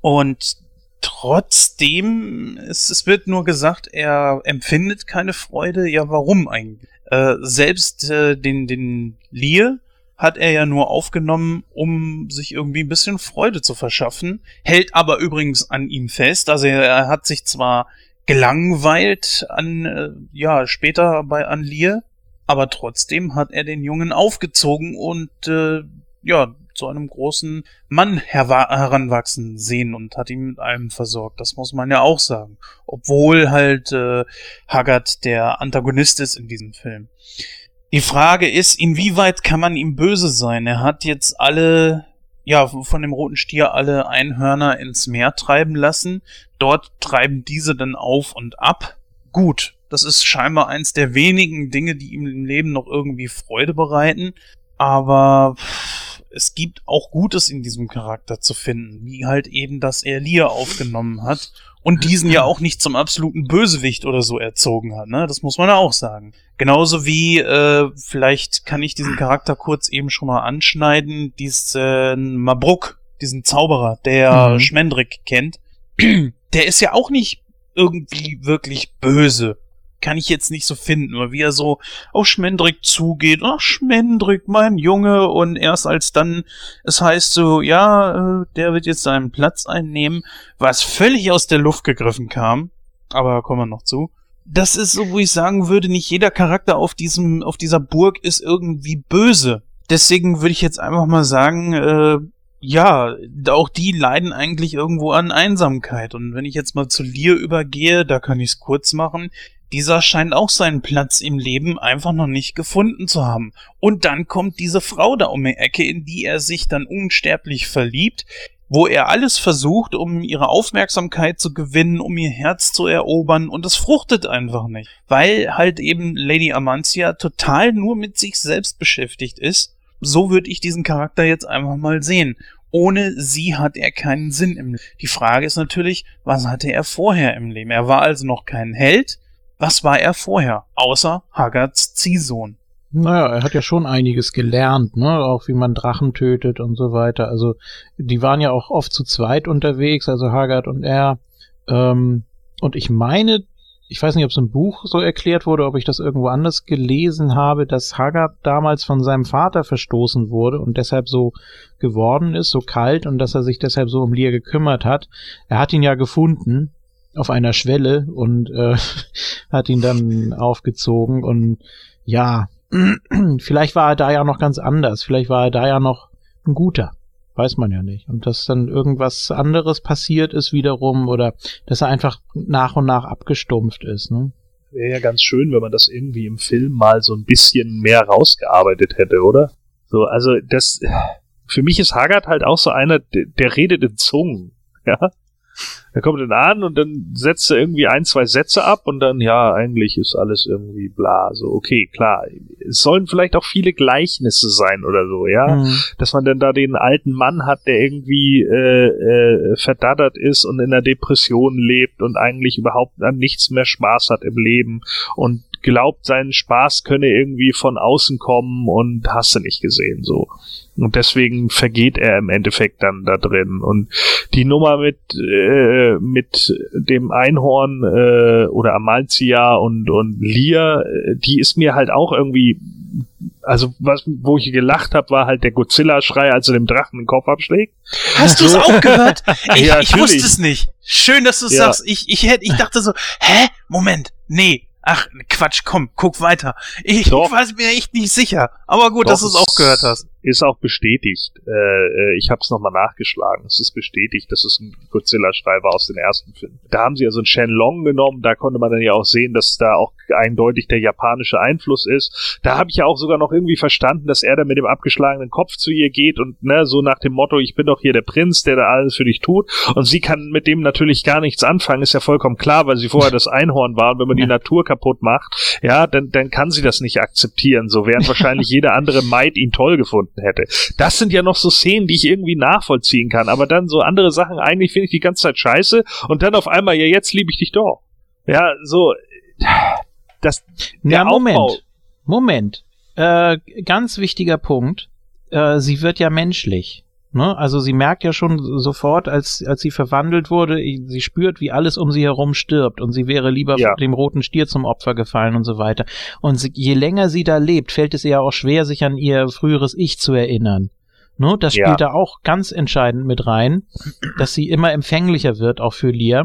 Und trotzdem, es, es wird nur gesagt, er empfindet keine Freude. Ja, warum eigentlich? Äh, selbst äh, den, den Lear hat er ja nur aufgenommen, um sich irgendwie ein bisschen Freude zu verschaffen, hält aber übrigens an ihm fest. Also er, er hat sich zwar gelangweilt an, äh, ja, später bei an Lear, aber trotzdem hat er den Jungen aufgezogen und äh, ja, zu einem großen Mann heranwachsen sehen und hat ihn mit allem versorgt. Das muss man ja auch sagen. Obwohl halt äh, Haggard der Antagonist ist in diesem Film. Die Frage ist, inwieweit kann man ihm böse sein? Er hat jetzt alle, ja, von dem roten Stier alle Einhörner ins Meer treiben lassen. Dort treiben diese dann auf und ab. Gut, das ist scheinbar eins der wenigen Dinge, die ihm im Leben noch irgendwie Freude bereiten. Aber es gibt auch Gutes in diesem Charakter zu finden, wie halt eben, dass er Lia aufgenommen hat und diesen ja auch nicht zum absoluten Bösewicht oder so erzogen hat, ne? Das muss man ja auch sagen. Genauso wie, äh, vielleicht kann ich diesen Charakter kurz eben schon mal anschneiden, diesen Mabruk, diesen Zauberer, der Mhm. Schmendrick kennt. Der ist ja auch nicht irgendwie wirklich böse. Kann ich jetzt nicht so finden, aber wie er so auf Schmendrick zugeht, ach Schmendrick, mein Junge, und erst als dann es heißt so, ja, äh, der wird jetzt seinen Platz einnehmen, was völlig aus der Luft gegriffen kam, aber kommen wir noch zu. Das ist so, wo ich sagen würde, nicht jeder Charakter auf diesem, auf dieser Burg ist irgendwie böse. Deswegen würde ich jetzt einfach mal sagen, äh, ja, auch die leiden eigentlich irgendwo an Einsamkeit. Und wenn ich jetzt mal zu Lear übergehe, da kann ich es kurz machen. Dieser scheint auch seinen Platz im Leben einfach noch nicht gefunden zu haben. Und dann kommt diese Frau da um die Ecke, in die er sich dann unsterblich verliebt, wo er alles versucht, um ihre Aufmerksamkeit zu gewinnen, um ihr Herz zu erobern, und es fruchtet einfach nicht. Weil halt eben Lady Amancia total nur mit sich selbst beschäftigt ist. So würde ich diesen Charakter jetzt einfach mal sehen. Ohne sie hat er keinen Sinn im Leben. Die Frage ist natürlich, was hatte er vorher im Leben? Er war also noch kein Held. Was war er vorher? Außer Haggards Ziehsohn. Naja, er hat ja schon einiges gelernt, ne? Auch wie man Drachen tötet und so weiter. Also, die waren ja auch oft zu zweit unterwegs, also Haggard und er. Ähm, und ich meine, ich weiß nicht, ob es im Buch so erklärt wurde, ob ich das irgendwo anders gelesen habe, dass Haggard damals von seinem Vater verstoßen wurde und deshalb so geworden ist, so kalt und dass er sich deshalb so um Lear gekümmert hat. Er hat ihn ja gefunden auf einer Schwelle und äh, hat ihn dann aufgezogen und ja, vielleicht war er da ja noch ganz anders, vielleicht war er da ja noch ein guter. Weiß man ja nicht. Und dass dann irgendwas anderes passiert ist wiederum oder dass er einfach nach und nach abgestumpft ist. Ne? Wäre ja ganz schön, wenn man das irgendwie im Film mal so ein bisschen mehr rausgearbeitet hätte, oder? So, also das, für mich ist Haggard halt auch so einer, der, der redet in Zungen, ja. Er kommt dann an und dann setzt er irgendwie ein, zwei Sätze ab und dann, ja, eigentlich ist alles irgendwie bla. So, okay, klar. Es sollen vielleicht auch viele Gleichnisse sein oder so, ja. Mhm. Dass man dann da den alten Mann hat, der irgendwie äh, äh, verdattert ist und in einer Depression lebt und eigentlich überhaupt an nichts mehr Spaß hat im Leben und glaubt, sein Spaß könne irgendwie von außen kommen und hast du nicht gesehen, so. Und deswegen vergeht er im Endeffekt dann da drin. Und die Nummer mit, äh, mit dem Einhorn äh, oder Amalzia und, und Lia, äh, die ist mir halt auch irgendwie also was, wo ich gelacht habe, war halt der Godzilla-Schrei, als er dem Drachen den Kopf abschlägt. Hast du es auch gehört? Ich, ja, ich wusste es nicht. Schön, dass du es ja. sagst. Ich, ich, hätte, ich dachte so, hä? Moment, nee, Ach, Quatsch, komm, guck weiter. Ich, ich war mir echt nicht sicher. Aber gut, Doch, dass du es auch gehört hast ist auch bestätigt. Äh, äh ich habe es nochmal nachgeschlagen. Es ist bestätigt, dass es ein Godzilla-Schrei war aus den ersten Filmen. Da haben sie also einen Shenlong genommen. Da konnte man dann ja auch sehen, dass da auch eindeutig der japanische Einfluss ist. Da habe ich ja auch sogar noch irgendwie verstanden, dass er da mit dem abgeschlagenen Kopf zu ihr geht und ne, so nach dem Motto, ich bin doch hier der Prinz, der da alles für dich tut. Und sie kann mit dem natürlich gar nichts anfangen, ist ja vollkommen klar, weil sie vorher das Einhorn war. Und wenn man die Natur kaputt macht, ja, dann, dann kann sie das nicht akzeptieren. So während wahrscheinlich jeder andere Maid ihn toll gefunden hätte. Das sind ja noch so Szenen, die ich irgendwie nachvollziehen kann, aber dann so andere Sachen, eigentlich finde ich die ganze Zeit scheiße und dann auf einmal, ja, jetzt liebe ich dich doch. Ja, so, das, der ja, Moment, Aufbau. Moment, äh, ganz wichtiger Punkt, äh, sie wird ja menschlich. Ne? Also sie merkt ja schon sofort, als, als sie verwandelt wurde, sie spürt, wie alles um sie herum stirbt und sie wäre lieber ja. dem roten Stier zum Opfer gefallen und so weiter. Und sie, je länger sie da lebt, fällt es ihr auch schwer, sich an ihr früheres Ich zu erinnern. Ne? Das spielt ja. da auch ganz entscheidend mit rein, dass sie immer empfänglicher wird, auch für Lia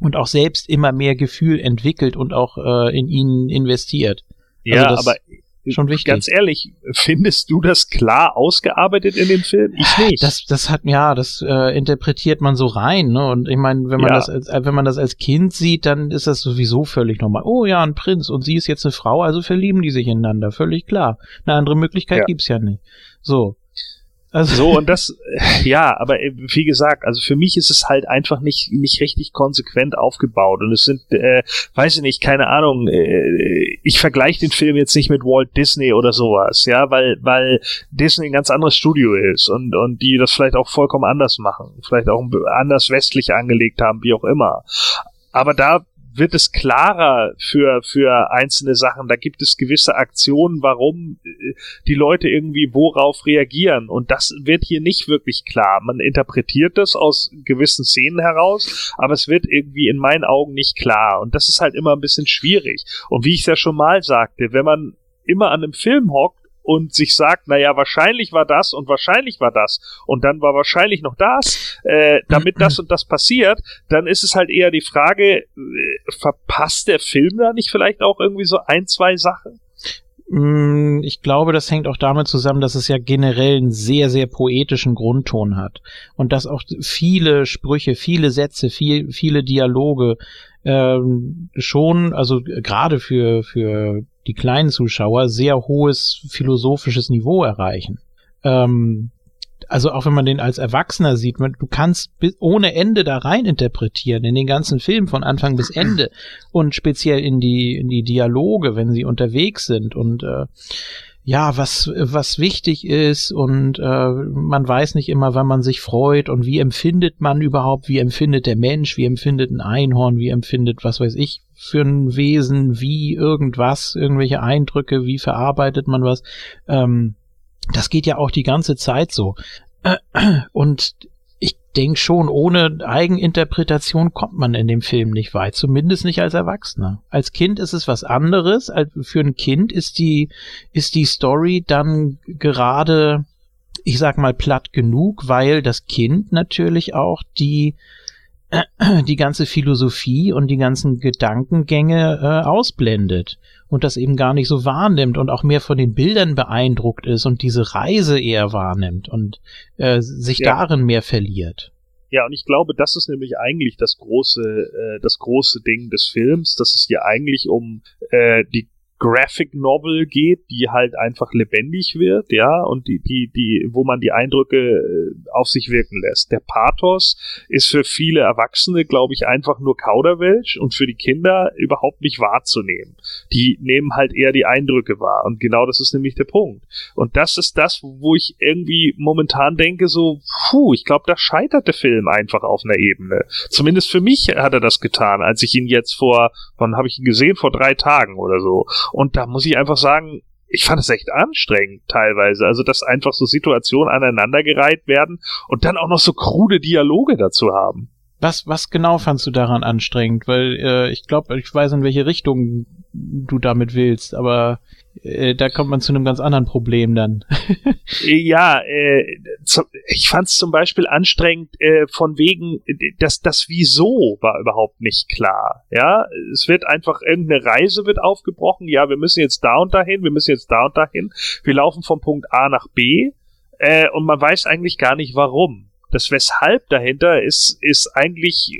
und auch selbst immer mehr Gefühl entwickelt und auch äh, in ihn investiert. Ja, also aber Schon wichtig. Ganz ehrlich, findest du das klar ausgearbeitet in dem Film? Ich nicht. Das, das hat, ja, das äh, interpretiert man so rein, ne? Und ich meine, wenn man ja. das als, äh, wenn man das als Kind sieht, dann ist das sowieso völlig normal. Oh ja, ein Prinz und sie ist jetzt eine Frau, also verlieben die sich ineinander, völlig klar. Eine andere Möglichkeit ja. gibt's ja nicht. So. Also so, und das, ja, aber äh, wie gesagt, also für mich ist es halt einfach nicht, nicht richtig konsequent aufgebaut. Und es sind, äh, weiß ich nicht, keine Ahnung, äh, ich vergleiche den Film jetzt nicht mit Walt Disney oder sowas, ja, weil, weil Disney ein ganz anderes Studio ist und, und die das vielleicht auch vollkommen anders machen, vielleicht auch anders westlich angelegt haben, wie auch immer. Aber da wird es klarer für, für einzelne Sachen. Da gibt es gewisse Aktionen, warum äh, die Leute irgendwie worauf reagieren. Und das wird hier nicht wirklich klar. Man interpretiert das aus gewissen Szenen heraus, aber es wird irgendwie in meinen Augen nicht klar. Und das ist halt immer ein bisschen schwierig. Und wie ich es ja schon mal sagte, wenn man immer an einem Film hockt, und sich sagt, naja, wahrscheinlich war das und wahrscheinlich war das und dann war wahrscheinlich noch das, äh, damit das und das passiert, dann ist es halt eher die Frage, äh, verpasst der Film da nicht vielleicht auch irgendwie so ein, zwei Sachen? Mm, ich glaube, das hängt auch damit zusammen, dass es ja generell einen sehr, sehr poetischen Grundton hat. Und dass auch viele Sprüche, viele Sätze, viel, viele Dialoge ähm, schon, also gerade für, für die kleinen Zuschauer sehr hohes philosophisches Niveau erreichen. Ähm, also auch wenn man den als Erwachsener sieht, man, du kannst ohne Ende da rein interpretieren in den ganzen Film von Anfang bis Ende und speziell in die in die Dialoge, wenn sie unterwegs sind und äh, ja, was, was wichtig ist und äh, man weiß nicht immer, wann man sich freut und wie empfindet man überhaupt, wie empfindet der Mensch, wie empfindet ein Einhorn, wie empfindet, was weiß ich, für ein Wesen, wie irgendwas, irgendwelche Eindrücke, wie verarbeitet man was. Ähm, das geht ja auch die ganze Zeit so. Und denke schon, ohne Eigeninterpretation kommt man in dem Film nicht weit, zumindest nicht als Erwachsener. Als Kind ist es was anderes. Für ein Kind ist die, ist die Story dann gerade, ich sag mal, platt genug, weil das Kind natürlich auch die, die ganze Philosophie und die ganzen Gedankengänge äh, ausblendet und das eben gar nicht so wahrnimmt und auch mehr von den Bildern beeindruckt ist und diese Reise eher wahrnimmt und äh, sich ja. darin mehr verliert. Ja, und ich glaube, das ist nämlich eigentlich das große, äh, das große Ding des Films, dass es hier eigentlich um äh, die Graphic Novel geht, die halt einfach lebendig wird, ja, und die, die, die, wo man die Eindrücke äh, auf sich wirken lässt. Der Pathos ist für viele Erwachsene, glaube ich, einfach nur Kauderwelsch und für die Kinder überhaupt nicht wahrzunehmen. Die nehmen halt eher die Eindrücke wahr. Und genau das ist nämlich der Punkt. Und das ist das, wo ich irgendwie momentan denke, so, puh, ich glaube, da scheitert der Film einfach auf einer Ebene. Zumindest für mich hat er das getan, als ich ihn jetzt vor, wann habe ich ihn gesehen? Vor drei Tagen oder so. Und da muss ich einfach sagen, ich fand es echt anstrengend teilweise. Also, dass einfach so Situationen aneinandergereiht werden und dann auch noch so krude Dialoge dazu haben. Was, was genau fandst du daran anstrengend? Weil äh, ich glaube, ich weiß, in welche Richtung du damit willst, aber da kommt man zu einem ganz anderen Problem dann. ja, äh, ich fand es zum Beispiel anstrengend äh, von wegen, dass das Wieso war überhaupt nicht klar. Ja, es wird einfach irgendeine Reise wird aufgebrochen. Ja, wir müssen jetzt da und dahin, wir müssen jetzt da und dahin. Wir laufen von Punkt A nach B äh, und man weiß eigentlich gar nicht warum das Weshalb dahinter ist, ist eigentlich, äh,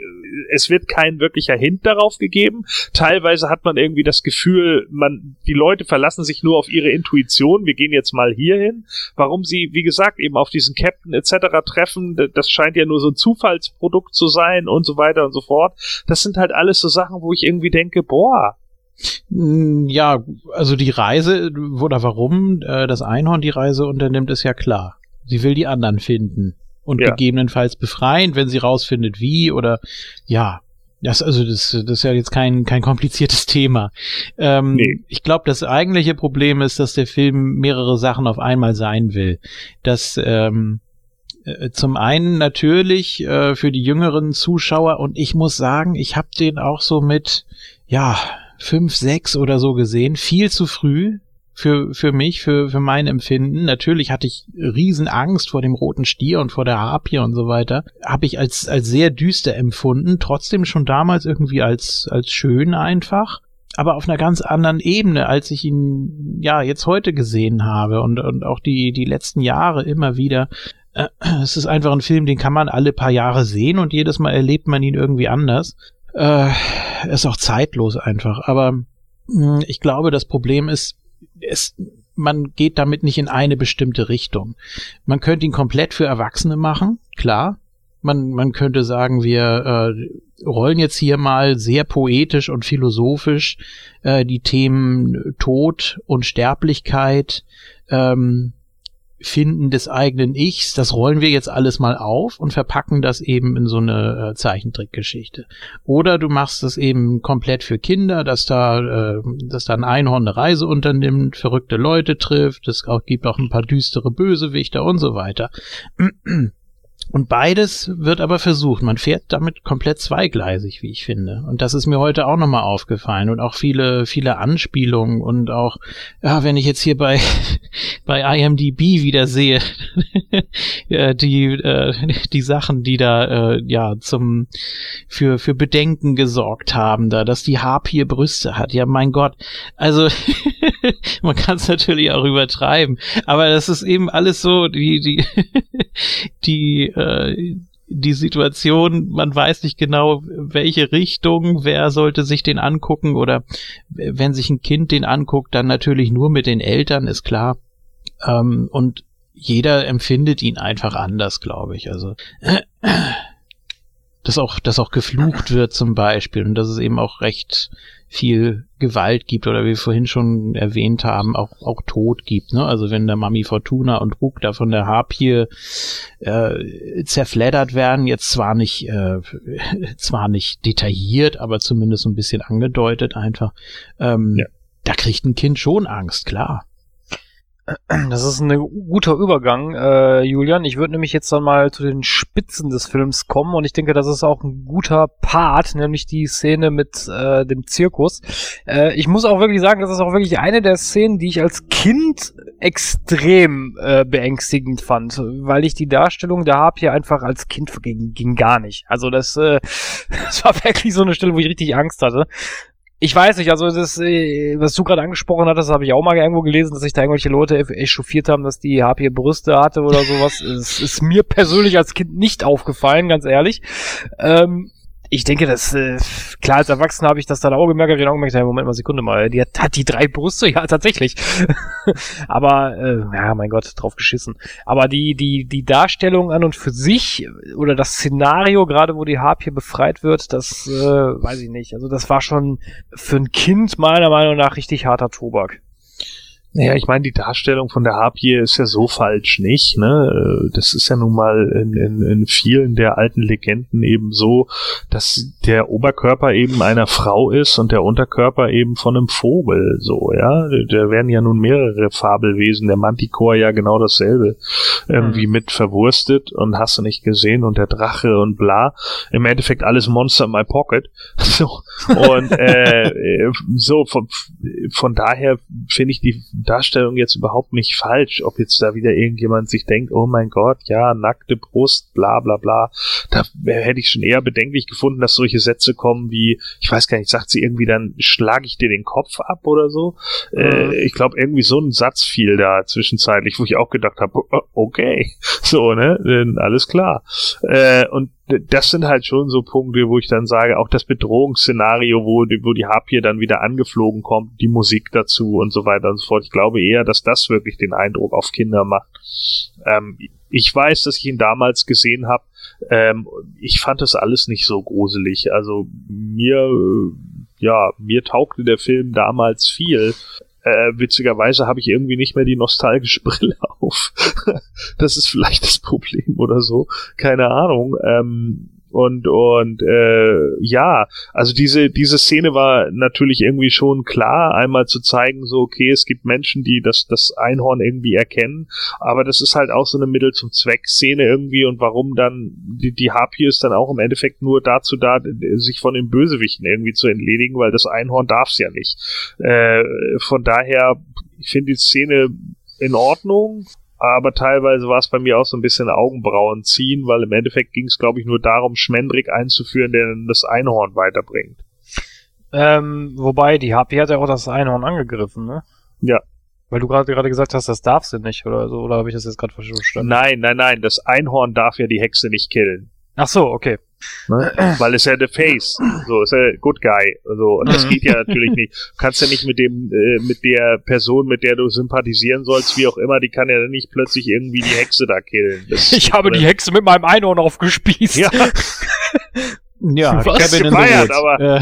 es wird kein wirklicher Hint darauf gegeben. Teilweise hat man irgendwie das Gefühl, man, die Leute verlassen sich nur auf ihre Intuition. Wir gehen jetzt mal hierhin. Warum sie, wie gesagt, eben auf diesen Captain etc. treffen, das scheint ja nur so ein Zufallsprodukt zu sein und so weiter und so fort. Das sind halt alles so Sachen, wo ich irgendwie denke, boah, hm, ja, also die Reise oder warum äh, das Einhorn die Reise unternimmt, ist ja klar. Sie will die anderen finden und ja. gegebenenfalls befreien, wenn sie rausfindet, wie oder ja. Das, also das, das ist ja jetzt kein, kein kompliziertes Thema. Ähm, nee. Ich glaube, das eigentliche Problem ist, dass der Film mehrere Sachen auf einmal sein will. Dass ähm, äh, zum einen natürlich äh, für die jüngeren Zuschauer und ich muss sagen, ich habe den auch so mit ja fünf, sechs oder so gesehen, viel zu früh für, für mich, für, für mein Empfinden. Natürlich hatte ich Riesenangst vor dem roten Stier und vor der Harpie und so weiter. Habe ich als, als sehr düster empfunden, trotzdem schon damals irgendwie als, als schön einfach. Aber auf einer ganz anderen Ebene, als ich ihn ja jetzt heute gesehen habe und, und auch die, die letzten Jahre immer wieder. Äh, es ist einfach ein Film, den kann man alle paar Jahre sehen und jedes Mal erlebt man ihn irgendwie anders. Äh, ist auch zeitlos einfach. Aber mh, hm, ich glaube, das Problem ist, es, man geht damit nicht in eine bestimmte Richtung. Man könnte ihn komplett für Erwachsene machen, klar. Man, man könnte sagen, wir äh, rollen jetzt hier mal sehr poetisch und philosophisch äh, die Themen Tod und Sterblichkeit, ähm, Finden des eigenen Ichs, das rollen wir jetzt alles mal auf und verpacken das eben in so eine äh, Zeichentrickgeschichte. Oder du machst es eben komplett für Kinder, dass da, äh, dass da ein Einhorn eine Reise unternimmt, verrückte Leute trifft, es auch, gibt auch ein paar düstere Bösewichter und so weiter. Und beides wird aber versucht. Man fährt damit komplett zweigleisig, wie ich finde. Und das ist mir heute auch nochmal aufgefallen. Und auch viele, viele Anspielungen und auch, ja, wenn ich jetzt hier bei, bei IMDb wieder sehe, die, äh, die Sachen, die da, äh, ja, zum, für, für Bedenken gesorgt haben, da, dass die Harpie Brüste hat. Ja, mein Gott. Also, man kann es natürlich auch übertreiben. Aber das ist eben alles so, die, die, die, äh, die Situation, man weiß nicht genau, welche Richtung, wer sollte sich den angucken oder wenn sich ein Kind den anguckt, dann natürlich nur mit den Eltern, ist klar. Ähm, und jeder empfindet ihn einfach anders, glaube ich. Also dass auch, dass auch geflucht wird zum Beispiel und dass es eben auch recht viel Gewalt gibt oder wie wir vorhin schon erwähnt haben, auch, auch Tod gibt. Ne? Also wenn der Mami Fortuna und Rook da von der Harpie äh, zerfleddert werden, jetzt zwar nicht, äh, zwar nicht detailliert, aber zumindest so ein bisschen angedeutet einfach, ähm, ja. da kriegt ein Kind schon Angst, klar. Das ist ein guter Übergang, äh, Julian. Ich würde nämlich jetzt dann mal zu den Spitzen des Films kommen und ich denke, das ist auch ein guter Part, nämlich die Szene mit äh, dem Zirkus. Äh, ich muss auch wirklich sagen, das ist auch wirklich eine der Szenen, die ich als Kind extrem äh, beängstigend fand, weil ich die Darstellung der Harpie einfach als Kind ging, ging gar nicht. Also das, äh, das war wirklich so eine Stelle, wo ich richtig Angst hatte ich weiß nicht, also das, äh, was du gerade angesprochen hattest, habe ich auch mal irgendwo gelesen, dass sich da irgendwelche Leute echauffiert haben, dass die Harpie Brüste hatte oder sowas. Es ist mir persönlich als Kind nicht aufgefallen, ganz ehrlich. Ähm, ich denke, dass äh, klar als Erwachsener habe ich das dann auch gemerkt, ich auch gemerkt, hey, Moment mal, Sekunde mal, die hat, hat die drei Brüste, ja tatsächlich. Aber äh, ja, mein Gott, drauf geschissen. Aber die die die Darstellung an und für sich oder das Szenario, gerade wo die Harpie befreit wird, das äh, weiß ich nicht. Also das war schon für ein Kind meiner Meinung nach richtig harter Tobak. Naja, ich meine, die Darstellung von der Harpie ist ja so falsch nicht. Ne? Das ist ja nun mal in, in, in vielen der alten Legenden eben so, dass der Oberkörper eben einer Frau ist und der Unterkörper eben von einem Vogel. So, ja. Da werden ja nun mehrere Fabelwesen, der Manticore ja genau dasselbe irgendwie mhm. mit verwurstet und hast du nicht gesehen und der Drache und bla. Im Endeffekt alles Monster in my pocket. So. Und äh, so, von, von daher finde ich die Darstellung jetzt überhaupt nicht falsch, ob jetzt da wieder irgendjemand sich denkt, oh mein Gott, ja, nackte Brust, bla bla bla. Da hätte ich schon eher bedenklich gefunden, dass solche Sätze kommen wie, ich weiß gar nicht, sagt sie irgendwie dann, schlage ich dir den Kopf ab oder so. Äh, mhm. Äh, ich glaube, irgendwie so ein Satz fiel da zwischenzeitlich, wo ich auch gedacht habe, okay, so, ne, alles klar. Äh, und das sind halt schon so Punkte, wo ich dann sage, auch das Bedrohungsszenario, wo die, wo die Harpie dann wieder angeflogen kommt, die Musik dazu und so weiter und so fort. Ich glaube eher, dass das wirklich den Eindruck auf Kinder macht. Ähm, ich weiß, dass ich ihn damals gesehen habe. Ähm, ich fand das alles nicht so gruselig. Also mir, äh, ja, mir taugte der Film damals viel. Äh, witzigerweise habe ich irgendwie nicht mehr die nostalgische Brille auf. das ist vielleicht das Problem oder so. Keine Ahnung. Ähm, und und äh, ja, also diese diese Szene war natürlich irgendwie schon klar, einmal zu zeigen, so okay, es gibt Menschen, die das das Einhorn irgendwie erkennen, aber das ist halt auch so eine Mittel zum Zweck Szene irgendwie. Und warum dann die die Harpie ist dann auch im Endeffekt nur dazu da, sich von den Bösewichten irgendwie zu entledigen, weil das Einhorn darf's ja nicht. Äh, von daher, ich finde die Szene in Ordnung, aber teilweise war es bei mir auch so ein bisschen Augenbrauen ziehen, weil im Endeffekt ging es, glaube ich, nur darum, Schmendrick einzuführen, der dann das Einhorn weiterbringt. Ähm, wobei, die Harpy hat ja auch das Einhorn angegriffen, ne? Ja. Weil du gerade gerade gesagt hast, das darf sie nicht, oder so, oder habe ich das jetzt gerade verstanden? Nein, nein, nein, das Einhorn darf ja die Hexe nicht killen. Ach so, okay. Ne? Weil es ja the face, so ist er good guy, so und das mhm. geht ja natürlich nicht. Du kannst ja nicht mit dem äh, mit der Person, mit der du sympathisieren sollst, wie auch immer, die kann ja dann nicht plötzlich irgendwie die Hexe da killen. Das ich habe die Hexe mit meinem Einhorn aufgespießt. Ja. Ja, Was Cabin in gefeiert, the aber äh,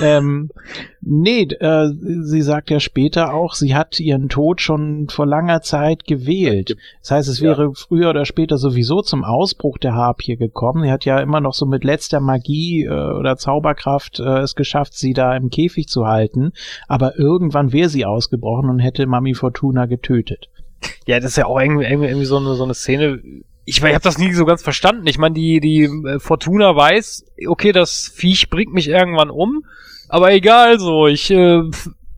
ähm, nee, äh, sie sagt ja später auch, sie hat ihren Tod schon vor langer Zeit gewählt. Das heißt, es wäre ja. früher oder später sowieso zum Ausbruch der Harpie gekommen. Sie hat ja immer noch so mit letzter Magie äh, oder Zauberkraft äh, es geschafft, sie da im Käfig zu halten. Aber irgendwann wäre sie ausgebrochen und hätte Mami Fortuna getötet. Ja, das ist ja auch irgendwie, irgendwie, irgendwie so, eine, so eine Szene, ich, ich habe das nie so ganz verstanden. Ich meine, die, die äh, Fortuna weiß, okay, das Viech bringt mich irgendwann um, aber egal so, ich, äh,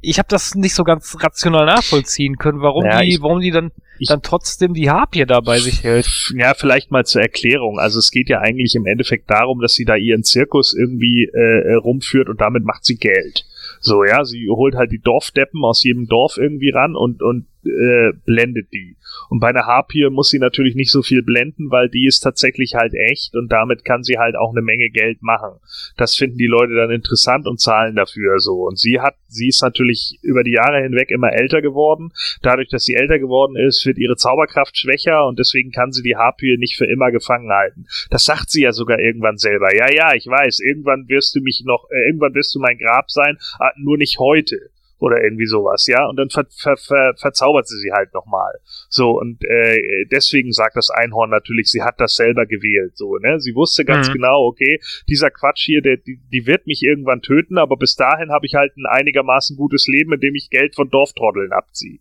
ich habe das nicht so ganz rational nachvollziehen können, warum ja, die, ich, warum die dann, ich, dann trotzdem die Harpie da bei sich hält. Ja, vielleicht mal zur Erklärung. Also es geht ja eigentlich im Endeffekt darum, dass sie da ihren Zirkus irgendwie äh, rumführt und damit macht sie Geld. So, ja, sie holt halt die Dorfdeppen aus jedem Dorf irgendwie ran und, und äh, blendet die. Und bei einer Harpie muss sie natürlich nicht so viel blenden, weil die ist tatsächlich halt echt und damit kann sie halt auch eine Menge Geld machen. Das finden die Leute dann interessant und zahlen dafür so. Und sie hat, sie ist natürlich über die Jahre hinweg immer älter geworden. Dadurch, dass sie älter geworden ist, wird ihre Zauberkraft schwächer und deswegen kann sie die Harpie nicht für immer gefangen halten. Das sagt sie ja sogar irgendwann selber. Ja, ja, ich weiß, irgendwann wirst du mich noch, äh, irgendwann wirst du mein Grab sein, ah, nur nicht heute oder irgendwie sowas, ja, und dann ver, ver, ver, verzaubert sie sie halt nochmal. So, und äh, deswegen sagt das Einhorn natürlich, sie hat das selber gewählt, so, ne? Sie wusste ganz mhm. genau, okay, dieser Quatsch hier, der, die, die wird mich irgendwann töten, aber bis dahin habe ich halt ein einigermaßen gutes Leben, in dem ich Geld von Dorftrotteln abziehe.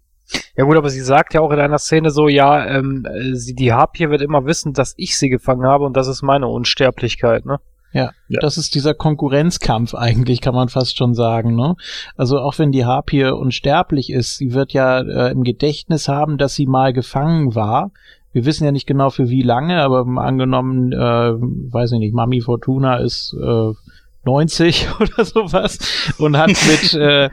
Ja gut, aber sie sagt ja auch in einer Szene so, ja, ähm, äh, sie, die Harpie wird immer wissen, dass ich sie gefangen habe und das ist meine Unsterblichkeit, ne? Ja, Ja. das ist dieser Konkurrenzkampf eigentlich, kann man fast schon sagen. Ne? Also auch wenn die Harpie unsterblich ist, sie wird ja äh, im Gedächtnis haben, dass sie mal gefangen war. Wir wissen ja nicht genau für wie lange, aber angenommen, äh, weiß ich nicht, Mami Fortuna ist äh, 90 oder sowas und hat mit äh,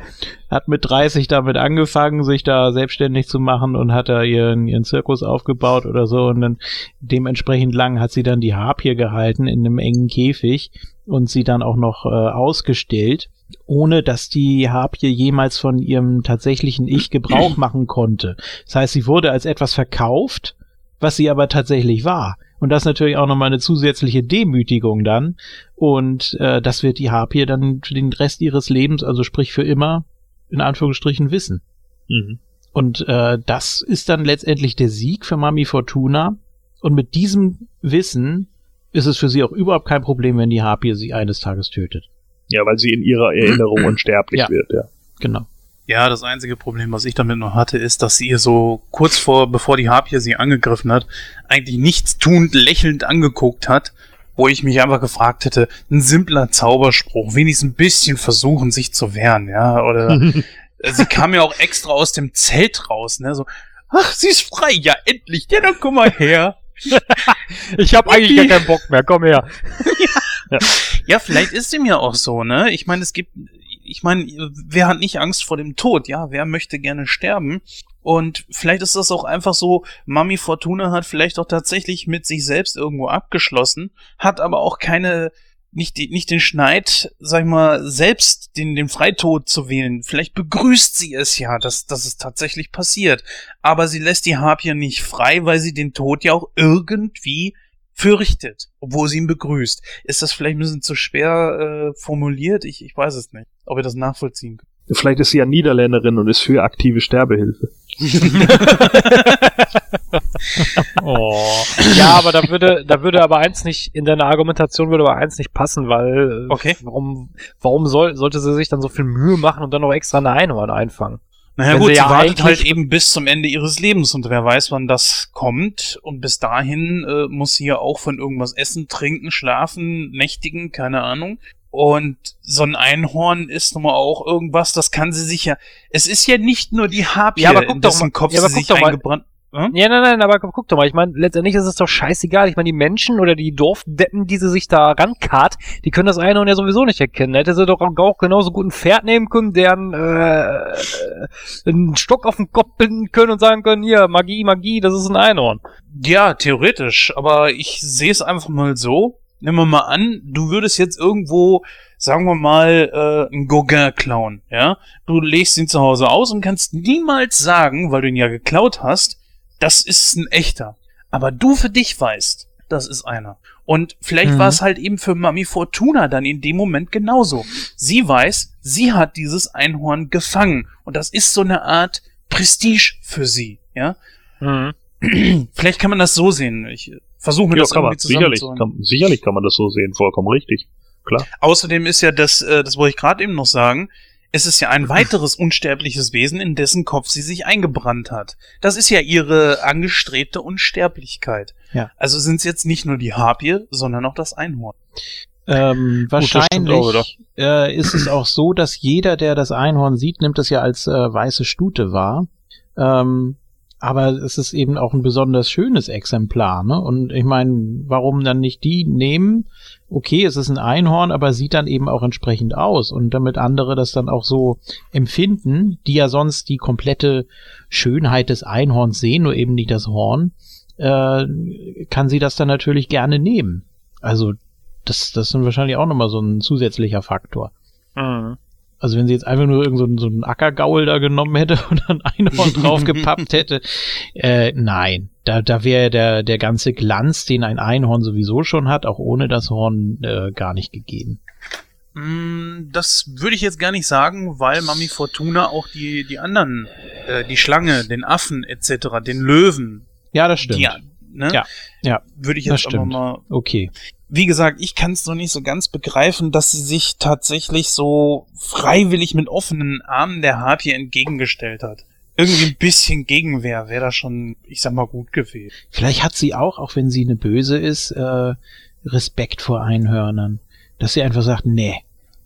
hat mit 30 damit angefangen, sich da selbstständig zu machen und hat da ihren ihren Zirkus aufgebaut oder so und dann dementsprechend lang hat sie dann die Harpie gehalten in einem engen Käfig und sie dann auch noch äh, ausgestellt, ohne dass die Harpie jemals von ihrem tatsächlichen Ich Gebrauch machen konnte. Das heißt, sie wurde als etwas verkauft, was sie aber tatsächlich war. Und das ist natürlich auch nochmal eine zusätzliche Demütigung dann. Und äh, das wird die Harpie dann für den Rest ihres Lebens, also sprich für immer, in Anführungsstrichen wissen. Mhm. Und äh, das ist dann letztendlich der Sieg für Mami Fortuna. Und mit diesem Wissen ist es für sie auch überhaupt kein Problem, wenn die Harpie sie eines Tages tötet. Ja, weil sie in ihrer Erinnerung unsterblich Ja. wird, ja. Genau. Ja, das einzige Problem, was ich damit noch hatte, ist, dass sie ihr so kurz vor, bevor die Harpie sie angegriffen hat, eigentlich nichtstuend lächelnd angeguckt hat, wo ich mich einfach gefragt hätte, ein simpler Zauberspruch, wenigstens ein bisschen versuchen, sich zu wehren, ja, oder sie kam ja auch extra aus dem Zelt raus, ne, so, ach, sie ist frei, ja, endlich, ja, dann komm mal her. Ich habe eigentlich gar keinen Bock mehr, komm her. Ja, vielleicht ist dem ja auch so, ne? Ich meine, es gibt, ich meine, wer hat nicht Angst vor dem Tod? Ja, wer möchte gerne sterben? Und vielleicht ist das auch einfach so, Mami Fortuna hat vielleicht auch tatsächlich mit sich selbst irgendwo abgeschlossen, hat aber auch keine, nicht, die, nicht den Schneid, sag ich mal, selbst den, den Freitod zu wählen. Vielleicht begrüßt sie es ja, dass, dass es tatsächlich passiert. Aber sie lässt die Harpie nicht frei, weil sie den Tod ja auch irgendwie fürchtet, obwohl sie ihn begrüßt. Ist das vielleicht ein bisschen zu schwer äh, formuliert? Ich, ich weiß es nicht, ob ihr das nachvollziehen könnt. Vielleicht ist sie ja Niederländerin und ist für aktive Sterbehilfe. Oh. Ja, aber da würde, da würde aber eins nicht, in deiner Argumentation würde aber eins nicht passen, weil, äh, Okay. warum, warum soll, sollte sie sich dann so viel Mühe machen und dann noch extra eine Einhorn einfangen? Naja Wenn gut, sie ja wartet halt eben bis zum Ende ihres Lebens und wer weiß, wann das kommt. Und bis dahin äh, muss sie ja auch von irgendwas essen, trinken, schlafen, nächtigen, keine Ahnung. Und so ein Einhorn ist nun mal auch irgendwas, das kann sie sich ja. Es ist ja nicht nur die Harpie, Ja, aber guck in doch mal- Kopf ja, aber sie guck sich doch mal- eingebrannt. Hm? Ja, nein, nein, aber guck doch mal, ich meine, letztendlich ist es doch scheißegal. Ich meine, die Menschen oder die Dorfdeppen, die sie sich da rankart, die können das Einhorn ja sowieso nicht erkennen. Hätte sie doch auch genauso gut ein Pferd nehmen können, deren äh, einen Stock auf den Kopf binden können und sagen können, hier, Magie, Magie, das ist ein Einhorn. Ja, theoretisch, aber ich sehe es einfach mal so. Nehmen wir mal an, du würdest jetzt irgendwo, sagen wir mal, äh, einen Gauguin klauen, ja? Du legst ihn zu Hause aus und kannst niemals sagen, weil du ihn ja geklaut hast, das ist ein echter. Aber du für dich weißt, das ist einer. Und vielleicht Mhm. war es halt eben für Mami Fortuna dann in dem Moment genauso. Sie weiß, sie hat dieses Einhorn gefangen. Und das ist so eine Art Prestige für sie, ja? Mhm. Vielleicht kann man das so sehen. Ich versuche mir Ja, das kann irgendwie Sicherlich kann, sicherlich kann man das so sehen, vollkommen richtig. Klar. Außerdem ist ja das, äh, das wollte ich gerade eben noch sagen, es ist ja ein weiteres unsterbliches Wesen, in dessen Kopf sie sich eingebrannt hat. Das ist ja ihre angestrebte Unsterblichkeit. Ja. Also sind es jetzt nicht nur die Harpie, sondern auch das Einhorn. Ähm, wahrscheinlich äh, ist es auch so, dass jeder, der das Einhorn sieht, nimmt es ja als äh, weiße Stute wahr. Ähm, aber es ist eben auch ein besonders schönes Exemplar, ne? Und ich meine, warum dann nicht die nehmen? Okay, es ist ein Einhorn, aber sieht dann eben auch entsprechend aus und damit andere das dann auch so empfinden, die ja sonst die komplette Schönheit des Einhorns sehen, nur eben nicht das Horn, äh, kann sie das dann natürlich gerne nehmen. Also das, das ist wahrscheinlich auch nochmal so ein zusätzlicher Faktor. Mhm. Also wenn sie jetzt einfach nur irgend so, einen- so einen Ackergaul da genommen hätte und ein Einhorn draufgepappt hätte, äh, nein, da, da wäre der, der ganze Glanz, den ein Einhorn sowieso schon hat, auch ohne das Horn äh, gar nicht gegeben. Mm, Das würde ich jetzt gar nicht sagen, weil Mami Fortuna auch die, die anderen, äh, die Schlange, den Affen etc., den Löwen, Ja, das stimmt. die, ne? Ja, ja, Würde ich das jetzt aber stimmt. mal Okay. Wie gesagt, ich kann es noch nicht so ganz begreifen, dass sie sich tatsächlich so freiwillig mit offenen Armen der Harpie entgegengestellt hat. Irgendwie ein bisschen Gegenwehr wäre da schon, ich sag mal, gut gewesen. Vielleicht hat sie auch, auch wenn sie eine Böse ist, äh, Respekt vor Einhörnern. Dass sie einfach sagt, nee,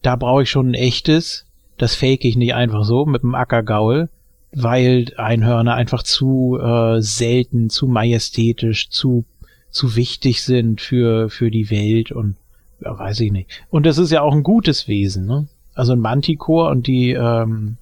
da brauche ich schon ein echtes, das fake ich nicht einfach so mit dem Ackergaul, weil Einhörner einfach zu äh, selten, zu majestätisch, zu zu wichtig sind für für die Welt und ja, weiß ich nicht. Und das ist ja auch ein gutes Wesen, ne? Also ein Manticore und die ähm,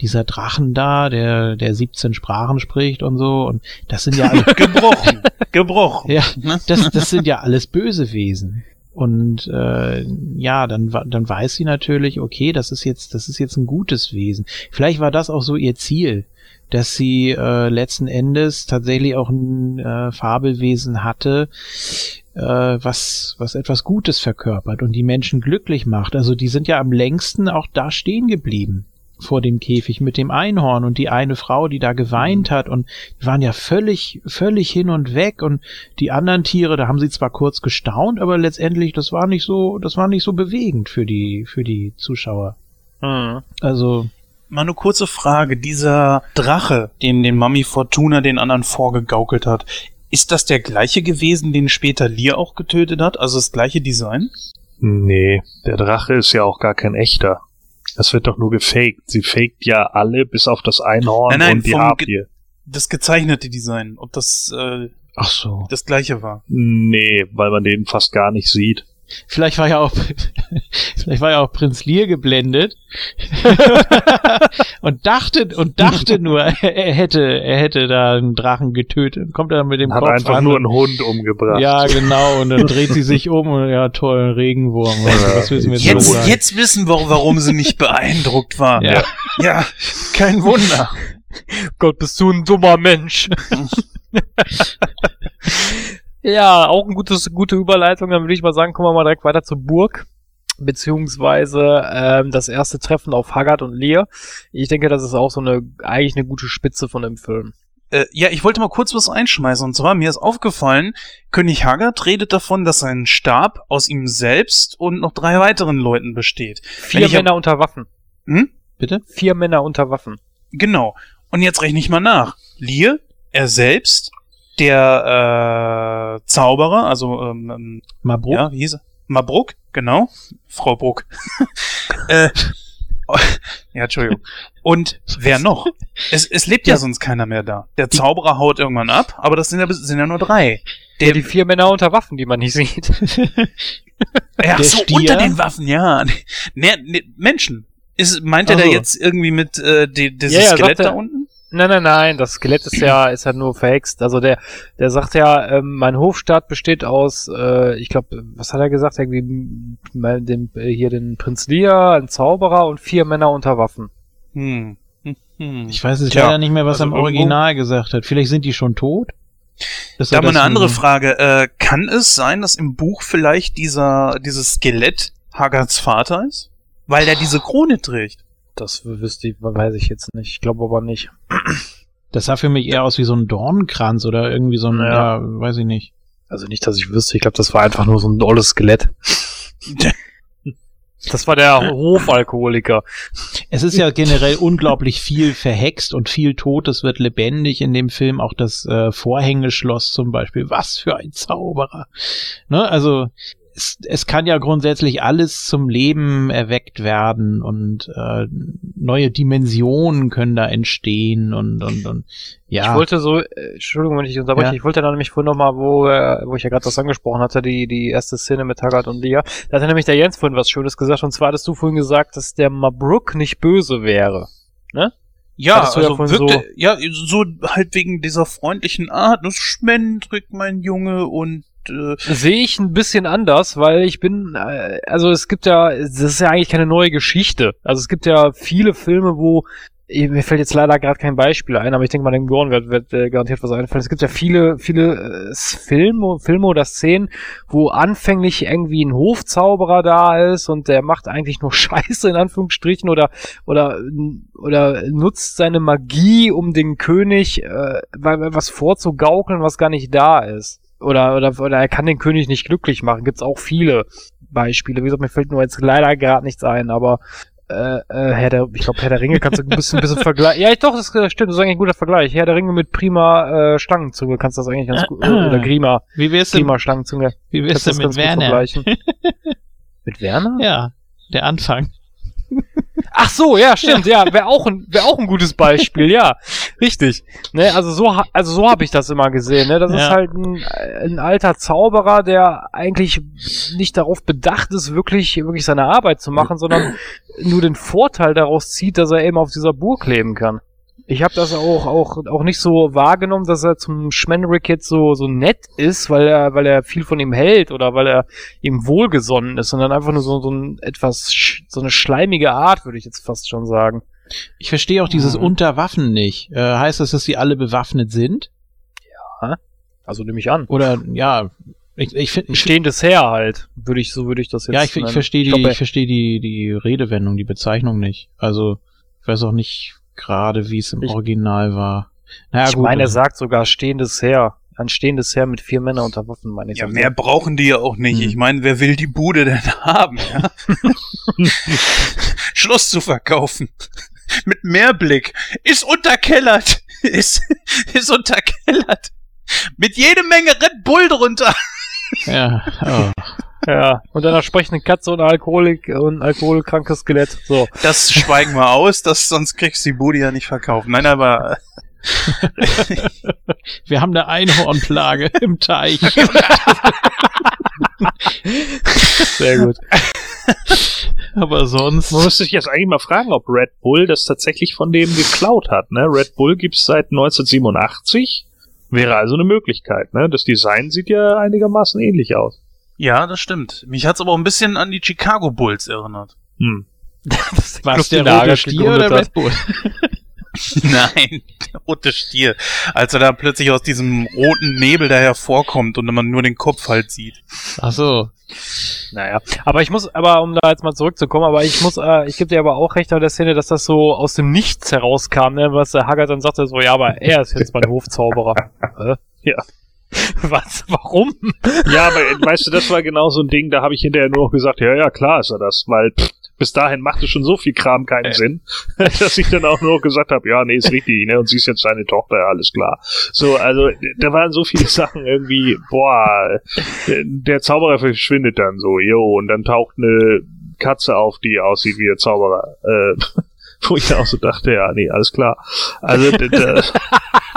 dieser Drachen da, der der 17 Sprachen spricht und so und das sind ja alle Gebrochen. Gebrochen. ja, das, das sind ja alles böse Wesen. Und äh, ja, dann, dann weiß sie natürlich, okay, das ist jetzt, das ist jetzt ein gutes Wesen. Vielleicht war das auch so ihr Ziel, dass sie äh, letzten Endes tatsächlich auch ein äh, Fabelwesen hatte, äh, was, was etwas Gutes verkörpert und die Menschen glücklich macht. Also die sind ja am längsten auch da stehen geblieben vor dem Käfig mit dem Einhorn und die eine Frau, die da geweint hat und die waren ja völlig, völlig hin und weg und die anderen Tiere, da haben sie zwar kurz gestaunt, aber letztendlich, das war nicht so, das war nicht so bewegend für die, für die Zuschauer. Hm. Also, Mal eine kurze Frage. Dieser Drache, den den Mami Fortuna den anderen vorgegaukelt hat, ist das der gleiche gewesen, den später Lear auch getötet hat? Also das gleiche Design? Nee, der Drache ist ja auch gar kein echter. Das wird doch nur gefaked. Sie faked ja alle bis auf das Einhorn Nein, nein, und die Harpie. Das gezeichnete Design, ob das äh, ach so. das gleiche war. Nee, weil man den fast gar nicht sieht. Vielleicht war ja auch, vielleicht war ja auch Prinz Lear geblendet und dachte und dachte nur, er hätte, er hätte da einen Drachen getötet. Kommt er mit dem Hat Kopf einfach an nur einen Hund umgebracht. Ja, genau. Und dann dreht sie sich um und ja, toll, ein Regenwurm. Was, was wissen wir jetzt Jetzt, sagen? jetzt wissen wir, warum sie nicht beeindruckt war. Ja. ja, kein Wunder. Gott, bist du ein dummer Mensch. ja, auch ein gutes, gute Überleitung. Dann würde ich mal sagen, kommen wir mal direkt weiter zur Burg. Beziehungsweise ähm, das erste Treffen auf Haggard und Lear. Ich denke, das ist auch so eine eigentlich eine gute Spitze von dem Film. Äh, ja, ich wollte mal kurz was einschmeißen. Und zwar, mir ist aufgefallen, König Haggard redet davon, dass sein Stab aus ihm selbst und noch drei weiteren Leuten besteht. Vier Männer unter Waffen. Hm? Bitte? Vier Männer unter Waffen. Genau. Und jetzt rechne ich mal nach. Lear, er selbst, der äh, Zauberer, also ähm, ähm, Mabruk? ja, wie hieß er? Mabruk, genau. Frau Bruck. äh, ja, Entschuldigung. Und wer noch? Es, es lebt ja sonst keiner mehr da. Der Zauberer haut irgendwann ab, aber das sind ja, sind ja nur drei. Der, die vier Männer unter Waffen, die man nicht sieht. Ja, so, Stier? unter den Waffen, ja. Ne, ne, Menschen. Ist, meint er da jetzt irgendwie mit äh, die, dieses Ja, ja, Skelett da unten? Nein, nein, nein, das Skelett ist ja, ist ja nur verhext. Also der, der sagt ja, ähm, mein Hofstaat besteht aus, äh, ich glaube, was hat er gesagt? Irgendwie m- mal den, äh, hier den Prinz Lear, ein Zauberer und vier Männer unter Waffen. Hm. Hm, hm. Ich weiß jetzt Tja, leider nicht mehr, was also er im irgendwo- Original gesagt hat. Vielleicht sind die schon tot? Dass Da mal eine das andere Frage. Äh, kann es sein, dass im Buch vielleicht dieser, dieses Skelett Haggards Vater ist? Weil der diese Krone trägt. Das wüsste ich, weiß ich jetzt nicht. Ich glaube aber nicht. Das sah für mich eher aus wie so ein Dornenkranz oder irgendwie so ein, ja, Ja. weiß ich nicht. Also nicht, dass ich wüsste. Ich glaube, das war einfach nur so ein dolles Skelett. Das war der Hofalkoholiker. Es ist ja generell unglaublich viel verhext und viel Totes wird lebendig in dem Film. Auch das äh, Vorhängeschloss zum Beispiel. Was für ein Zauberer. Ne? Also es, es kann ja grundsätzlich alles zum Leben erweckt werden und äh, neue Dimensionen können da entstehen und und, und ja. Ich wollte so, äh, Entschuldigung, wenn ich unterbreche, Ja. ich wollte da nämlich vorhin nochmal, wo, äh, wo ich ja gerade das angesprochen hatte, die, die erste Szene mit Taggart und Leah. Da hat nämlich der Jens vorhin was Schönes gesagt, und zwar hattest du vorhin gesagt, dass der Mabruk nicht böse wäre. Ja, du ja also vorhin wirkte, so- ja, so halt wegen dieser freundlichen Art. Das Schmendrick, mein Junge, und äh, Sehe ich ein bisschen anders, weil ich bin, äh, also es gibt ja, das ist ja eigentlich keine neue Geschichte. Also es gibt ja viele Filme, wo eh, mir fällt jetzt leider gerade kein Beispiel ein, aber ich denke mal, dem Gorn wird, wird äh, garantiert was einfallen. Es gibt ja viele, viele äh, Filme, Filme oder Szenen, wo anfänglich irgendwie ein Hofzauberer da ist und der macht eigentlich nur Scheiße in Anführungsstrichen oder oder oder nutzt seine Magie, um den König äh, wa- was vorzugaukeln, was gar nicht da ist. Oder, oder, oder er kann den König nicht glücklich machen. Gibt's auch viele Beispiele. Wie gesagt, mir fällt nur jetzt leider gerade nichts ein, aber äh, äh, Herr der, ich glaube, Herr der Ringe kannst du ein bisschen, ein bisschen vergleichen. Ja, doch, das stimmt, das ist eigentlich ein guter Vergleich. Herr der Ringe mit prima äh, Schlangenzunge kannst du das eigentlich ganz gut, äh, oder Grima, Wie wär's denn, Grima Schlangenzunge. wie wär's du denn mit Werner? mit Werner? Ja, der Anfang. Ach so, ja, stimmt, ja, wäre auch ein wäre auch ein gutes Beispiel, ja, richtig. Ne, also so also so habe ich das immer gesehen, ne? Das Ja. ist halt ein, ein alter Zauberer, der eigentlich nicht darauf bedacht ist, wirklich wirklich seine Arbeit zu machen, sondern nur den Vorteil daraus zieht, dass er eben auf dieser Burg leben kann. Ich habe das auch, auch, auch nicht so wahrgenommen, dass er zum Schmendrick jetzt so, so nett ist, weil er, weil er viel von ihm hält oder weil er ihm wohlgesonnen ist, sondern einfach nur so, so ein etwas, so eine schleimige Art, würde ich jetzt fast schon sagen. Ich verstehe auch dieses Mhm. Unterwaffen nicht. Äh, heißt das, dass sie alle bewaffnet sind? Also nehme ich an. Oder, ja, ich, ich finde, Ein stehendes Heer halt, würde ich, so würde ich das jetzt ja, ich, ich verstehe die, ich verstehe die, die Redewendung, die Bezeichnung nicht. Also, ich weiß auch nicht gerade, wie es im Ich- Original war. Naja, ich meine, er sagt sogar stehendes Heer. Ein stehendes Heer mit vier Männern unter Waffen, meine ich. Ja, so. mehr brauchen die ja auch nicht. Hm. Ich meine, wer will die Bude denn haben? Ja? Schloss zu verkaufen. Mit Mehrblick. Ist unterkellert. Ist, ist unterkellert. Mit jede Menge Red Bull drunter. Ja, oh. Ja, und einer sprechenden Katze und Alkoholik und alkoholkrankes Skelett. So. Das schweigen wir aus, das, sonst kriegst du die Bude ja nicht verkauft. Nein, aber wir haben eine Einhornplage im Teich. Sehr gut. Aber sonst. Man müsste sich jetzt eigentlich mal fragen, ob Red Bull das tatsächlich von dem geklaut hat. Ne? Red Bull gibt's seit 1987. Wäre also eine Möglichkeit. Ne? Das Design sieht ja einigermaßen ähnlich aus. Ja, das stimmt. Mich hat's aber auch ein bisschen an die Chicago Bulls erinnert. Hm. Was, der rote Stier oder. Red Bull? Nein, der rote Stier. Als er da plötzlich aus diesem roten Nebel da hervorkommt und man nur den Kopf halt sieht. Ach so. Naja, aber ich muss, aber um da jetzt mal zurückzukommen, aber ich muss, äh, ich gebe dir aber auch recht an der Szene, dass das so aus dem Nichts herauskam, ne, was der Haggard dann sagte, so, ja, aber er ist jetzt mein Hofzauberer. Hä? Ja. Was? Warum? Ja, aber äh, weißt du, das war genau so ein Ding, da habe ich hinterher nur noch gesagt, ja, ja, klar ist er das, weil pff, bis dahin machte schon so viel Kram keinen Sinn, dass ich dann auch nur noch gesagt habe, ja, nee, ist richtig, ne, und sie ist jetzt seine Tochter, ja, alles klar. So, also da waren so viele Sachen irgendwie, boah, der Zauberer verschwindet dann so, jo, und dann taucht eine Katze auf, die aussieht wie der Zauberer. Äh, wo ich auch so dachte, ja, nee, alles klar. Also,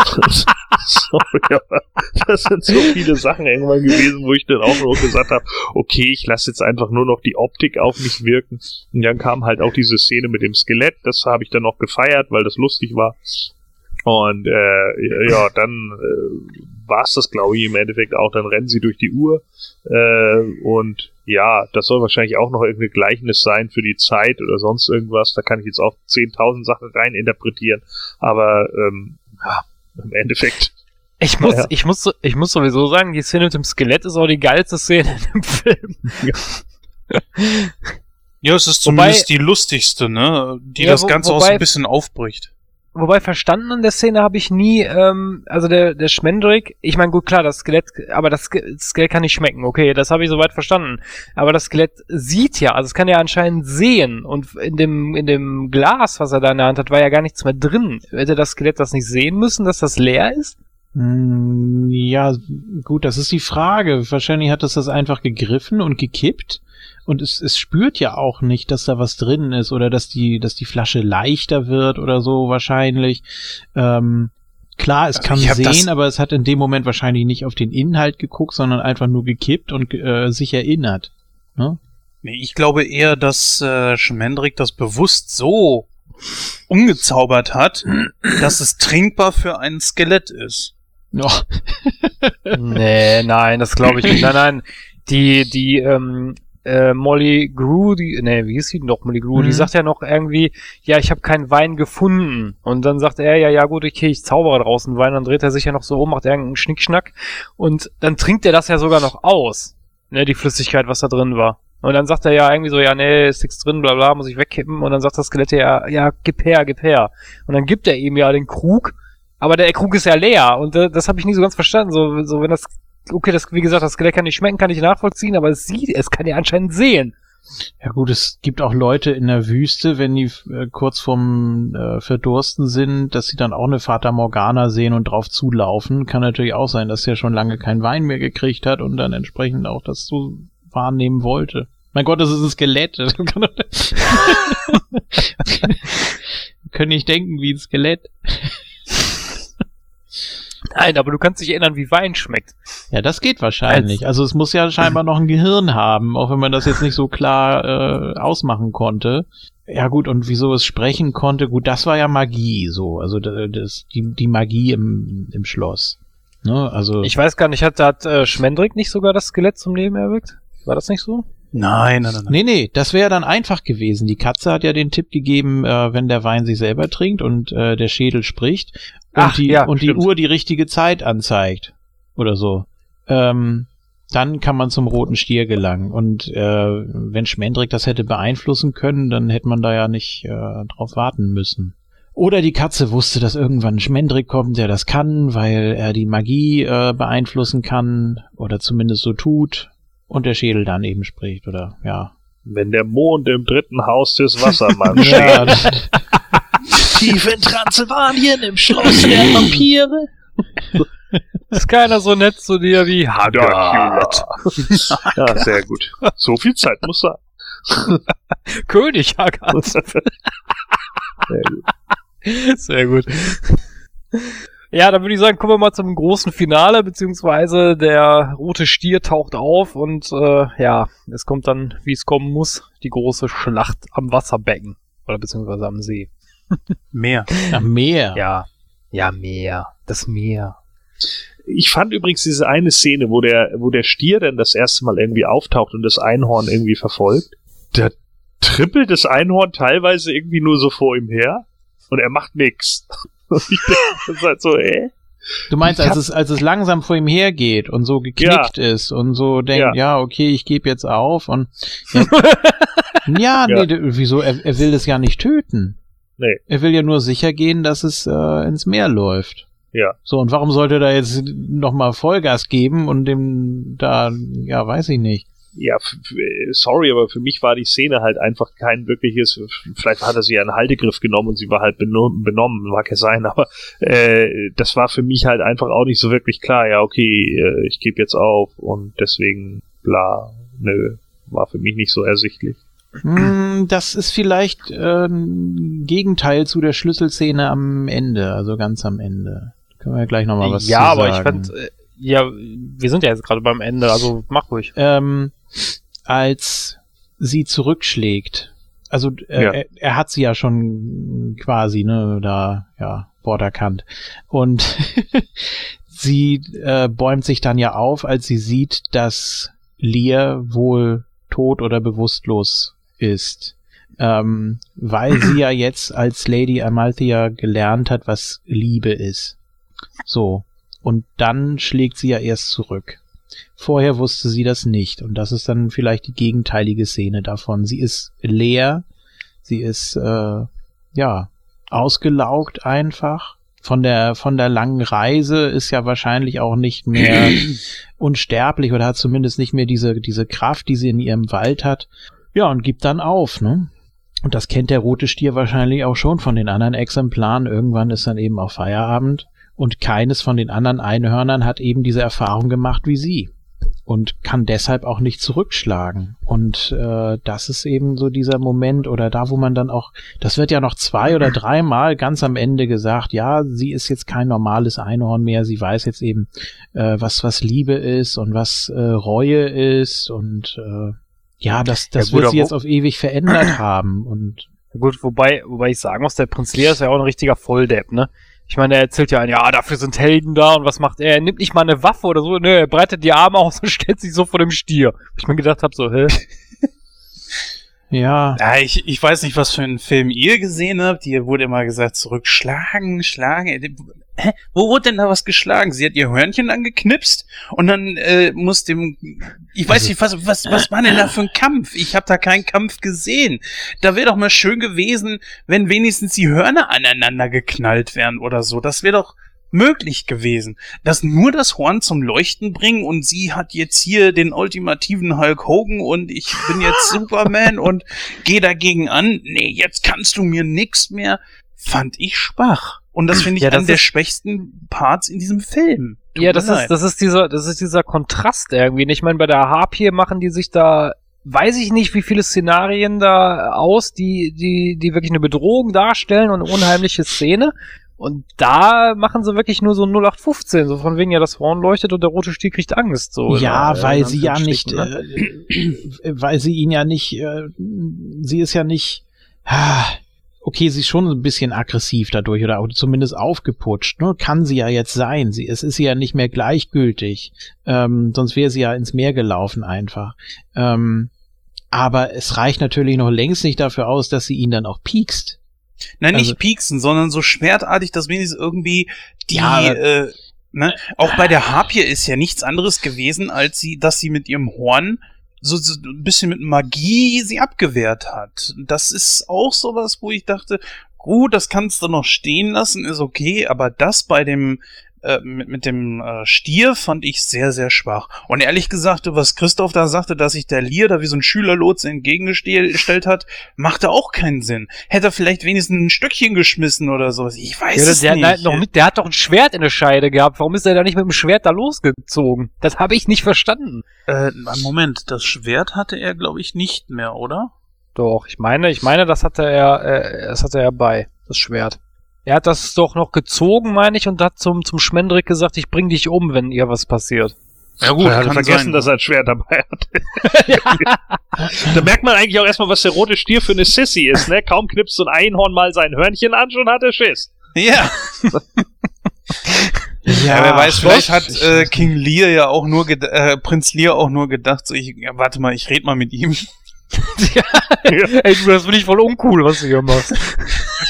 sorry, aber das sind so viele Sachen irgendwann gewesen, wo ich dann auch nur gesagt habe, okay, ich lasse jetzt einfach nur noch die Optik auf mich wirken. Und dann kam halt auch diese Szene mit dem Skelett, das habe ich dann noch gefeiert, weil das lustig war. Und äh, ja, dann äh, war es das, glaube ich, im Endeffekt auch. Dann rennen sie durch die Uhr. Äh, und ja, das soll wahrscheinlich auch noch irgendein Gleichnis sein für die Zeit oder sonst irgendwas. Da kann ich jetzt auch 10.000 Sachen rein interpretieren. Aber ähm, ja, im Endeffekt Ich muss, Ja. ich muss, ich muss sowieso sagen, die Szene mit dem Skelett ist auch die geilste Szene in dem Film. Ja, es ist Wobei- zumindest die lustigste, ne? Die Ja, das wo- Ganze auch so wobei- ein bisschen aufbricht. Wobei verstanden an der Szene habe ich nie, ähm, also der, der Schmendrick, ich meine, gut, klar, das Skelett, aber das Skelett kann nicht schmecken, okay, das habe ich soweit verstanden. Aber das Skelett sieht ja, also es kann ja anscheinend sehen und in dem, in dem Glas, was er da in der Hand hat, war ja gar nichts mehr drin. Hätte das Skelett das nicht sehen müssen, dass das leer ist? Hm, Ja, gut, das ist die Frage. Wahrscheinlich hat es das einfach gegriffen und gekippt. Und es, es spürt ja auch nicht, dass da was drin ist oder dass die, dass die Flasche leichter wird oder so wahrscheinlich. Ähm, klar, es kann sehen, aber es hat in dem Moment wahrscheinlich nicht auf den Inhalt geguckt, sondern einfach nur gekippt und äh, sich erinnert. Ne? Nee, ich glaube eher, dass äh, Schmendrick das bewusst so umgezaubert hat, dass es trinkbar für ein Skelett ist. Ja. nee, nein, das glaube ich nicht. Nein, nein. Die, die, ähm, äh, Molly Grew, die, nee, wie hieß sie denn doch, Molly Grew, die Mhm. sagt ja noch irgendwie, ja, ich habe keinen Wein gefunden. Und dann sagt er, ja, ja, gut, okay, ich zaubere draußen Wein. Dann dreht er sich ja noch so um, macht irgendeinen Schnickschnack. Und dann trinkt er das ja sogar noch aus. Ne, die Flüssigkeit, was da drin war. Und dann sagt er ja irgendwie so, ja, nee, ist nichts drin, bla bla, muss ich wegkippen. Und dann sagt das Skelett ja, ja, gib her, gib her. Und dann gibt er ihm ja den Krug, aber der Krug ist ja leer. Und äh, das habe ich nie so ganz verstanden. So, so wenn das, okay, das, wie gesagt, das Skelett kann nicht schmecken, kann ich nachvollziehen, aber es sieht, es kann ja anscheinend sehen. Ja gut, es gibt auch Leute in der Wüste, wenn die äh, kurz vorm äh, Verdursten sind, dass sie dann auch eine Fata Morgana sehen und drauf zulaufen. Kann natürlich auch sein, dass er schon lange keinen Wein mehr gekriegt hat und dann entsprechend auch das so wahrnehmen wollte. Mein Gott, das ist ein Skelett. Können nicht denken wie ein Skelett. Nein, aber du kannst dich erinnern, wie Wein schmeckt. Ja, das geht wahrscheinlich. Also es muss ja scheinbar noch ein Gehirn haben, auch wenn man das jetzt nicht so klar äh, ausmachen konnte. Ja gut, und wieso es sprechen konnte, gut, das war ja Magie so, also das, die, die Magie im, im Schloss. Ne? Also Ich weiß gar nicht, hat, hat äh, Schmendrick nicht sogar das Skelett zum Leben erweckt? War das nicht so? Nein, nein, nein. nein. Nee, nee, das wäre dann einfach gewesen. Die Katze hat ja den Tipp gegeben, äh, wenn der Wein sich selber trinkt und äh, der Schädel spricht und Ach, die ja, und die. Uhr die richtige Zeit anzeigt oder so. Ähm, dann kann man zum roten Stier gelangen. Und äh, wenn Schmendrick das hätte beeinflussen können, dann hätte man da ja nicht äh, drauf warten müssen. Oder die Katze wusste, dass irgendwann ein Schmendrick kommt, der das kann, weil er die Magie äh, beeinflussen kann oder zumindest so tut und der Schädel dann eben spricht oder ja. Wenn der Mond im dritten Haus des Wassermanns steht. Tief in Transsilvanien im Schloss der Vampire. Ist keiner so nett zu dir wie. Haggard. Ja, sehr gut. So viel Zeit muss sein. König Haggard. Sehr gut. Sehr gut. Ja, dann würde ich sagen, kommen wir mal zum großen Finale, beziehungsweise der rote Stier taucht auf und äh, ja, es kommt dann, wie es kommen muss, die große Schlacht am Wasserbecken. Oder beziehungsweise am See. Mehr. Ach, Meer. Ja. Ja, Meer. Das Meer. Ich fand übrigens diese eine Szene, wo der, wo der Stier dann das erste Mal irgendwie auftaucht und das Einhorn irgendwie verfolgt. Da trippelt das Einhorn teilweise irgendwie nur so vor ihm her und er macht nix. Und ich denke, das ist halt so, äh? Du meinst, als es, als es langsam vor ihm hergeht und so geknickt ist und so denkt, ja, okay, ich gebe jetzt auf und ja, ja, nee, Ja. d- wieso? Er, er will das ja nicht töten. Nee. Er will ja nur sicher gehen, dass es äh, ins Meer läuft. Ja. So, und warum sollte er da jetzt nochmal Vollgas geben und dem da, ja, weiß ich nicht. Ja, äh, sorry, aber für mich war die Szene halt einfach kein wirkliches, vielleicht hat er sie einen Haltegriff genommen und sie war halt benommen, benommen mag ja sein, aber äh, das war für mich halt einfach auch nicht so wirklich klar, ja, okay, äh, ich gebe jetzt auf und deswegen bla, nö, war für mich nicht so ersichtlich. Hm, das ist vielleicht äh, ein Gegenteil zu der Schlüsselszene am Ende, also ganz am Ende. Können wir ja gleich nochmal was ja, zu aber ich sagen. fand, äh, ja, wir sind ja jetzt gerade beim Ende, also mach ruhig. ähm, als sie zurückschlägt. Also äh, Ja. er, er hat sie ja schon quasi, ne, da, ja, borderkant. Und sie äh, bäumt sich dann ja auf, als sie sieht, dass Lear wohl tot oder bewusstlos ist. Ähm, weil sie ja jetzt als Lady Amalthea gelernt hat, was Liebe ist. So. Und dann schlägt sie ja erst zurück. Vorher wusste sie das nicht. Und das ist dann vielleicht die gegenteilige Szene davon. Sie ist leer. Sie ist, äh, ja, ausgelaugt einfach. Von der, von der langen Reise ist ja wahrscheinlich auch nicht mehr unsterblich oder hat zumindest nicht mehr diese, diese Kraft, die sie in ihrem Wald hat. Ja, und gibt dann auf, ne? Und das kennt der rote Stier wahrscheinlich auch schon von den anderen Exemplaren. Irgendwann ist dann eben auch Feierabend. Und keines von den anderen Einhörnern hat eben diese Erfahrung gemacht wie sie. Und kann deshalb auch nicht zurückschlagen. Und äh, das ist eben so dieser Moment oder da, wo man dann auch, das wird ja noch zwei oder dreimal ganz am Ende gesagt, ja, sie ist jetzt kein normales Einhorn mehr, sie weiß jetzt eben, äh, was, was Liebe ist und was äh, Reue ist und äh, ja, das, das Ja, gut, wird sie jetzt auf ewig verändert haben. Und Gut, wobei, wobei ich sagen muss, der Prinz Lear ist ja auch ein richtiger Volldepp, ne? Ich meine, er erzählt ja ein, ja, dafür sind Helden da und was macht er? Er nimmt nicht mal eine Waffe oder so, ne, er breitet die Arme aus und stellt sich so vor dem Stier. Ich mir gedacht habe, so, hä? Ja, Ja, ich, ich weiß nicht, was für einen Film ihr gesehen habt. Hier wurde immer gesagt, zurückschlagen, schlagen. Äh, Hä? Wo wurde denn da was geschlagen? Sie hat ihr Hörnchen angeknipst und dann äh, muss dem. Ich weiß nicht, was, was, was war denn da für ein Kampf? Ich habe da keinen Kampf gesehen. Da wäre doch mal schön gewesen, wenn wenigstens die Hörner aneinander geknallt wären oder so. Das wäre doch möglich gewesen, dass nur das Horn zum Leuchten bringen und sie hat jetzt hier den ultimativen Hulk Hogan und ich bin jetzt Superman und gehe dagegen an. Nee, jetzt kannst du mir nix mehr. Fand ich schwach. Und das finde ich Ja, einen der schwächsten Parts in diesem Film. Tut Ja, das ist, das ist dieser, das ist dieser Kontrast irgendwie. Ich meine, bei der Harpie machen die sich da, weiß ich nicht, wie viele Szenarien da aus, die, die, die wirklich eine Bedrohung darstellen und eine unheimliche Szene. Und da machen sie wirklich nur so 0815, so von wegen ja das Horn leuchtet und der rote Stier kriegt Angst, so. ja, in- weil in sie ja nicht, ne? äh, weil sie ihn ja nicht, äh, sie ist ja nicht, ah, okay, sie ist schon ein bisschen aggressiv dadurch oder auch zumindest aufgeputscht, ne? Kann sie ja jetzt sein. Sie, es ist ja nicht mehr gleichgültig, ähm, sonst wäre sie ja ins Meer gelaufen einfach. Ähm, aber es reicht natürlich noch längst nicht dafür aus, dass sie ihn dann auch piekst. Nein, nicht Also- pieksen, sondern so schwertartig, dass wenigstens irgendwie die, Ja, äh, ne, auch bei der Harpie ist ja nichts anderes gewesen, als sie, dass sie mit ihrem Horn so, so ein bisschen mit Magie sie abgewehrt hat. Das ist auch sowas, wo ich dachte, gut, das kannst du noch stehen lassen, ist okay, aber das bei dem äh, mit, mit dem äh, Stier fand ich sehr, sehr schwach. Und ehrlich gesagt, was Christoph da sagte, dass sich der Lier da wie so ein Schülerlotse entgegengestellt hat, machte auch keinen Sinn. Hätte er vielleicht wenigstens ein Stückchen geschmissen oder sowas. Ich weiß Ja, es der, nicht. der, noch nicht, der hat doch ein Schwert in der Scheide gehabt. Warum ist er da nicht mit dem Schwert da losgezogen? Das habe ich nicht verstanden. äh, Moment, das Schwert hatte er, glaube ich, nicht mehr, oder? Doch, ich meine, ich meine, das hatte er, äh, das hatte er bei, das Schwert. Er hat das doch noch gezogen, meine ich, und hat zum, zum Schmendrick gesagt, ich bring dich um, wenn ihr was passiert. Ja gut, er hatte vergessen, dass er ein Schwert dabei hat. da merkt man eigentlich auch erstmal, was der rote Stier für eine Sissy ist, ne? Kaum knipst so ein Einhorn mal sein Hörnchen an, schon hat er Schiss. Ja. Ja, wer weiß, vielleicht hat äh, King Lear ja auch nur, äh, Prinz Lear auch nur gedacht, so ich, ja, warte mal, ich red mal mit ihm. Ey, du, das finde ich voll uncool, was du hier machst.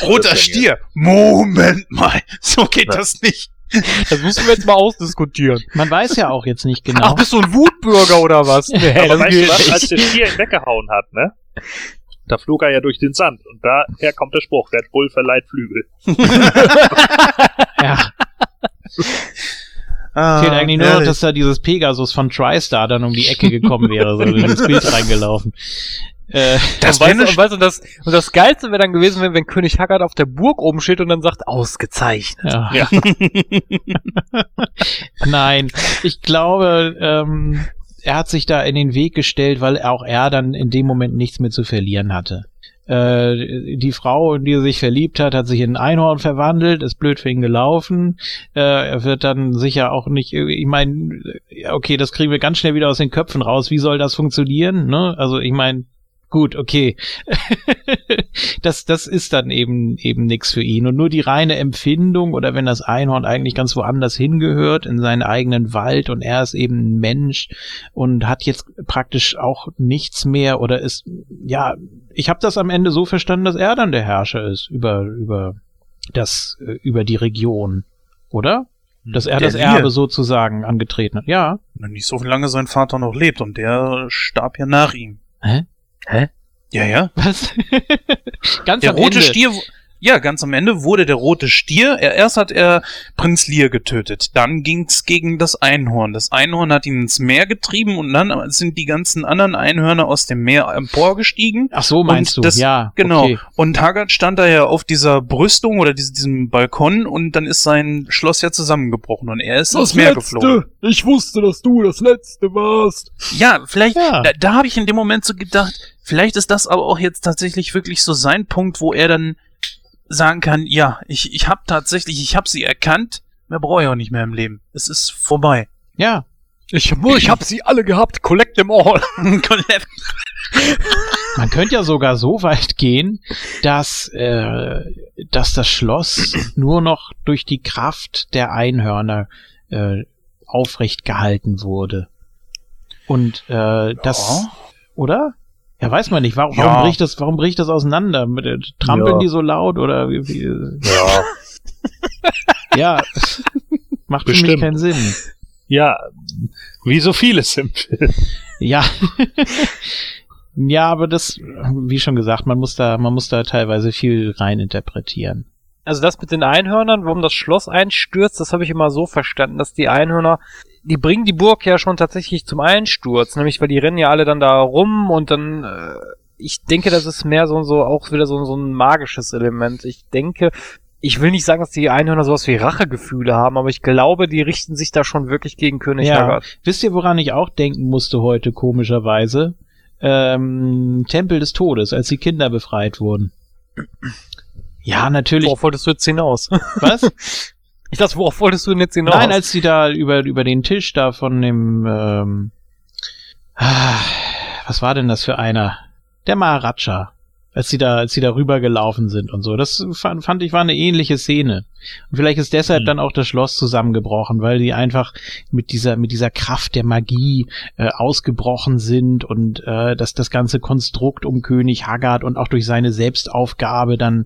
Roter Stier. Moment mal, so geht das nicht. Das müssen wir jetzt mal ausdiskutieren. Man weiß ja auch jetzt nicht genau. Ach, bist du ein Wutbürger oder was? Nee, Aber das weißt du was, als der Stier ihn weggehauen hat, ne? Da flog er ja durch den Sand. Und daher kommt der Spruch, Red Bull verleiht Flügel. ja, Ah, fehlt eigentlich nur noch, ehrlich. dass da dieses Pegasus von TriStar dann um die Ecke gekommen wäre, so in das Bild reingelaufen. Äh, das und, wäre weißt, und, weißt, du, das, und das Geilste wäre dann gewesen, wenn, wenn König Haggard auf der Burg oben steht und dann sagt, ausgezeichnet. ja. Ja. Nein, ich glaube, ähm, er hat sich da in den Weg gestellt, weil auch er dann in dem Moment nichts mehr zu verlieren hatte. Äh, die Frau, in die er sich verliebt hat, hat sich in ein Einhorn verwandelt, ist blöd für ihn gelaufen. Äh, er wird dann sicher auch nicht, ich meine, okay, das kriegen wir ganz schnell wieder aus den Köpfen raus. Wie soll das funktionieren? Ne? Also ich meine, gut, okay. das, das ist dann eben eben nix für ihn. Und nur die reine Empfindung oder wenn das Einhorn eigentlich ganz woanders hingehört, in seinen eigenen Wald und er ist eben ein Mensch und hat jetzt praktisch auch nichts mehr oder ist, ja, ich habe das am Ende so verstanden, dass er dann der Herrscher ist über, über das, äh, über die Region. Oder? Dass er Der das. Erbe sozusagen angetreten hat. Ja. Nicht so lange sein Vater noch lebt und der starb ja nach ihm. Hä? Hä? Ja, ja. Was? ganz Der am rote Ende. Stier, ja, ganz am Ende wurde der rote Stier, er, erst hat er Prinz Lear getötet, dann ging's gegen das Einhorn. Das Einhorn hat ihn ins Meer getrieben und dann sind die ganzen anderen Einhörner aus dem Meer emporgestiegen. Ach so, meinst du? das- ja, Genau. Okay. Und Haggard stand da ja auf dieser Brüstung oder diesem, Balkon und dann ist sein Schloss ja zusammengebrochen und er ist ins Meer geflogen. Ich wusste, dass du das Letzte warst. Ja, vielleicht, Ja. da, da habe ich in dem Moment so gedacht, vielleicht ist das aber auch jetzt tatsächlich wirklich so sein Punkt, wo er dann sagen kann, ja, ich, ich habe tatsächlich, ich habe sie erkannt, mehr brauche ich auch nicht mehr im Leben. Es ist vorbei. Ja. Ich, ich hab sie alle gehabt. Collect them all. Man könnte ja sogar so weit gehen, dass, äh, dass das Schloss nur noch durch die Kraft der Einhörner äh, aufrecht gehalten wurde. Und äh, das, Ja. oder? Ja, weiß man nicht. Warum, Ja. warum bricht das, warum bricht das auseinander? Mit, äh, trampeln Ja. die so laut oder wie, wie, Ja. ja, macht für mich Bestimmt. keinen Sinn. Ja, wie so vieles im Film. Ja. ja, aber das, wie schon gesagt, man muss da, man muss da teilweise viel rein interpretieren. also das mit den Einhörnern, warum das Schloss einstürzt, das habe ich immer so verstanden, dass die Einhörner, die bringen die Burg ja schon tatsächlich zum Einsturz, nämlich weil die rennen ja alle dann da rum und dann, äh, ich denke, das ist mehr so, so auch wieder so, so ein magisches Element. Ich denke, ich will nicht sagen, dass die Einhörner sowas wie Rachegefühle haben, aber ich glaube, die richten sich da schon wirklich gegen König Ja. Haggard. Wisst ihr, woran ich auch denken musste heute, komischerweise? Ähm, Tempel des Todes, als die Kinder befreit wurden. Ja, natürlich. Worauf wolltest du jetzt hinaus? Was? Ich dachte, worauf wolltest du denn jetzt hinaus? Nein, als sie da über, über den Tisch da von dem, ähm, ah, was war denn das für einer? Der Maharaja. Als sie da, als sie da rübergelaufen sind und so. Das fand, fand ich war eine ähnliche Szene. Und vielleicht ist deshalb Hm. dann auch das Schloss zusammengebrochen, weil die einfach mit dieser, mit dieser Kraft der Magie äh, ausgebrochen sind und äh, dass das ganze Konstrukt um König Haggard und auch durch seine Selbstaufgabe dann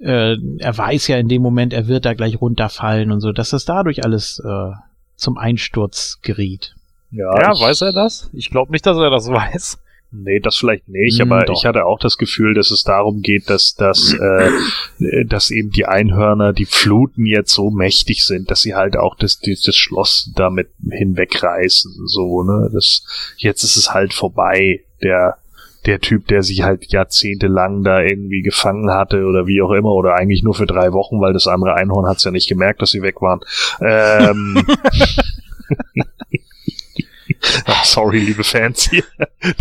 äh, er weiß ja in dem Moment, er wird da gleich runterfallen und so, dass das dadurch alles äh, zum Einsturz geriet. Ja, ja, ich, weiß er das? Ich glaube nicht, dass er das weiß. Nee, das vielleicht nicht, Hm, aber doch. ich hatte auch das Gefühl, dass es darum geht, dass, dass, äh, dass eben die Einhörner, die Fluten jetzt so mächtig sind, dass sie halt auch das, das, das Schloss damit hinwegreißen, so, ne, das, jetzt ist es halt vorbei, der, der Typ, der sich halt jahrzehntelang da irgendwie gefangen hatte oder wie auch immer, oder eigentlich nur für drei Wochen, weil das andere Einhorn hat's ja nicht gemerkt, dass sie weg waren. Ähm, Ach, sorry, liebe Fans hier.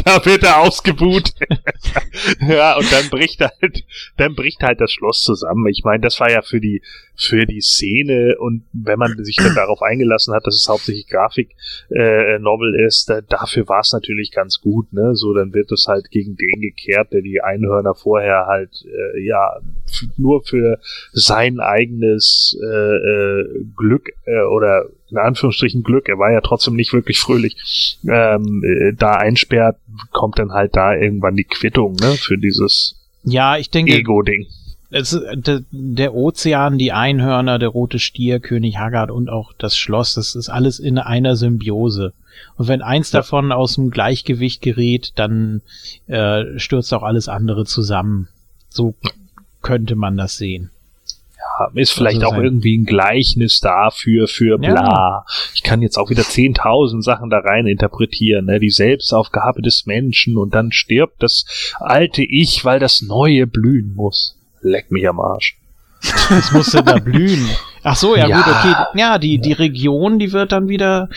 Da wird er ausgebuht. ja, und dann bricht halt, dann bricht halt das Schloss zusammen. Ich meine, das war ja für die, für die Szene und wenn man sich dann darauf eingelassen hat, dass es hauptsächlich Grafik äh, ist, da, dafür war es natürlich ganz gut, ne? So, dann wird es halt gegen den gekehrt, der die Einhörner vorher halt äh, ja nur für sein eigenes äh, äh, Glück äh, oder in Anführungsstrichen Glück, er war ja trotzdem nicht wirklich fröhlich, ähm, äh, da einsperrt, kommt dann halt da irgendwann die Quittung, ne, für dieses Ja, ich denke, Ego-Ding. es, der Ozean, die Einhörner, der rote Stier, König Haggard und auch das Schloss, das ist alles in einer Symbiose. Und wenn eins Ja. davon aus dem Gleichgewicht gerät, dann äh, stürzt auch alles andere zusammen. So könnte man das sehen. Ja, ist vielleicht Also auch irgendwie ein Gleichnis dafür, für Ja. bla. Ich kann jetzt auch wieder 10.000 Sachen da rein interpretieren, ne? Die Selbstaufgabe des Menschen und dann stirbt das alte Ich, weil das Neue blühen muss. Leck mich am Arsch. Es musste da blühen. Ach so, ja, Ja. gut, okay. Ja, die, die Region, die wird dann wieder,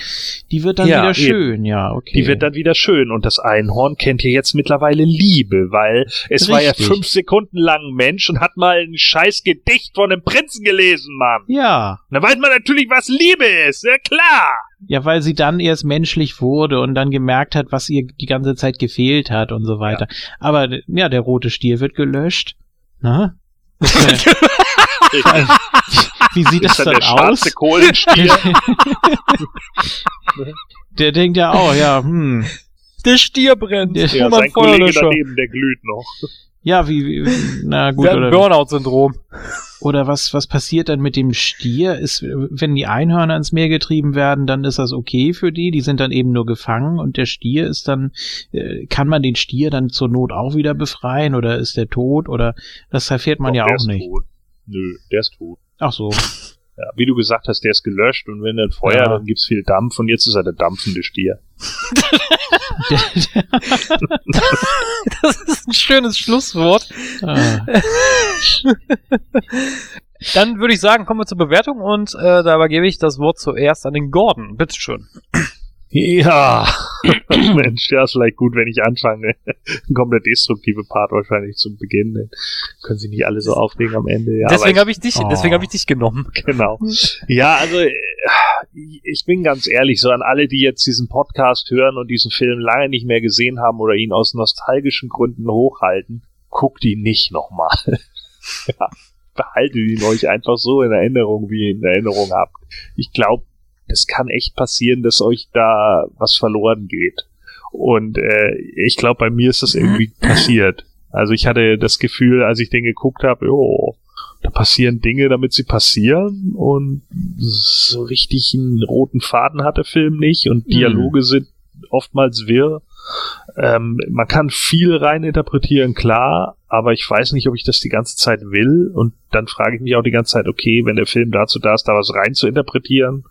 die wird dann Ja, wieder eben. schön, ja, okay. Die wird dann wieder schön und das Einhorn kennt ja jetzt mittlerweile Liebe, weil es war ja Richtig. fünf Sekunden lang ein Mensch und hat mal ein scheiß Gedicht von einem Prinzen gelesen, Mann. ja, Da weiß man natürlich, was Liebe ist, ja klar. ja, weil sie dann erst menschlich wurde und dann gemerkt hat, was ihr die ganze Zeit gefehlt hat und so weiter. Aber ja, der rote Stier wird gelöscht. Na? Wie sieht das ist dann dann der schwarze aus? Kohlenstier. Der denkt ja auch, ja, hm. Der Stier brennt. Ja, ja, sein Kollege daneben, der glüht noch. Ja, wie, wie na gut, Der oder, Burnout-Syndrom. oder was, was passiert dann mit dem Stier? Ist, wenn die Einhörner ins Meer getrieben werden, dann ist das okay für die, die sind dann eben nur gefangen und der Stier ist dann, äh, kann man den Stier dann zur Not auch wieder befreien oder ist der tot oder das erfährt man Doch, ja der auch ist nicht. Tot. Nö, der ist tot. Ach so. Ja, wie du gesagt hast, der ist gelöscht und wenn dann Feuer, Ja. dann gibt's viel Dampf und jetzt ist er der dampfende Stier. Das ist ein schönes Schlusswort. ah, Dann würde ich sagen, kommen wir zur Bewertung und äh, dabei gebe ich das Wort zuerst an den Gordon. Bitteschön. Ja, Mensch, ja, ist vielleicht gut, wenn ich anfange. Ein komplett destruktive Part wahrscheinlich zum Beginn. Dann können sich nicht alle so aufregen am Ende. Ja, deswegen habe ich dich, Oh. deswegen habe ich dich genommen. genau. Ja, also äh, ich bin ganz ehrlich, so an alle, die jetzt diesen Podcast hören und diesen Film lange nicht mehr gesehen haben oder ihn aus nostalgischen Gründen hochhalten, guckt ihn nicht nochmal. ja, behaltet ihn euch einfach so in Erinnerung, wie ihr ihn in Erinnerung habt. Ich glaube, es kann echt passieren, dass euch da was verloren geht. Und äh, ich glaube, bei mir ist das irgendwie passiert. Also ich hatte das Gefühl, als ich den geguckt habe, jo, da passieren Dinge, damit sie passieren und so richtig einen roten Faden hat der Film nicht und Dialoge sind oftmals wirr. Ähm, man kann viel rein interpretieren, klar, aber ich weiß nicht, ob ich das die ganze Zeit will. Und dann frage ich mich auch die ganze Zeit, okay, wenn der Film dazu da ist, da was rein zu interpretieren,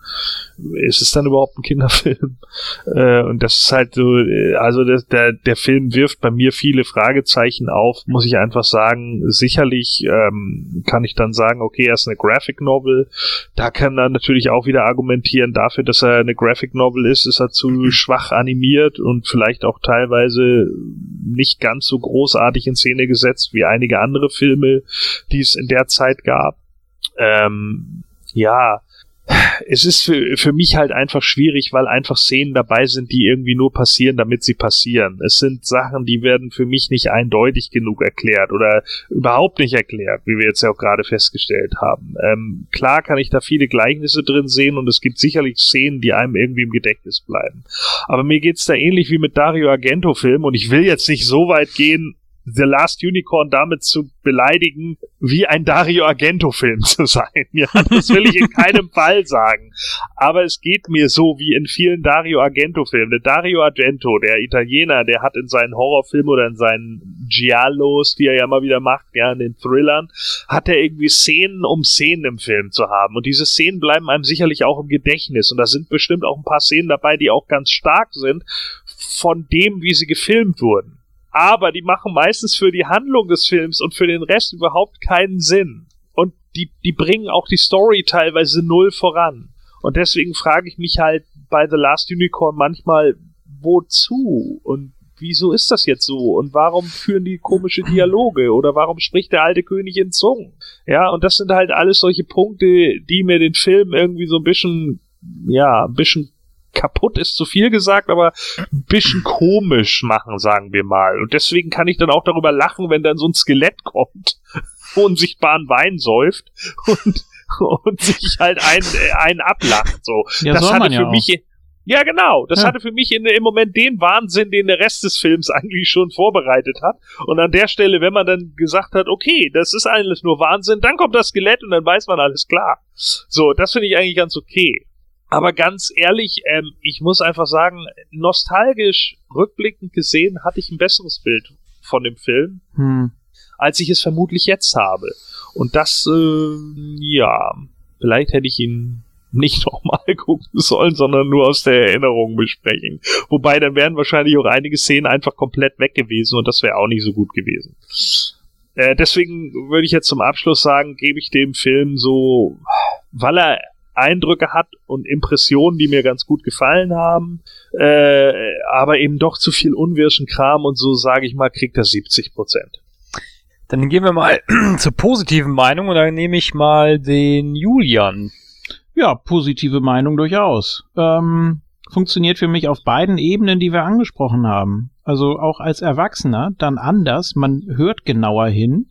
ist es dann überhaupt ein Kinderfilm? Äh, und das ist halt so, äh, also das, der, der Film wirft bei mir viele Fragezeichen auf, muss ich einfach sagen. Sicherlich ähm, kann ich dann sagen, okay, er ist eine Graphic Novel. Da kann er natürlich auch wieder argumentieren, dafür, dass er eine Graphic Novel ist, ist er zu schwach animiert und vielleicht auch teilweise nicht ganz so großartig in Szene gesetzt wie einige andere Filme, die es in der Zeit gab. Ähm, ja, es ist für, für mich halt einfach schwierig, weil einfach Szenen dabei sind, die irgendwie nur passieren, damit sie passieren. Es sind Sachen, die werden für mich nicht eindeutig genug erklärt oder überhaupt nicht erklärt, wie wir jetzt ja auch gerade festgestellt haben. Ähm, klar kann ich da viele Gleichnisse drin sehen und es gibt sicherlich Szenen, die einem irgendwie im Gedächtnis bleiben. Aber mir geht's da ähnlich wie mit Dario Argento-Film und ich will jetzt nicht so weit gehen, The Last Unicorn damit zu beleidigen, wie ein Dario Argento-Film zu sein. Ja, das will ich in keinem Fall sagen. Aber es geht mir so wie in vielen Dario Argento-Filmen. Der Dario Argento, der Italiener, der hat in seinen Horrorfilmen oder in seinen Giallos, die er ja mal wieder macht, ja, in den Thrillern, hat er irgendwie Szenen um Szenen im Film zu haben. Und diese Szenen bleiben einem sicherlich auch im Gedächtnis. Und da sind bestimmt auch ein paar Szenen dabei, die auch ganz stark sind von dem, wie sie gefilmt wurden aber die machen meistens für die Handlung des Films und für den Rest überhaupt keinen Sinn. Und die, die bringen auch die Story teilweise null voran. Und deswegen frage ich mich halt bei The Last Unicorn manchmal, wozu? Und wieso ist das jetzt so? Und warum führen die komische Dialoge? Oder warum spricht der alte König in Zungen? Ja, und das sind halt alles solche Punkte, die mir den Film irgendwie so ein bisschen, ja, ein bisschen kaputt ist zu viel gesagt, aber ein bisschen komisch machen, sagen wir mal. Und deswegen kann ich dann auch darüber lachen, wenn dann so ein Skelett kommt, unsichtbaren Wein säuft und, und sich halt ein, einen ablacht. So. Ja, das hatte man ja für auch. mich. Ja, genau. Das Ja. hatte für mich in, im Moment den Wahnsinn, den der Rest des Films eigentlich schon vorbereitet hat. Und an der Stelle, wenn man dann gesagt hat, okay, das ist alles nur Wahnsinn, dann kommt das Skelett und dann weiß man alles klar. So, das finde ich eigentlich ganz okay. Aber ganz ehrlich, ähm, ich muss einfach sagen, nostalgisch rückblickend gesehen hatte ich ein besseres Bild von dem Film, Hm. als ich es vermutlich jetzt habe. Und das, äh, ja, vielleicht hätte ich ihn nicht nochmal gucken sollen, sondern nur aus der Erinnerung besprechen. Wobei, dann wären wahrscheinlich auch einige Szenen einfach komplett weg gewesen und das wäre auch nicht so gut gewesen. Äh, deswegen würde ich jetzt zum Abschluss sagen, gebe ich dem Film so, weil er Eindrücke hat und Impressionen, die mir ganz gut gefallen haben, äh, aber eben doch zu viel unwirschen Kram und so, sage ich mal, kriegt er 70 Prozent. Dann gehen wir mal zur positiven Meinung und dann nehme ich mal den Julian. Ja, positive Meinung durchaus. Ähm, funktioniert für mich auf beiden Ebenen, die wir angesprochen haben. Also auch als Erwachsener dann anders. Man hört genauer hin.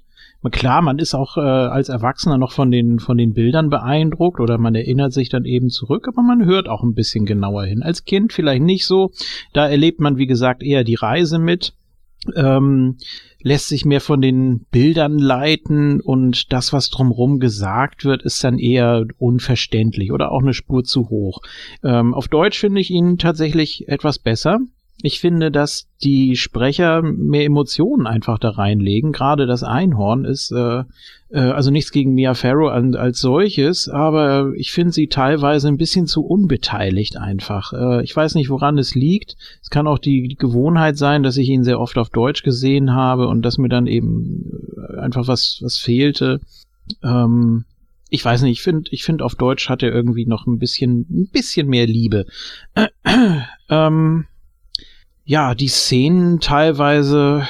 Klar, man ist auch äh, als Erwachsener noch von den von den Bildern beeindruckt oder man erinnert sich dann eben zurück, aber man hört auch ein bisschen genauer hin. Als Kind vielleicht nicht so. Da erlebt man, wie gesagt, eher die Reise mit. Ähm, lässt sich mehr von den Bildern leiten und das, was drumherum gesagt wird, ist dann eher unverständlich oder auch eine Spur zu hoch. Ähm, auf Deutsch finde ich ihn tatsächlich etwas besser. Ich finde, dass die Sprecher mehr Emotionen einfach da reinlegen. Gerade das Einhorn ist, äh, äh, also nichts gegen Mia Farrow an, als solches, aber ich finde sie teilweise ein bisschen zu unbeteiligt einfach. Äh, ich weiß nicht, woran es liegt. Es kann auch die, die Gewohnheit sein, dass ich ihn sehr oft auf Deutsch gesehen habe und dass mir dann eben äh, einfach was, was fehlte. Ähm, ich weiß nicht, ich finde, ich finde auf Deutsch hat er irgendwie noch ein bisschen, ein bisschen mehr Liebe. ähm, ja, die Szenen teilweise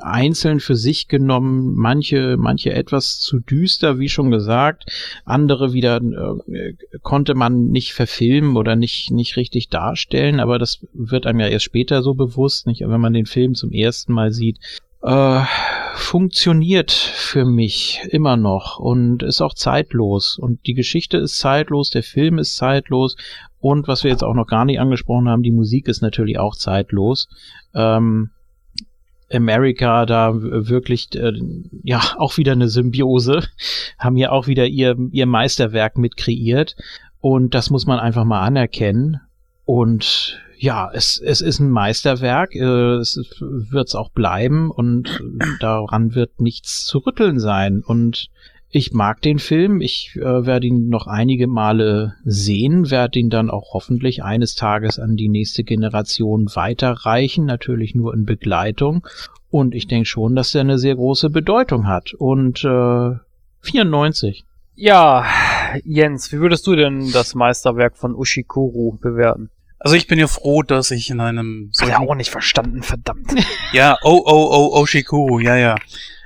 einzeln für sich genommen, manche, manche etwas zu düster, wie schon gesagt, andere wieder äh, konnte man nicht verfilmen oder nicht, nicht richtig darstellen, aber das wird einem ja erst später so bewusst, nicht, wenn man den Film zum ersten Mal sieht. Äh, funktioniert für mich immer noch und ist auch zeitlos. Und die Geschichte ist zeitlos, der Film ist zeitlos und was wir jetzt auch noch gar nicht angesprochen haben, die Musik ist natürlich auch zeitlos. Ähm, America da wirklich äh, ja auch wieder eine Symbiose, haben hier auch wieder ihr ihr Meisterwerk mit kreiert und das muss man einfach mal anerkennen. Und ja, es, es ist ein Meisterwerk, äh, es wird es auch bleiben und daran wird nichts zu rütteln sein. Und ich mag den Film, ich äh, werde ihn noch einige Male sehen, werde ihn dann auch hoffentlich eines Tages an die nächste Generation weiterreichen, natürlich nur in Begleitung. Und ich denke schon, dass er eine sehr große Bedeutung hat. Und äh, 94. Ja, Jens, wie würdest du denn das Meisterwerk von Ushikuru bewerten? Also ich bin ja froh, dass ich in einem Hab ich auch nicht verstanden, verdammt. Ja, oh, oh, oh, Oshikuru, ja, ja.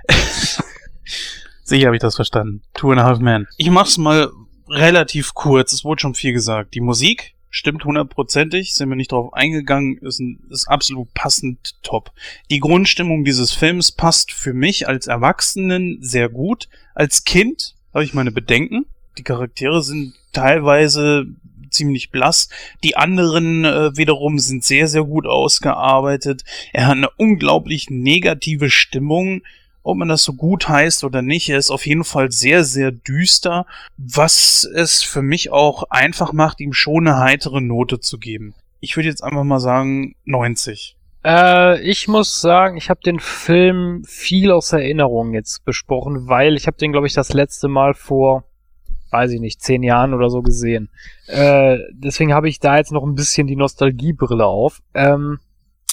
Sicher habe ich das verstanden. Two and a Half Men. Ich mach's mal relativ kurz, es wurde schon viel gesagt. Die Musik stimmt hundertprozentig, sind wir nicht drauf eingegangen, ist, ein, ist absolut passend top. Die Grundstimmung dieses Films passt für mich als Erwachsenen sehr gut. Als Kind habe ich meine Bedenken. Die Charaktere sind teilweise ziemlich blass. Die anderen äh, wiederum sind sehr, sehr gut ausgearbeitet. Er hat eine unglaublich negative Stimmung. Ob man das so gut heißt oder nicht, er ist auf jeden Fall sehr, sehr düster, was es für mich auch einfach macht, ihm schon eine heitere Note zu geben. Ich würde jetzt einfach mal sagen 90. Äh, ich muss sagen, ich habe den Film viel aus Erinnerung jetzt besprochen, weil ich habe den, glaube ich, das letzte Mal vor, weiß ich nicht, zehn Jahren oder so gesehen. Äh, deswegen habe ich da jetzt noch ein bisschen die Nostalgiebrille auf. Ähm,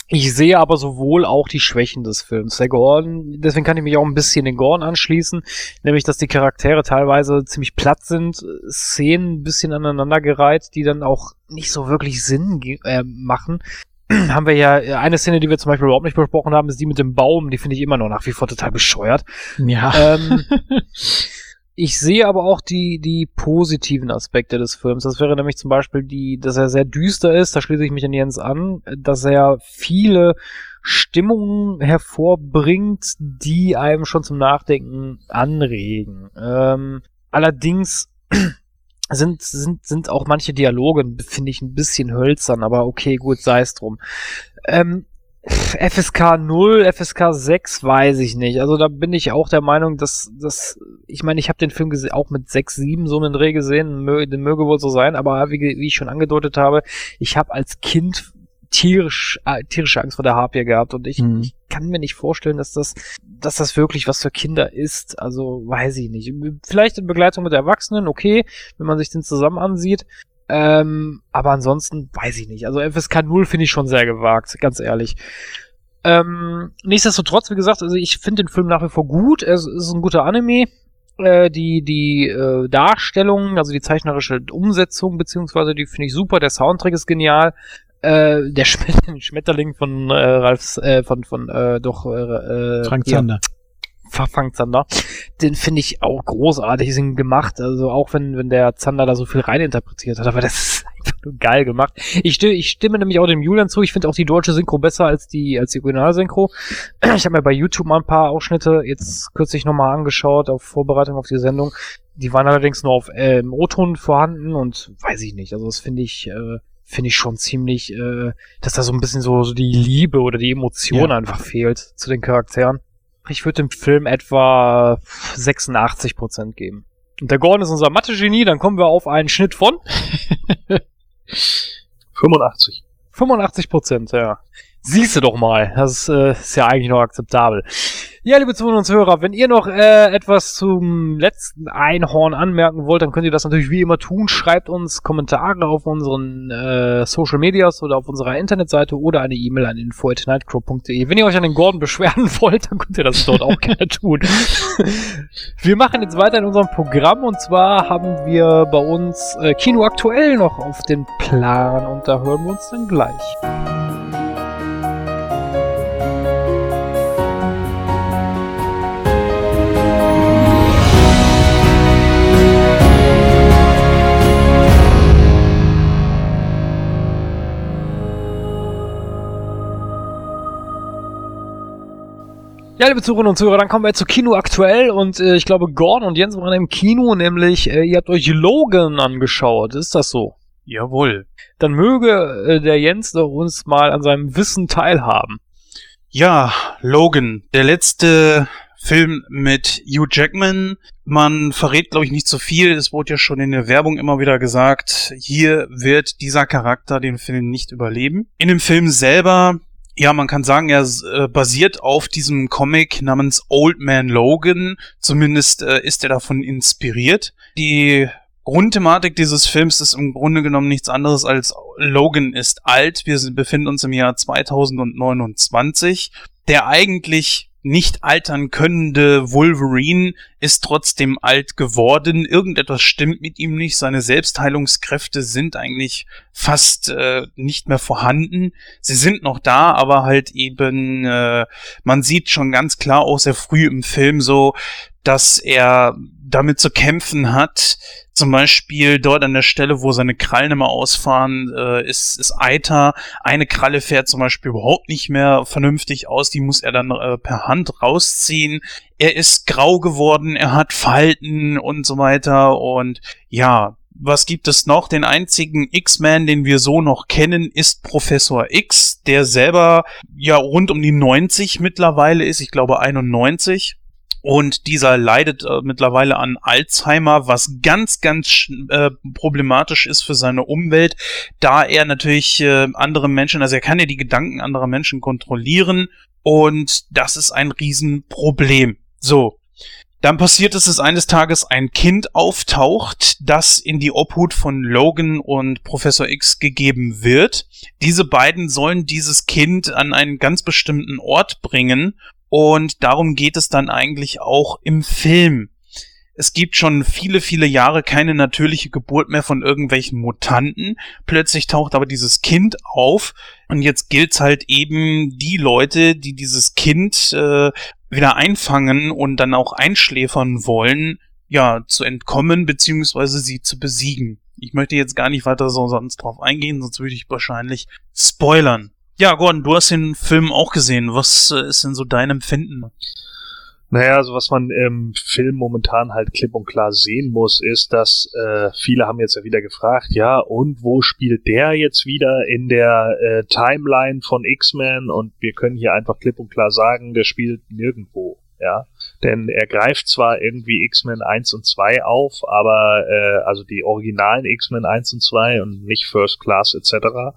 ich sehe aber sowohl auch die Schwächen des Films. Der Gordon, deswegen kann ich mich auch ein bisschen den Gordon anschließen, nämlich dass die Charaktere teilweise ziemlich platt sind, Szenen ein bisschen aneinandergereiht, die dann auch nicht so wirklich Sinn äh, machen. haben wir ja eine Szene, die wir zum Beispiel überhaupt nicht besprochen haben, ist die mit dem Baum. Die finde ich immer noch nach wie vor total bescheuert. Ja. Ähm, ich sehe aber auch die, die positiven Aspekte des Films. Das wäre nämlich zum Beispiel die, dass er sehr düster ist, da schließe ich mich an Jens an, dass er viele Stimmungen hervorbringt, die einem schon zum Nachdenken anregen. Ähm, allerdings sind, sind, sind auch manche Dialoge, finde ich, ein bisschen hölzern, aber okay, gut, sei es drum. Ähm, FSK 0, FSK 6 weiß ich nicht. Also da bin ich auch der Meinung, dass, dass ich meine, ich habe den Film auch mit 6, 7 so einen Dreh gesehen, mö, den möge wohl so sein, aber wie, wie ich schon angedeutet habe, ich habe als Kind tierisch, äh, tierische Angst vor der Harpie gehabt und ich, Mhm. ich kann mir nicht vorstellen, dass das, dass das wirklich was für Kinder ist. Also weiß ich nicht. Vielleicht in Begleitung mit Erwachsenen, okay, wenn man sich den zusammen ansieht. Ähm, aber ansonsten weiß ich nicht. Also FSK 0 finde ich schon sehr gewagt, ganz ehrlich. Ähm, nichtsdestotrotz, wie gesagt, also ich finde den Film nach wie vor gut. Es ist ein guter Anime. Äh, die die äh, Darstellung, also die zeichnerische Umsetzung, beziehungsweise die finde ich super. Der Soundtrack ist genial. Äh, der Schmet- Schmetterling von äh, Ralfs, äh, von von äh, doch äh, äh, Frank Zander. Frank Zander. Den finde ich auch großartig sind gemacht. Also auch wenn, wenn der Zander da so viel reininterpretiert hat, aber das ist einfach nur geil gemacht. Ich stimme, ich stimme nämlich auch dem Julian zu. Ich finde auch die deutsche Synchro besser als die, als die Originalsynchro. Ich habe mir bei YouTube mal ein paar Ausschnitte jetzt kürzlich nochmal angeschaut, auf Vorbereitung auf die Sendung. Die waren allerdings nur auf äh, im O-Ton vorhanden und weiß ich nicht. Also das finde ich, äh, finde ich schon ziemlich, äh, dass da so ein bisschen so, so die Liebe oder die Emotion Ja. einfach fehlt zu den Charakteren. Ich würde dem Film etwa 86% geben. Und der Gordon ist unser Mathe-Genie, dann kommen wir auf einen Schnitt von 85. 85%, ja. Siehst du doch mal, das äh, ist ja eigentlich noch akzeptabel. Ja, liebe Zuhörer und Zuhörer, wenn ihr noch äh, etwas zum letzten Einhorn anmerken wollt, dann könnt ihr das natürlich wie immer tun. Schreibt uns Kommentare auf unseren äh, Social Medias oder auf unserer Internetseite oder eine E-Mail an info.nightcrow.de. Wenn ihr euch an den Gordon beschweren wollt, dann könnt ihr das dort auch gerne tun. Wir machen jetzt weiter in unserem Programm und zwar haben wir bei uns äh, Kino aktuell noch auf den Plan und da hören wir uns dann gleich. Ja, liebe Zuhörerinnen und Zuhörer, dann kommen wir zu Kino aktuell und äh, ich glaube Gordon und Jens waren im Kino, nämlich äh, ihr habt euch Logan angeschaut. Ist das so? Jawohl. Dann möge äh, der Jens doch uns mal an seinem Wissen teilhaben. Ja, Logan, der letzte Film mit Hugh Jackman. Man verrät, glaube ich, nicht so viel. Es wurde ja schon in der Werbung immer wieder gesagt, hier wird dieser Charakter den Film nicht überleben. In dem Film selber ja, man kann sagen, er äh, basiert auf diesem Comic namens Old Man Logan. Zumindest äh, ist er davon inspiriert. Die Grundthematik dieses Films ist im Grunde genommen nichts anderes als Logan ist alt. Wir befinden uns im Jahr 2029. Der eigentlich nicht altern könnende Wolverine ist trotzdem alt geworden. Irgendetwas stimmt mit ihm nicht. Seine Selbstheilungskräfte sind eigentlich fast äh, nicht mehr vorhanden. Sie sind noch da, aber halt eben, äh, man sieht schon ganz klar auch sehr früh im Film so, dass er damit zu kämpfen hat. Zum Beispiel dort an der Stelle, wo seine Krallen immer ausfahren, äh, ist, ist Eiter. Eine Kralle fährt zum Beispiel überhaupt nicht mehr vernünftig aus. Die muss er dann äh, per Hand rausziehen. Er ist grau geworden, er hat Falten und so weiter. Und ja, was gibt es noch? Den einzigen X-Man, den wir so noch kennen, ist Professor X, der selber ja rund um die 90 mittlerweile ist. Ich glaube 91 und dieser leidet äh, mittlerweile an Alzheimer, was ganz, ganz äh, problematisch ist für seine Umwelt, da er natürlich äh, andere Menschen, also er kann ja die Gedanken anderer Menschen kontrollieren und das ist ein Riesenproblem. So. Dann passiert es, dass eines Tages ein Kind auftaucht, das in die Obhut von Logan und Professor X gegeben wird. Diese beiden sollen dieses Kind an einen ganz bestimmten Ort bringen und darum geht es dann eigentlich auch im Film. Es gibt schon viele, viele Jahre keine natürliche Geburt mehr von irgendwelchen Mutanten. Plötzlich taucht aber dieses Kind auf und jetzt gilt's halt eben die Leute, die dieses Kind äh, wieder einfangen und dann auch einschläfern wollen, ja, zu entkommen beziehungsweise sie zu besiegen. Ich möchte jetzt gar nicht weiter so sonst drauf eingehen, sonst würde ich wahrscheinlich spoilern. Ja, Gordon, du hast den Film auch gesehen. Was äh, ist denn so dein Empfinden? Naja, also was man im Film momentan halt klipp und klar sehen muss, ist, dass äh, viele haben jetzt ja wieder gefragt, ja, und wo spielt der jetzt wieder in der äh, Timeline von X-Men? Und wir können hier einfach klipp und klar sagen, der spielt nirgendwo ja. Denn er greift zwar irgendwie X-Men 1 und 2 auf, aber äh, also die originalen X-Men 1 und 2 und nicht First Class etc.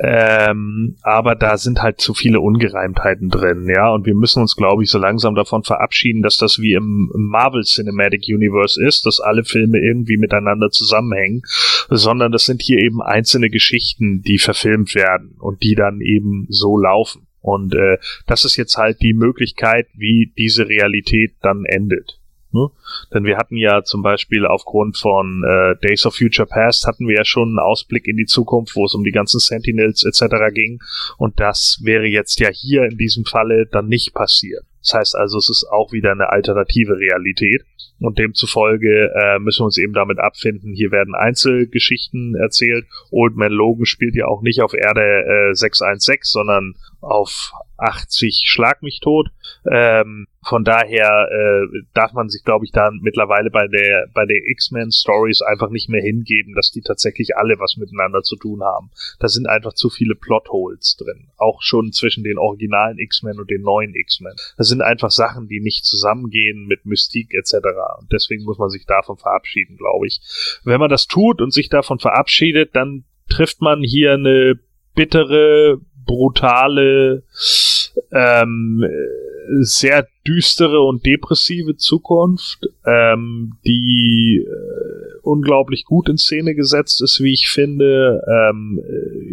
Ähm, aber da sind halt zu viele Ungereimtheiten drin, ja. Und wir müssen uns, glaube ich, so langsam davon verabschieden, dass das wie im Marvel Cinematic Universe ist, dass alle Filme irgendwie miteinander zusammenhängen, sondern das sind hier eben einzelne Geschichten, die verfilmt werden und die dann eben so laufen. Und äh, das ist jetzt halt die Möglichkeit, wie diese Realität dann endet. Ne? Denn wir hatten ja zum Beispiel aufgrund von äh, Days of Future Past hatten wir ja schon einen Ausblick in die Zukunft, wo es um die ganzen Sentinels etc. ging. Und das wäre jetzt ja hier in diesem Falle dann nicht passiert. Das heißt also, es ist auch wieder eine alternative Realität. Und demzufolge äh, müssen wir uns eben damit abfinden. Hier werden Einzelgeschichten erzählt. Old Man Logan spielt ja auch nicht auf Erde äh, 616, sondern auf 80 Schlag mich tot. Ähm, von daher äh, darf man sich, glaube ich, da mittlerweile bei der bei der X-Men Stories einfach nicht mehr hingeben, dass die tatsächlich alle was miteinander zu tun haben. Da sind einfach zu viele Plotholes drin, auch schon zwischen den originalen X-Men und den neuen X-Men. Das sind einfach Sachen, die nicht zusammengehen mit Mystik etc. Und deswegen muss man sich davon verabschieden, glaube ich. Wenn man das tut und sich davon verabschiedet, dann trifft man hier eine bittere, brutale ähm, sehr düstere und depressive Zukunft, ähm, die äh, unglaublich gut in Szene gesetzt ist, wie ich finde. Ähm,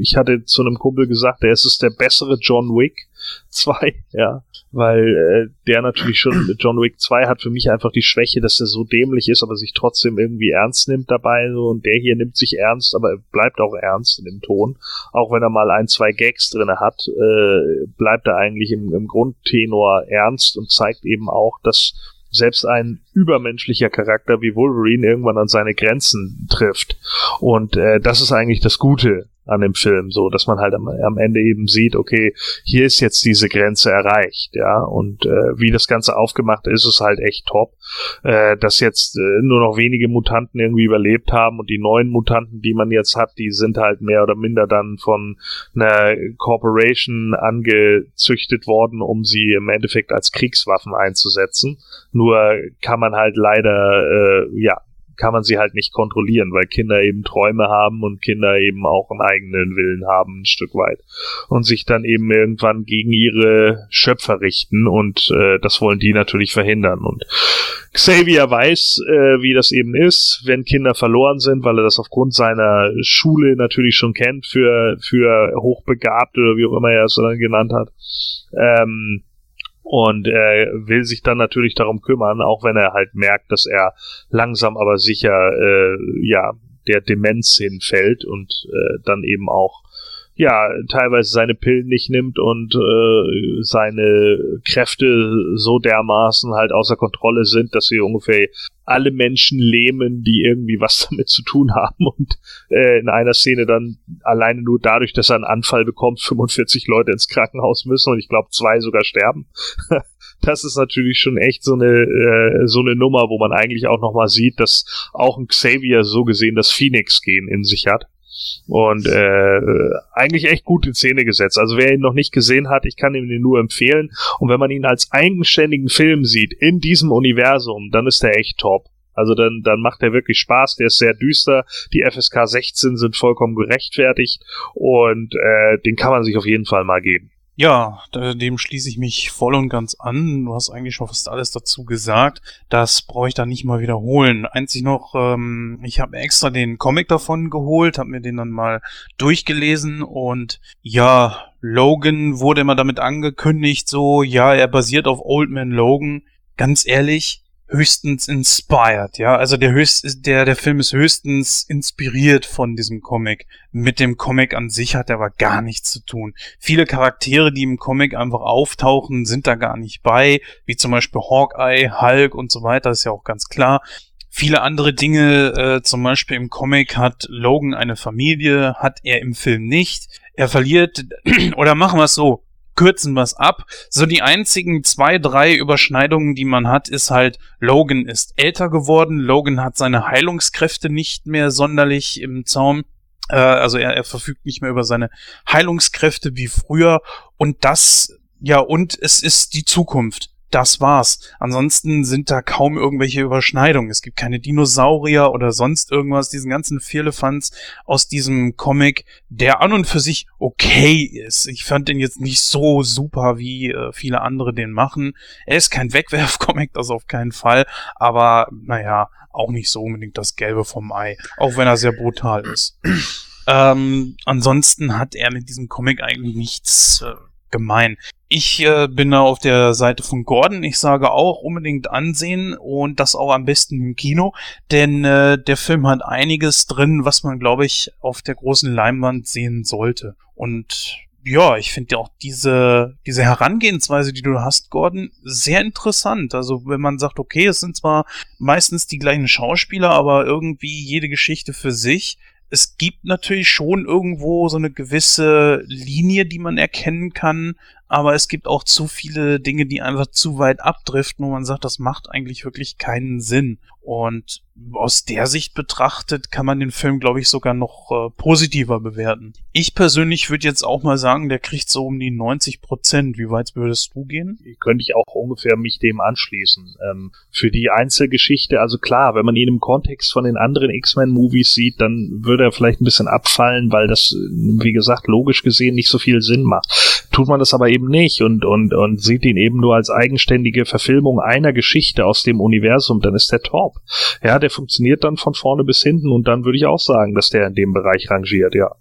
ich hatte zu einem Kumpel gesagt, er ist der bessere John Wick 2, ja, weil äh, der natürlich schon, John Wick 2 hat für mich einfach die Schwäche, dass er so dämlich ist, aber sich trotzdem irgendwie ernst nimmt dabei, so, und der hier nimmt sich ernst, aber bleibt auch ernst in dem Ton, auch wenn er mal ein, zwei Gags drinne hat, äh, bleibt er eigentlich im, im Grundtenor ernst und zeigt eben auch, dass selbst ein übermenschlicher Charakter wie Wolverine irgendwann an seine Grenzen trifft. Und äh, das ist eigentlich das Gute an dem Film, so dass man halt am, am Ende eben sieht, okay, hier ist jetzt diese Grenze erreicht, ja, und äh, wie das Ganze aufgemacht ist, ist halt echt top, äh, dass jetzt äh, nur noch wenige Mutanten irgendwie überlebt haben und die neuen Mutanten, die man jetzt hat, die sind halt mehr oder minder dann von einer Corporation angezüchtet worden, um sie im Endeffekt als Kriegswaffen einzusetzen. Nur kann man halt leider, äh, ja, kann man sie halt nicht kontrollieren, weil Kinder eben Träume haben und Kinder eben auch einen eigenen Willen haben, ein Stück weit. Und sich dann eben irgendwann gegen ihre Schöpfer richten und äh, das wollen die natürlich verhindern. Und Xavier weiß, äh, wie das eben ist, wenn Kinder verloren sind, weil er das aufgrund seiner Schule natürlich schon kennt für, für Hochbegabte oder wie auch immer er es dann genannt hat. Ähm, und er will sich dann natürlich darum kümmern, auch wenn er halt merkt, dass er langsam aber sicher äh, ja der Demenz hinfällt und äh, dann eben auch ja teilweise seine Pillen nicht nimmt und äh, seine Kräfte so dermaßen halt außer Kontrolle sind, dass sie ungefähr alle Menschen lähmen, die irgendwie was damit zu tun haben und äh, in einer Szene dann alleine nur dadurch, dass er einen Anfall bekommt, 45 Leute ins Krankenhaus müssen und ich glaube zwei sogar sterben. das ist natürlich schon echt so eine äh, so eine Nummer, wo man eigentlich auch noch mal sieht, dass auch ein Xavier so gesehen das Phoenix-Gen in sich hat. Und äh, eigentlich echt gut in Szene gesetzt. Also wer ihn noch nicht gesehen hat, ich kann ihm den nur empfehlen. Und wenn man ihn als eigenständigen Film sieht in diesem Universum, dann ist er echt top. Also dann, dann macht er wirklich Spaß, der ist sehr düster, die FSK 16 sind vollkommen gerechtfertigt und äh, den kann man sich auf jeden Fall mal geben. Ja, dem schließe ich mich voll und ganz an. Du hast eigentlich schon fast alles dazu gesagt. Das brauche ich dann nicht mal wiederholen. Einzig noch, ähm, ich habe extra den Comic davon geholt, habe mir den dann mal durchgelesen und ja, Logan wurde immer damit angekündigt, so, ja, er basiert auf Old Man Logan. Ganz ehrlich, höchstens inspired, ja. Also der höchst, der, der Film ist höchstens inspiriert von diesem Comic. Mit dem Comic an sich hat er aber gar nichts zu tun. Viele Charaktere, die im Comic einfach auftauchen, sind da gar nicht bei, wie zum Beispiel Hawkeye, Hulk und so weiter, ist ja auch ganz klar. Viele andere Dinge, äh, zum Beispiel im Comic hat Logan eine Familie, hat er im Film nicht. Er verliert, oder machen wir es so, kürzen es ab. So die einzigen zwei, drei Überschneidungen, die man hat, ist halt, Logan ist älter geworden, Logan hat seine Heilungskräfte nicht mehr sonderlich im Zaum. Äh, also er, er verfügt nicht mehr über seine Heilungskräfte wie früher. Und das, ja, und es ist die Zukunft das war's. Ansonsten sind da kaum irgendwelche Überschneidungen. Es gibt keine Dinosaurier oder sonst irgendwas. Diesen ganzen Firlefanz aus diesem Comic, der an und für sich okay ist. Ich fand den jetzt nicht so super, wie äh, viele andere den machen. Er ist kein Wegwerfcomic, das auf keinen Fall. Aber naja, auch nicht so unbedingt das Gelbe vom Ei. Auch wenn er sehr brutal ist. ähm, ansonsten hat er mit diesem Comic eigentlich nichts äh, gemein. Ich äh, bin da auf der Seite von Gordon. Ich sage auch unbedingt ansehen und das auch am besten im Kino, denn äh, der Film hat einiges drin, was man, glaube ich, auf der großen Leinwand sehen sollte. Und ja, ich finde auch diese, diese Herangehensweise, die du hast, Gordon, sehr interessant. Also wenn man sagt, okay, es sind zwar meistens die gleichen Schauspieler, aber irgendwie jede Geschichte für sich es gibt natürlich schon irgendwo so eine gewisse Linie, die man erkennen kann, aber es gibt auch zu viele Dinge, die einfach zu weit abdriften, wo man sagt, das macht eigentlich wirklich keinen Sinn. Und aus der Sicht betrachtet kann man den Film, glaube ich, sogar noch äh, positiver bewerten. Ich persönlich würde jetzt auch mal sagen, der kriegt so um die 90 Prozent. Wie weit würdest du gehen? Könnte ich auch ungefähr mich dem anschließen. Ähm, für die Einzelgeschichte, also klar, wenn man ihn im Kontext von den anderen X-Men-Movies sieht, dann würde er vielleicht ein bisschen abfallen, weil das, wie gesagt, logisch gesehen nicht so viel Sinn macht. Tut man das aber eben nicht und, und, und sieht ihn eben nur als eigenständige Verfilmung einer Geschichte aus dem Universum, dann ist der top. Ja, der funktioniert dann von vorne bis hinten und dann würde ich auch sagen, dass der in dem Bereich rangiert, ja.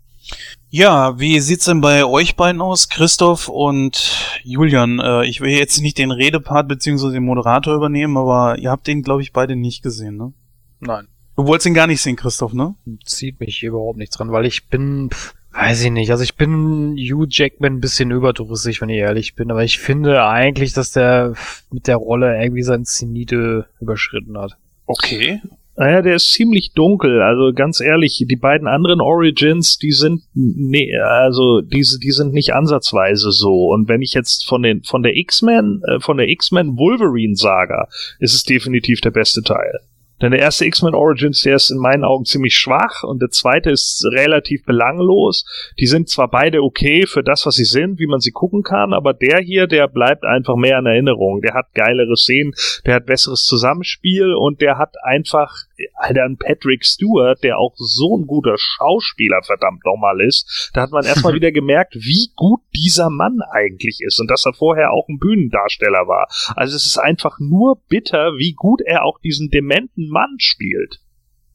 Ja, wie sieht's denn bei euch beiden aus, Christoph und Julian? Äh, ich will jetzt nicht den Redepart bzw. den Moderator übernehmen, aber ihr habt den, glaube ich, beide nicht gesehen, ne? Nein. Du wolltest ihn gar nicht sehen, Christoph, ne? Zieht mich überhaupt nichts dran, weil ich bin, weiß ich nicht, also ich bin Hugh Jackman ein bisschen überdrüssig, wenn ich ehrlich bin, aber ich finde eigentlich, dass der mit der Rolle irgendwie sein Zenite überschritten hat. Okay. Naja, der ist ziemlich dunkel. Also ganz ehrlich, die beiden anderen Origins, die sind nee, also diese, die sind nicht ansatzweise so. Und wenn ich jetzt von den von der X-Men, äh, von der X-Men Wolverine Saga, ist es definitiv der beste Teil. Denn der erste X-Men Origins, der ist in meinen Augen ziemlich schwach und der zweite ist relativ belanglos. Die sind zwar beide okay für das, was sie sind, wie man sie gucken kann, aber der hier, der bleibt einfach mehr in Erinnerung. Der hat geilere Szenen, der hat besseres Zusammenspiel und der hat einfach, Alter, ein Patrick Stewart, der auch so ein guter Schauspieler verdammt nochmal ist. Da hat man erstmal wieder gemerkt, wie gut dieser Mann eigentlich ist und dass er vorher auch ein Bühnendarsteller war. Also es ist einfach nur bitter, wie gut er auch diesen dementen Mann spielt.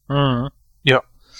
Mhm.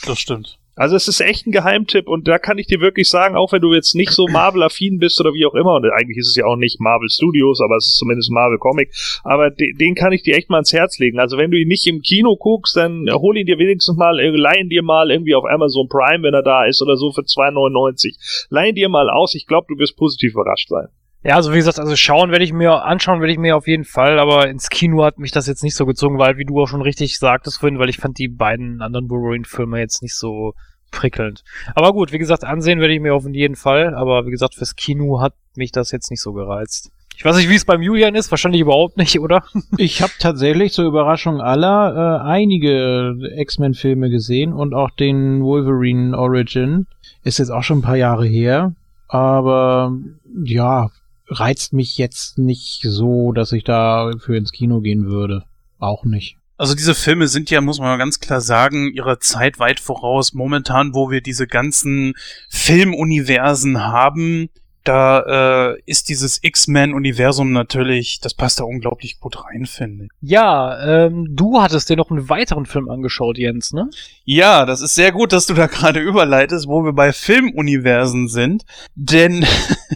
Das stimmt. Also es ist echt ein Geheimtipp und da kann ich dir wirklich sagen, auch wenn du jetzt nicht so Marvel-affin bist oder wie auch immer, und eigentlich ist es ja auch nicht Marvel Studios, aber es ist zumindest Marvel Comic, aber de den kann ich dir echt mal ans Herz legen. Also wenn du ihn nicht im Kino guckst, dann hol ihn dir wenigstens mal, äh, leih ihn dir mal irgendwie auf Amazon Prime, wenn er da ist oder so für 2,99. Leih ihn dir mal aus, ich glaube, du wirst positiv überrascht sein. Ja, also wie gesagt, also schauen werde ich mir, anschauen werde ich mir auf jeden Fall, aber ins Kino hat mich das jetzt nicht so gezogen, weil, wie du auch schon richtig sagtest vorhin, weil ich fand die beiden anderen Wolverine-Filme jetzt nicht so prickelnd. Aber gut, wie gesagt, ansehen werde ich mir auf jeden Fall, aber wie gesagt, fürs Kino hat mich das jetzt nicht so gereizt. Ich weiß nicht, wie es beim Julian ist, wahrscheinlich überhaupt nicht, oder? Ich habe tatsächlich zur Überraschung aller äh, einige X-Men-Filme gesehen und auch den Wolverine Origin. Ist jetzt auch schon ein paar Jahre her, aber ja, reizt mich jetzt nicht so, dass ich da für ins Kino gehen würde. Auch nicht. Also diese Filme sind ja, muss man mal ganz klar sagen, ihrer Zeit weit voraus. Momentan, wo wir diese ganzen Filmuniversen haben, da äh, ist dieses X-Men-Universum natürlich, das passt da unglaublich gut rein, finde ich. Ja, ähm, du hattest dir noch einen weiteren Film angeschaut, Jens, ne? Ja, das ist sehr gut, dass du da gerade überleitest, wo wir bei Filmuniversen sind. Denn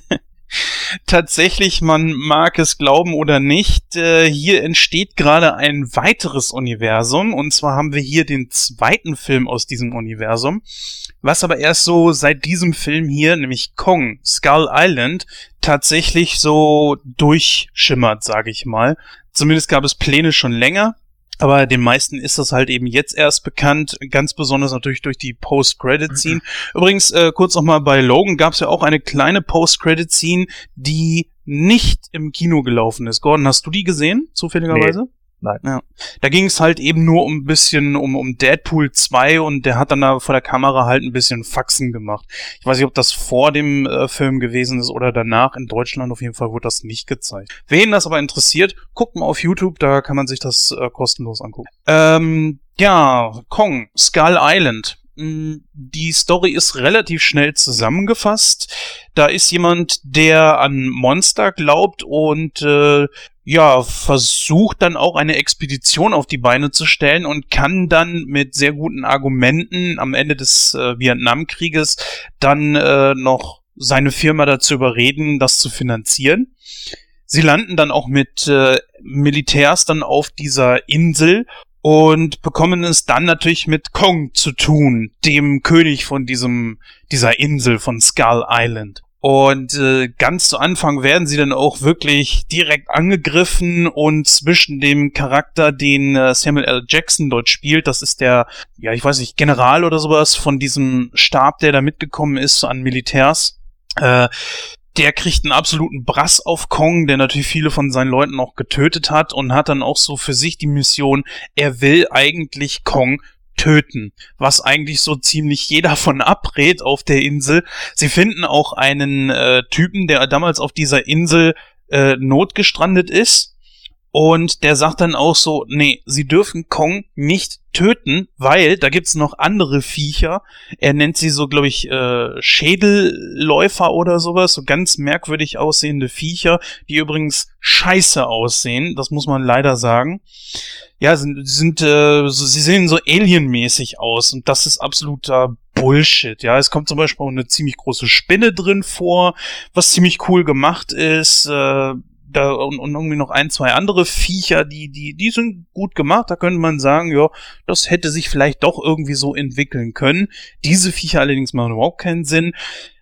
tatsächlich, man mag es glauben oder nicht, äh, hier entsteht gerade ein weiteres Universum. Und zwar haben wir hier den zweiten Film aus diesem Universum. Was aber erst so seit diesem Film hier, nämlich Kong, Skull Island, tatsächlich so durchschimmert, sage ich mal. Zumindest gab es Pläne schon länger. Aber den meisten ist das halt eben jetzt erst bekannt, ganz besonders natürlich durch die Post-Credit-Scene. Übrigens, äh, kurz nochmal bei Logan gab es ja auch eine kleine Post-Credit-Scene, die nicht im Kino gelaufen ist. Gordon, hast du die gesehen, zufälligerweise? Nein. Ja. Da ging es halt eben nur um ein bisschen um, um Deadpool 2 und der hat dann da vor der Kamera halt ein bisschen Faxen gemacht. Ich weiß nicht, ob das vor dem äh, Film gewesen ist oder danach. In Deutschland auf jeden Fall wurde das nicht gezeigt. Wen das aber interessiert, guckt mal auf YouTube, da kann man sich das äh, kostenlos angucken. Ähm, ja, Kong, Skull Island. Mm, Die Story ist relativ schnell zusammengefasst. Da ist jemand, der an Monster glaubt und äh, ja, versucht dann auch eine Expedition auf die Beine zu stellen und kann dann mit sehr guten Argumenten am Ende des äh, Vietnamkrieges dann äh, noch seine Firma dazu überreden, das zu finanzieren. Sie landen dann auch mit äh, Militärs dann auf dieser Insel und bekommen es dann natürlich mit Kong zu tun, dem König von diesem dieser Insel von Skull Island. Und äh, ganz zu Anfang werden sie dann auch wirklich direkt angegriffen und zwischen dem Charakter, den äh, Samuel L. Jackson dort spielt, das ist der, ja, ich weiß nicht, General oder sowas von diesem Stab, der da mitgekommen ist an Militärs. Äh, der kriegt einen absoluten Brass auf Kong, der natürlich viele von seinen Leuten auch getötet hat und hat dann auch so für sich die Mission, er will eigentlich Kong töten, was eigentlich so ziemlich jeder von abrät auf der Insel. Sie finden auch einen äh, Typen, der damals auf dieser Insel äh, notgestrandet ist. Und der sagt dann auch so, nee, sie dürfen Kong nicht töten, weil da gibt's noch andere Viecher. Er nennt sie so, glaube ich, äh, Schädelläufer oder sowas, so ganz merkwürdig aussehende Viecher, die übrigens scheiße aussehen, das muss man leider sagen. Ja, sind, sind äh, so, sie sehen so alienmäßig aus und das ist absoluter Bullshit. Ja, es kommt zum Beispiel auch eine ziemlich große Spinne drin vor, was ziemlich cool gemacht ist. Äh, da und, und irgendwie noch ein, zwei andere Viecher, die, die, die sind gut gemacht. Da könnte man sagen, ja, das hätte sich vielleicht doch irgendwie so entwickeln können. Diese Viecher allerdings machen überhaupt keinen Sinn.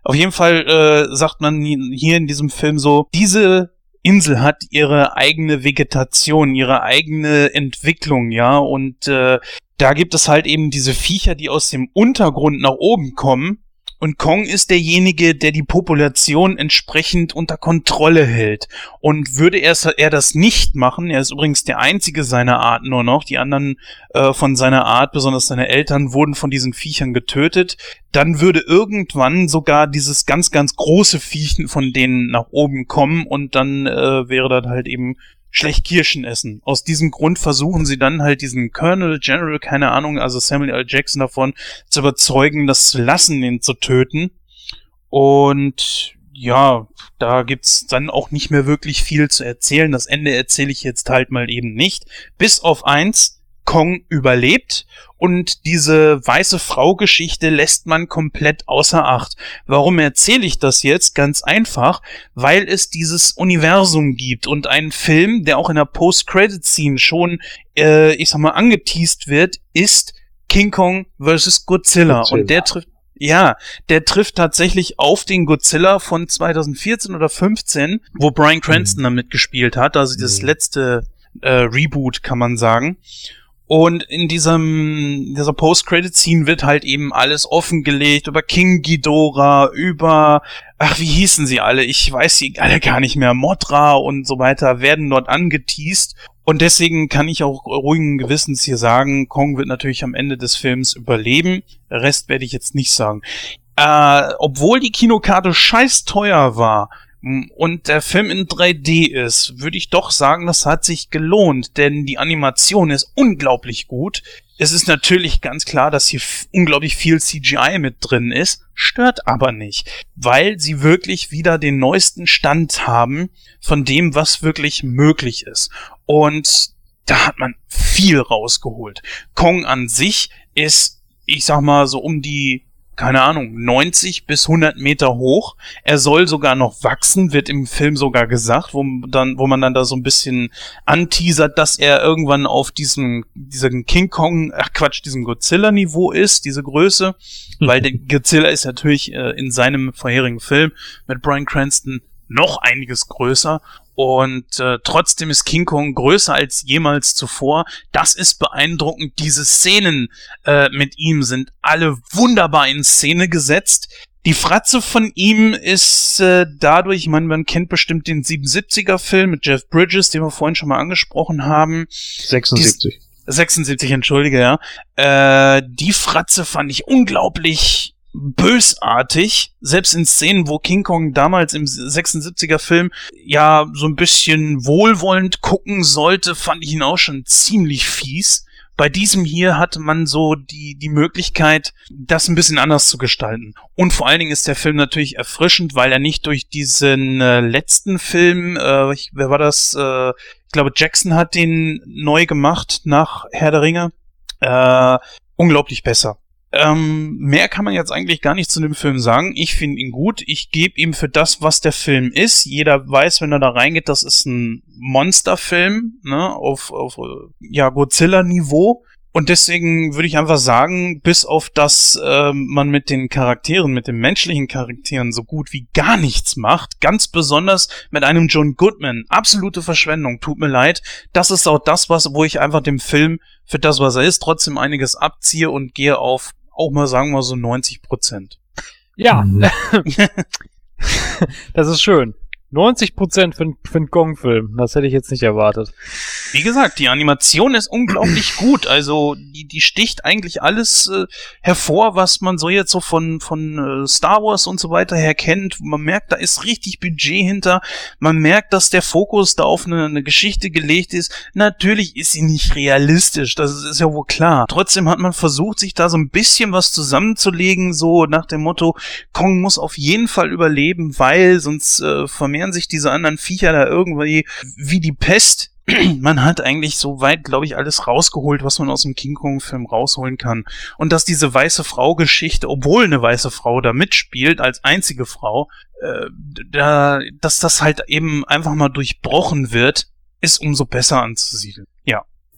Auf jeden Fall äh, sagt man hier in diesem Film so, diese Insel hat ihre eigene Vegetation, ihre eigene Entwicklung, ja, und äh, da gibt es halt eben diese Viecher, die aus dem Untergrund nach oben kommen. Und Kong ist derjenige, der die Population entsprechend unter Kontrolle hält. Und würde er, er das nicht machen, er ist übrigens der einzige seiner Art nur noch, die anderen äh, von seiner Art, besonders seine Eltern, wurden von diesen Viechern getötet, dann würde irgendwann sogar dieses ganz, ganz große Viechen von denen nach oben kommen und dann äh, wäre das halt eben schlecht Kirschen essen. Aus diesem Grund versuchen sie dann halt diesen Colonel General, keine Ahnung, also Samuel L. Jackson davon zu überzeugen, das zu lassen, ihn zu töten. Und ja, da gibt's dann auch nicht mehr wirklich viel zu erzählen. Das Ende erzähle ich jetzt halt mal eben nicht. Bis auf eins, Kong überlebt und diese weiße Frau-Geschichte lässt man komplett außer Acht. Warum erzähle ich das jetzt? Ganz einfach, weil es dieses Universum gibt und ein Film, der auch in der Post-Credit-Scene schon, äh, ich sag mal, angeteased wird, ist King Kong vs. Godzilla. Godzilla. Und der trifft ja, der trifft tatsächlich auf den Godzilla von 2014 oder 15, wo Brian Cranston mhm. damit gespielt hat, also das mhm. letzte äh, Reboot, kann man sagen. Und in diesem, dieser Post-Credit-Scene wird halt eben alles offengelegt über King Ghidorah, über, ach, wie hießen sie alle? Ich weiß sie alle gar nicht mehr. Modra und so weiter werden dort angeteased. Und deswegen kann ich auch ruhigen Gewissens hier sagen, Kong wird natürlich am Ende des Films überleben. Rest werde ich jetzt nicht sagen. Äh, obwohl die Kinokarte scheiß teuer war, und der Film in 3D ist, würde ich doch sagen, das hat sich gelohnt, denn die Animation ist unglaublich gut. Es ist natürlich ganz klar, dass hier unglaublich viel CGI mit drin ist, stört aber nicht, weil sie wirklich wieder den neuesten Stand haben von dem, was wirklich möglich ist. Und da hat man viel rausgeholt. Kong an sich ist, ich sag mal, so um die keine Ahnung, 90 bis 100 Meter hoch. Er soll sogar noch wachsen, wird im Film sogar gesagt, wo dann, wo man dann da so ein bisschen anteasert, dass er irgendwann auf diesem, diesem King Kong, ach Quatsch, diesem Godzilla-Niveau ist, diese Größe, weil der Godzilla ist natürlich äh, in seinem vorherigen Film mit Brian Cranston noch einiges größer und äh, trotzdem ist King Kong größer als jemals zuvor. Das ist beeindruckend. Diese Szenen äh, mit ihm sind alle wunderbar in Szene gesetzt. Die Fratze von ihm ist äh, dadurch, ich meine, man kennt bestimmt den 77er Film mit Jeff Bridges, den wir vorhin schon mal angesprochen haben. 76. Die, 76, entschuldige, ja. Äh, die Fratze fand ich unglaublich bösartig, selbst in Szenen, wo King Kong damals im 76er Film ja so ein bisschen wohlwollend gucken sollte, fand ich ihn auch schon ziemlich fies. Bei diesem hier hatte man so die, die Möglichkeit, das ein bisschen anders zu gestalten. Und vor allen Dingen ist der Film natürlich erfrischend, weil er nicht durch diesen äh, letzten Film, äh, ich, wer war das? Äh, ich glaube, Jackson hat den neu gemacht nach Herr der Ringe. Äh, unglaublich besser. Ähm, mehr kann man jetzt eigentlich gar nicht zu dem Film sagen. Ich finde ihn gut. Ich gebe ihm für das, was der Film ist. Jeder weiß, wenn er da reingeht, das ist ein Monsterfilm, ne, auf, auf ja, Godzilla-Niveau. Und deswegen würde ich einfach sagen, bis auf das äh, man mit den Charakteren, mit den menschlichen Charakteren so gut wie gar nichts macht, ganz besonders mit einem John Goodman, absolute Verschwendung, tut mir leid. Das ist auch das, was, wo ich einfach dem Film für das, was er ist, trotzdem einiges abziehe und gehe auf auch mal sagen wir so 90 Prozent. Ja, mhm. das ist schön. 90% für, für einen Gong-Film. Das hätte ich jetzt nicht erwartet. Wie gesagt, die Animation ist unglaublich gut. Also die, die sticht eigentlich alles äh, hervor, was man so jetzt so von, von äh, Star Wars und so weiter her kennt. Man merkt, da ist richtig Budget hinter. Man merkt, dass der Fokus da auf eine, eine Geschichte gelegt ist. Natürlich ist sie nicht realistisch, das ist, ist ja wohl klar. Trotzdem hat man versucht, sich da so ein bisschen was zusammenzulegen, so nach dem Motto, Kong muss auf jeden Fall überleben, weil sonst äh, vermehren sich diese anderen Viecher da irgendwie wie die Pest man hat eigentlich so weit, glaube ich, alles rausgeholt, was man aus dem King Kong-Film rausholen kann. Und dass diese weiße Frau-Geschichte, obwohl eine weiße Frau da mitspielt, als einzige Frau, äh, da, dass das halt eben einfach mal durchbrochen wird, ist umso besser anzusiedeln.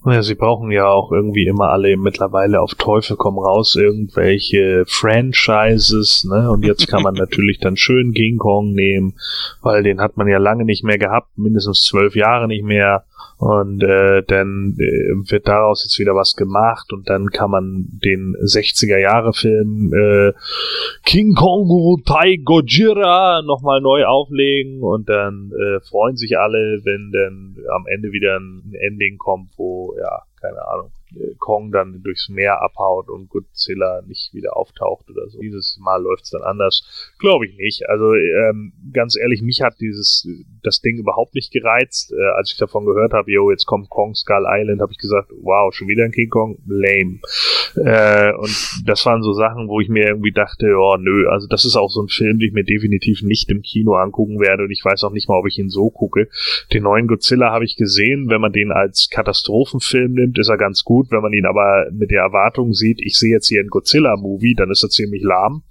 Ja. Sie brauchen ja auch irgendwie immer alle mittlerweile auf Teufel komm raus irgendwelche Franchises, ne? Und jetzt kann man natürlich dann schön King Kong nehmen, weil den hat man ja lange nicht mehr gehabt, mindestens zwölf Jahre nicht mehr. Und äh, dann äh, wird daraus jetzt wieder was gemacht und dann kann man den 60er Jahre Film äh, King Kong Tai Gojira nochmal neu auflegen und dann äh, freuen sich alle, wenn dann am Ende wieder ein Ending kommt, wo ja keine Ahnung äh, Kong dann durchs Meer abhaut und Godzilla nicht wieder auftaucht oder so. Dieses Mal läuft's dann anders. Glaube ich nicht. Also ähm, ganz ehrlich, mich hat dieses das Ding überhaupt nicht gereizt. Äh, als ich davon gehört habe, yo, jetzt kommt Kong Skull Island, habe ich gesagt, wow, schon wieder ein King Kong? Lame. Äh, und das waren so Sachen, wo ich mir irgendwie dachte, oh nö, also das ist auch so ein Film, den ich mir definitiv nicht im Kino angucken werde und ich weiß auch nicht mal, ob ich ihn so gucke. Den neuen Godzilla habe ich gesehen. Wenn man den als Katastrophenfilm nimmt, ist er ganz gut. Wenn man ihn aber mit der Erwartung sieht, ich sehe jetzt hier einen Godzilla-Movie, dann ist er ziemlich lahm.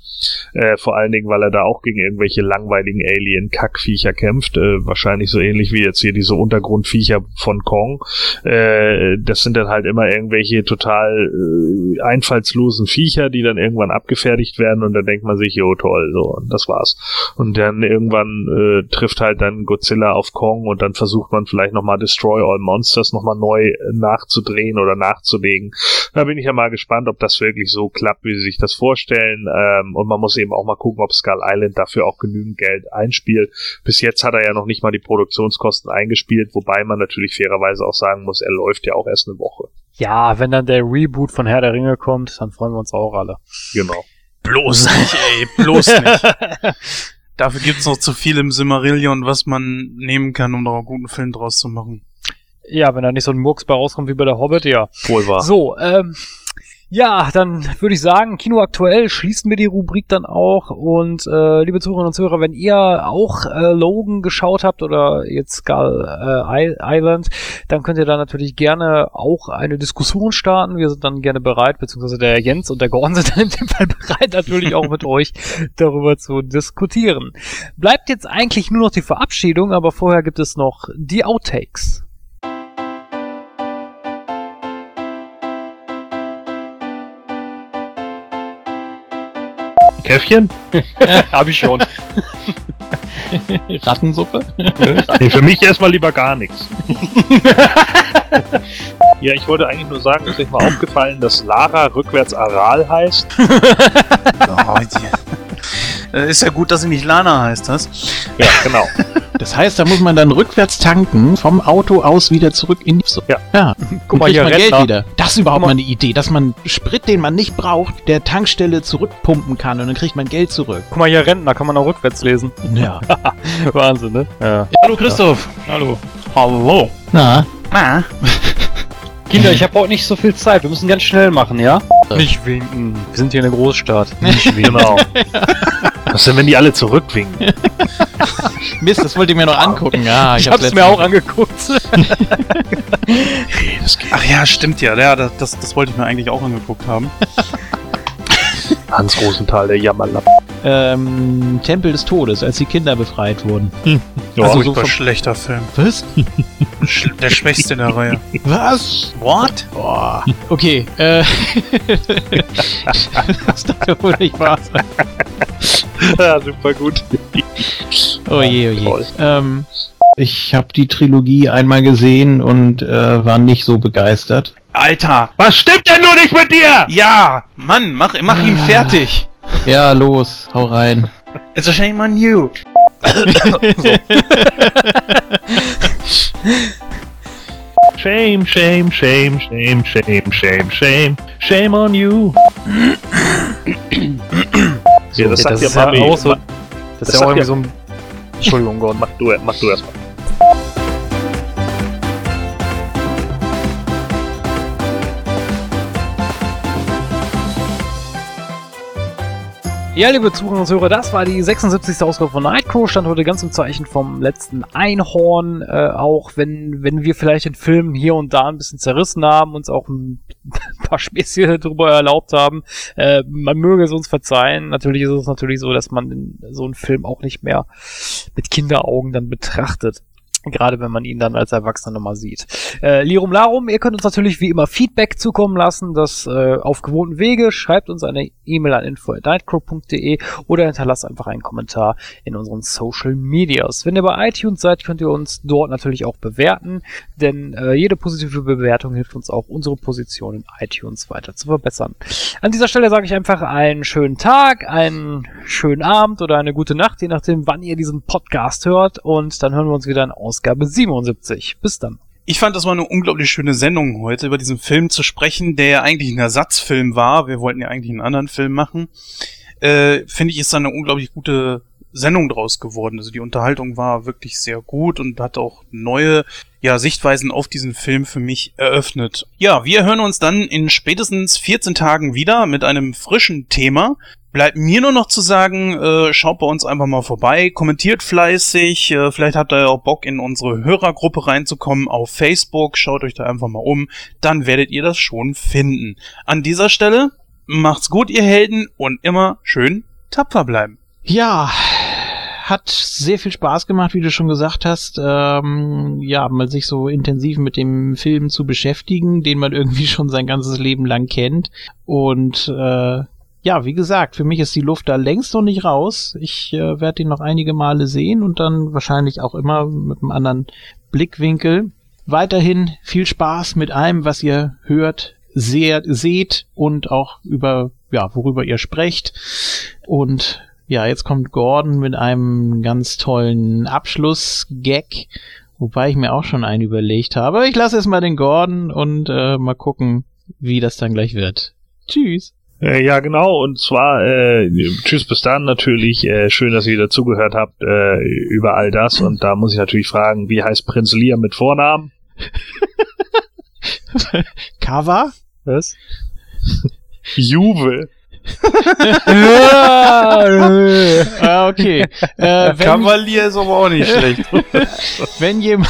Äh, vor allen Dingen, weil er da auch gegen irgendwelche langweiligen Alien-Kackviecher kämpft. Äh, wahrscheinlich so ähnlich wie jetzt hier diese Untergrundviecher von Kong. Äh, das sind dann halt immer irgendwelche total äh, einfallslosen Viecher, die dann irgendwann abgefertigt werden und dann denkt man sich, jo toll, so und das war's. Und dann irgendwann äh, trifft halt dann Godzilla auf Kong und dann versucht man vielleicht nochmal Destroy All Monsters nochmal neu nachzudrehen oder nachzulegen. Da bin ich ja mal gespannt, ob das wirklich so klappt, wie sie sich das vorstellen. Ähm, und man muss eben auch mal gucken, ob Skull Island dafür auch genügend Geld einspielt. Bis jetzt hat er ja noch nicht mal die Produktionskosten eingespielt, wobei man natürlich fairerweise auch sagen muss, er läuft ja auch erst eine Woche. Ja, wenn dann der Reboot von Herr der Ringe kommt, dann freuen wir uns auch alle. Genau. Bloß nicht, ey, bloß nicht. Dafür gibt's noch zu viel im Simmerillion, was man nehmen kann, um noch einen guten Film draus zu machen. Ja, wenn da nicht so ein Murks bei rauskommt wie bei der Hobbit, ja. Wohl wahr. So, ähm, ja, dann würde ich sagen, Kino aktuell schließen wir die Rubrik dann auch. Und äh, liebe Zuhörerinnen und Zuhörer, wenn ihr auch äh, Logan geschaut habt oder jetzt Skull äh, Island, dann könnt ihr da natürlich gerne auch eine Diskussion starten. Wir sind dann gerne bereit, beziehungsweise der Jens und der Gordon sind dann in dem Fall bereit, natürlich auch mit euch darüber zu diskutieren. Bleibt jetzt eigentlich nur noch die Verabschiedung, aber vorher gibt es noch die Outtakes. Käffchen? Hab ich schon. Rattensuppe? Nee, für mich erstmal lieber gar nichts. ja, ich wollte eigentlich nur sagen, ist euch mal aufgefallen, dass Lara rückwärts Aral heißt? Oh, ist ja gut, dass sie nicht Lana heißt, das. Ja, genau. Das heißt, da muss man dann rückwärts tanken, vom Auto aus wieder zurück in die so. Ja. ja. Guck mal hier, man Geld Rentner. wieder. Das ist überhaupt mal mal. eine Idee, dass man Sprit, den man nicht braucht, der Tankstelle zurückpumpen kann und dann kriegt man Geld zurück. Guck mal hier, Rentner, kann man auch rückwärts lesen. Ja. Wahnsinn, ne? Ja. Hallo Christoph. Hallo. Hallo. Na, Ah. Kinder, ich habe heute nicht so viel Zeit. Wir müssen ganz schnell machen, ja? Nicht winken. Wir sind hier in der Großstadt. Nicht winken. Genau. Was denn, wenn die alle zurückwinken? Mist, das wollte ich mir noch angucken. Ja, Ich hab's hab's letztens- mir auch angeguckt. Ach ja, stimmt ja. ja das, das wollte ich mir eigentlich auch angeguckt haben. Hans Rosenthal, der Jammerlappen. ähm, Tempel des Todes, als die Kinder befreit wurden. Ja, also so schlechter Film. Was? Sch der schwächste in der Reihe. Was? What? Boah. Okay, äh. das darf ja wohl nicht wahr sein. ja, super gut. Oh je, oh Toll. je. Ähm, ich habe die Trilogie einmal gesehen und äh, war nicht so begeistert. Alter! Was stimmt denn nur nicht mit dir? Ja! Mann, mach, mach ihn fertig! Ja, los, hau rein. It's a shame on you! Shame, shame, shame, shame, shame, shame, shame. Shame on you. ja, das sagt das ja ist ja Mami. auch so. Ma- Das das ist ja auch irgendwie so ein. Entschuldigung, Gordon. Mach du, mach du erstmal. Ja, liebe Zuhörer und Zuhörer, das war die 76. Ausgabe von Nightcrow. Stand heute ganz im Zeichen vom letzten Einhorn. Äh, auch wenn, wenn wir vielleicht den Film hier und da ein bisschen zerrissen haben, uns auch ein paar Späßchen drüber erlaubt haben. Äh, man möge es uns verzeihen. Natürlich ist es natürlich so, dass man so einen Film auch nicht mehr mit Kinderaugen dann betrachtet. Gerade wenn man ihn dann als Erwachsener nochmal sieht. Äh, Lirum Larum, ihr könnt uns natürlich wie immer Feedback zukommen lassen, das äh, auf gewohnten Wege. Schreibt uns eine E-Mail an info.nightcrow.de oder hinterlasst einfach einen Kommentar in unseren Social Medias. Wenn ihr bei iTunes seid, könnt ihr uns dort natürlich auch bewerten, denn äh, jede positive Bewertung hilft uns auch, unsere Position in iTunes weiter zu verbessern. An dieser Stelle sage ich einfach einen schönen Tag, einen schönen Abend oder eine gute Nacht, je nachdem, wann ihr diesen Podcast hört. Und dann hören wir uns wieder in Ausgabe 77. Bis dann. Ich fand, das war eine unglaublich schöne Sendung heute, über diesen Film zu sprechen, der ja eigentlich ein Ersatzfilm war. Wir wollten ja eigentlich einen anderen Film machen. Äh, Finde ich, ist da eine unglaublich gute Sendung draus geworden. Also die Unterhaltung war wirklich sehr gut und hat auch neue ja, Sichtweisen auf diesen Film für mich eröffnet. Ja, wir hören uns dann in spätestens 14 Tagen wieder mit einem frischen Thema. Bleibt mir nur noch zu sagen, äh, schaut bei uns einfach mal vorbei, kommentiert fleißig, äh, vielleicht habt ihr auch Bock in unsere Hörergruppe reinzukommen auf Facebook, schaut euch da einfach mal um, dann werdet ihr das schon finden. An dieser Stelle, macht's gut, ihr Helden, und immer schön tapfer bleiben. Ja, hat sehr viel Spaß gemacht, wie du schon gesagt hast. Ähm, ja, mal sich so intensiv mit dem Film zu beschäftigen, den man irgendwie schon sein ganzes Leben lang kennt. Und äh, ja, wie gesagt, für mich ist die Luft da längst noch nicht raus. Ich äh, werde ihn noch einige Male sehen und dann wahrscheinlich auch immer mit einem anderen Blickwinkel. Weiterhin viel Spaß mit allem, was ihr hört, seht, seht und auch über, ja, worüber ihr sprecht. Und ja, jetzt kommt Gordon mit einem ganz tollen Abschluss-Gag, wobei ich mir auch schon einen überlegt habe. Ich lasse jetzt mal den Gordon und äh, mal gucken, wie das dann gleich wird. Tschüss. Äh, ja, genau. Und zwar, äh, tschüss bis dann natürlich. Äh, schön, dass ihr wieder zugehört habt äh, über all das. Und da muss ich natürlich fragen, wie heißt Prinz Lear mit Vornamen? Cover? Was? Juve. ah, okay. Äh, wenn, Kavalier ist aber auch nicht schlecht. wenn, jemand,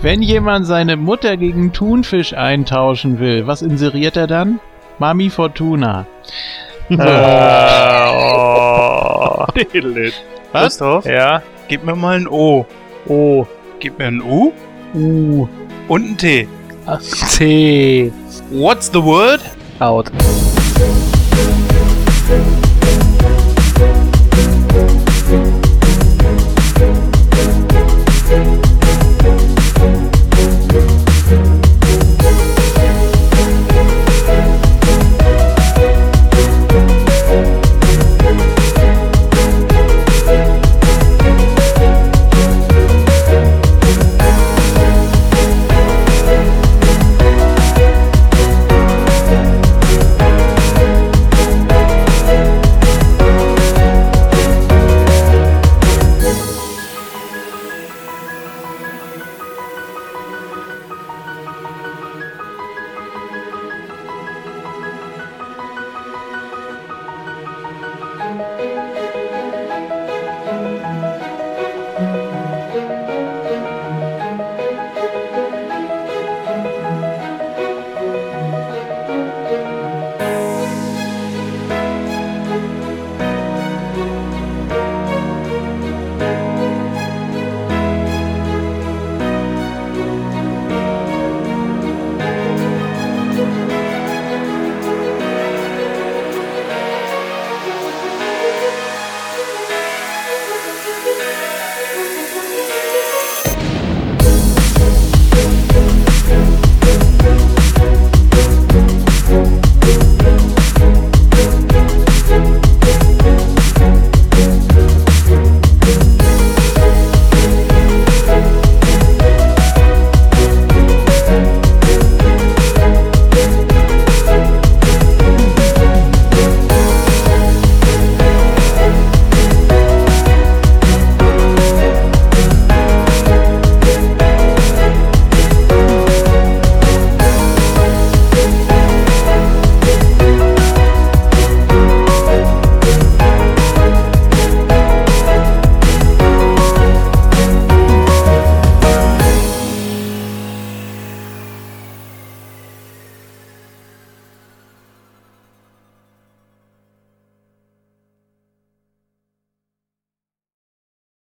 wenn jemand seine Mutter gegen Thunfisch eintauschen will, was inseriert er dann? Mami Fortuna. Äh, oh. Was? Ja. gib mir mal ein O. O. Gib mir ein U U. und ein T. T. What's the word? Out.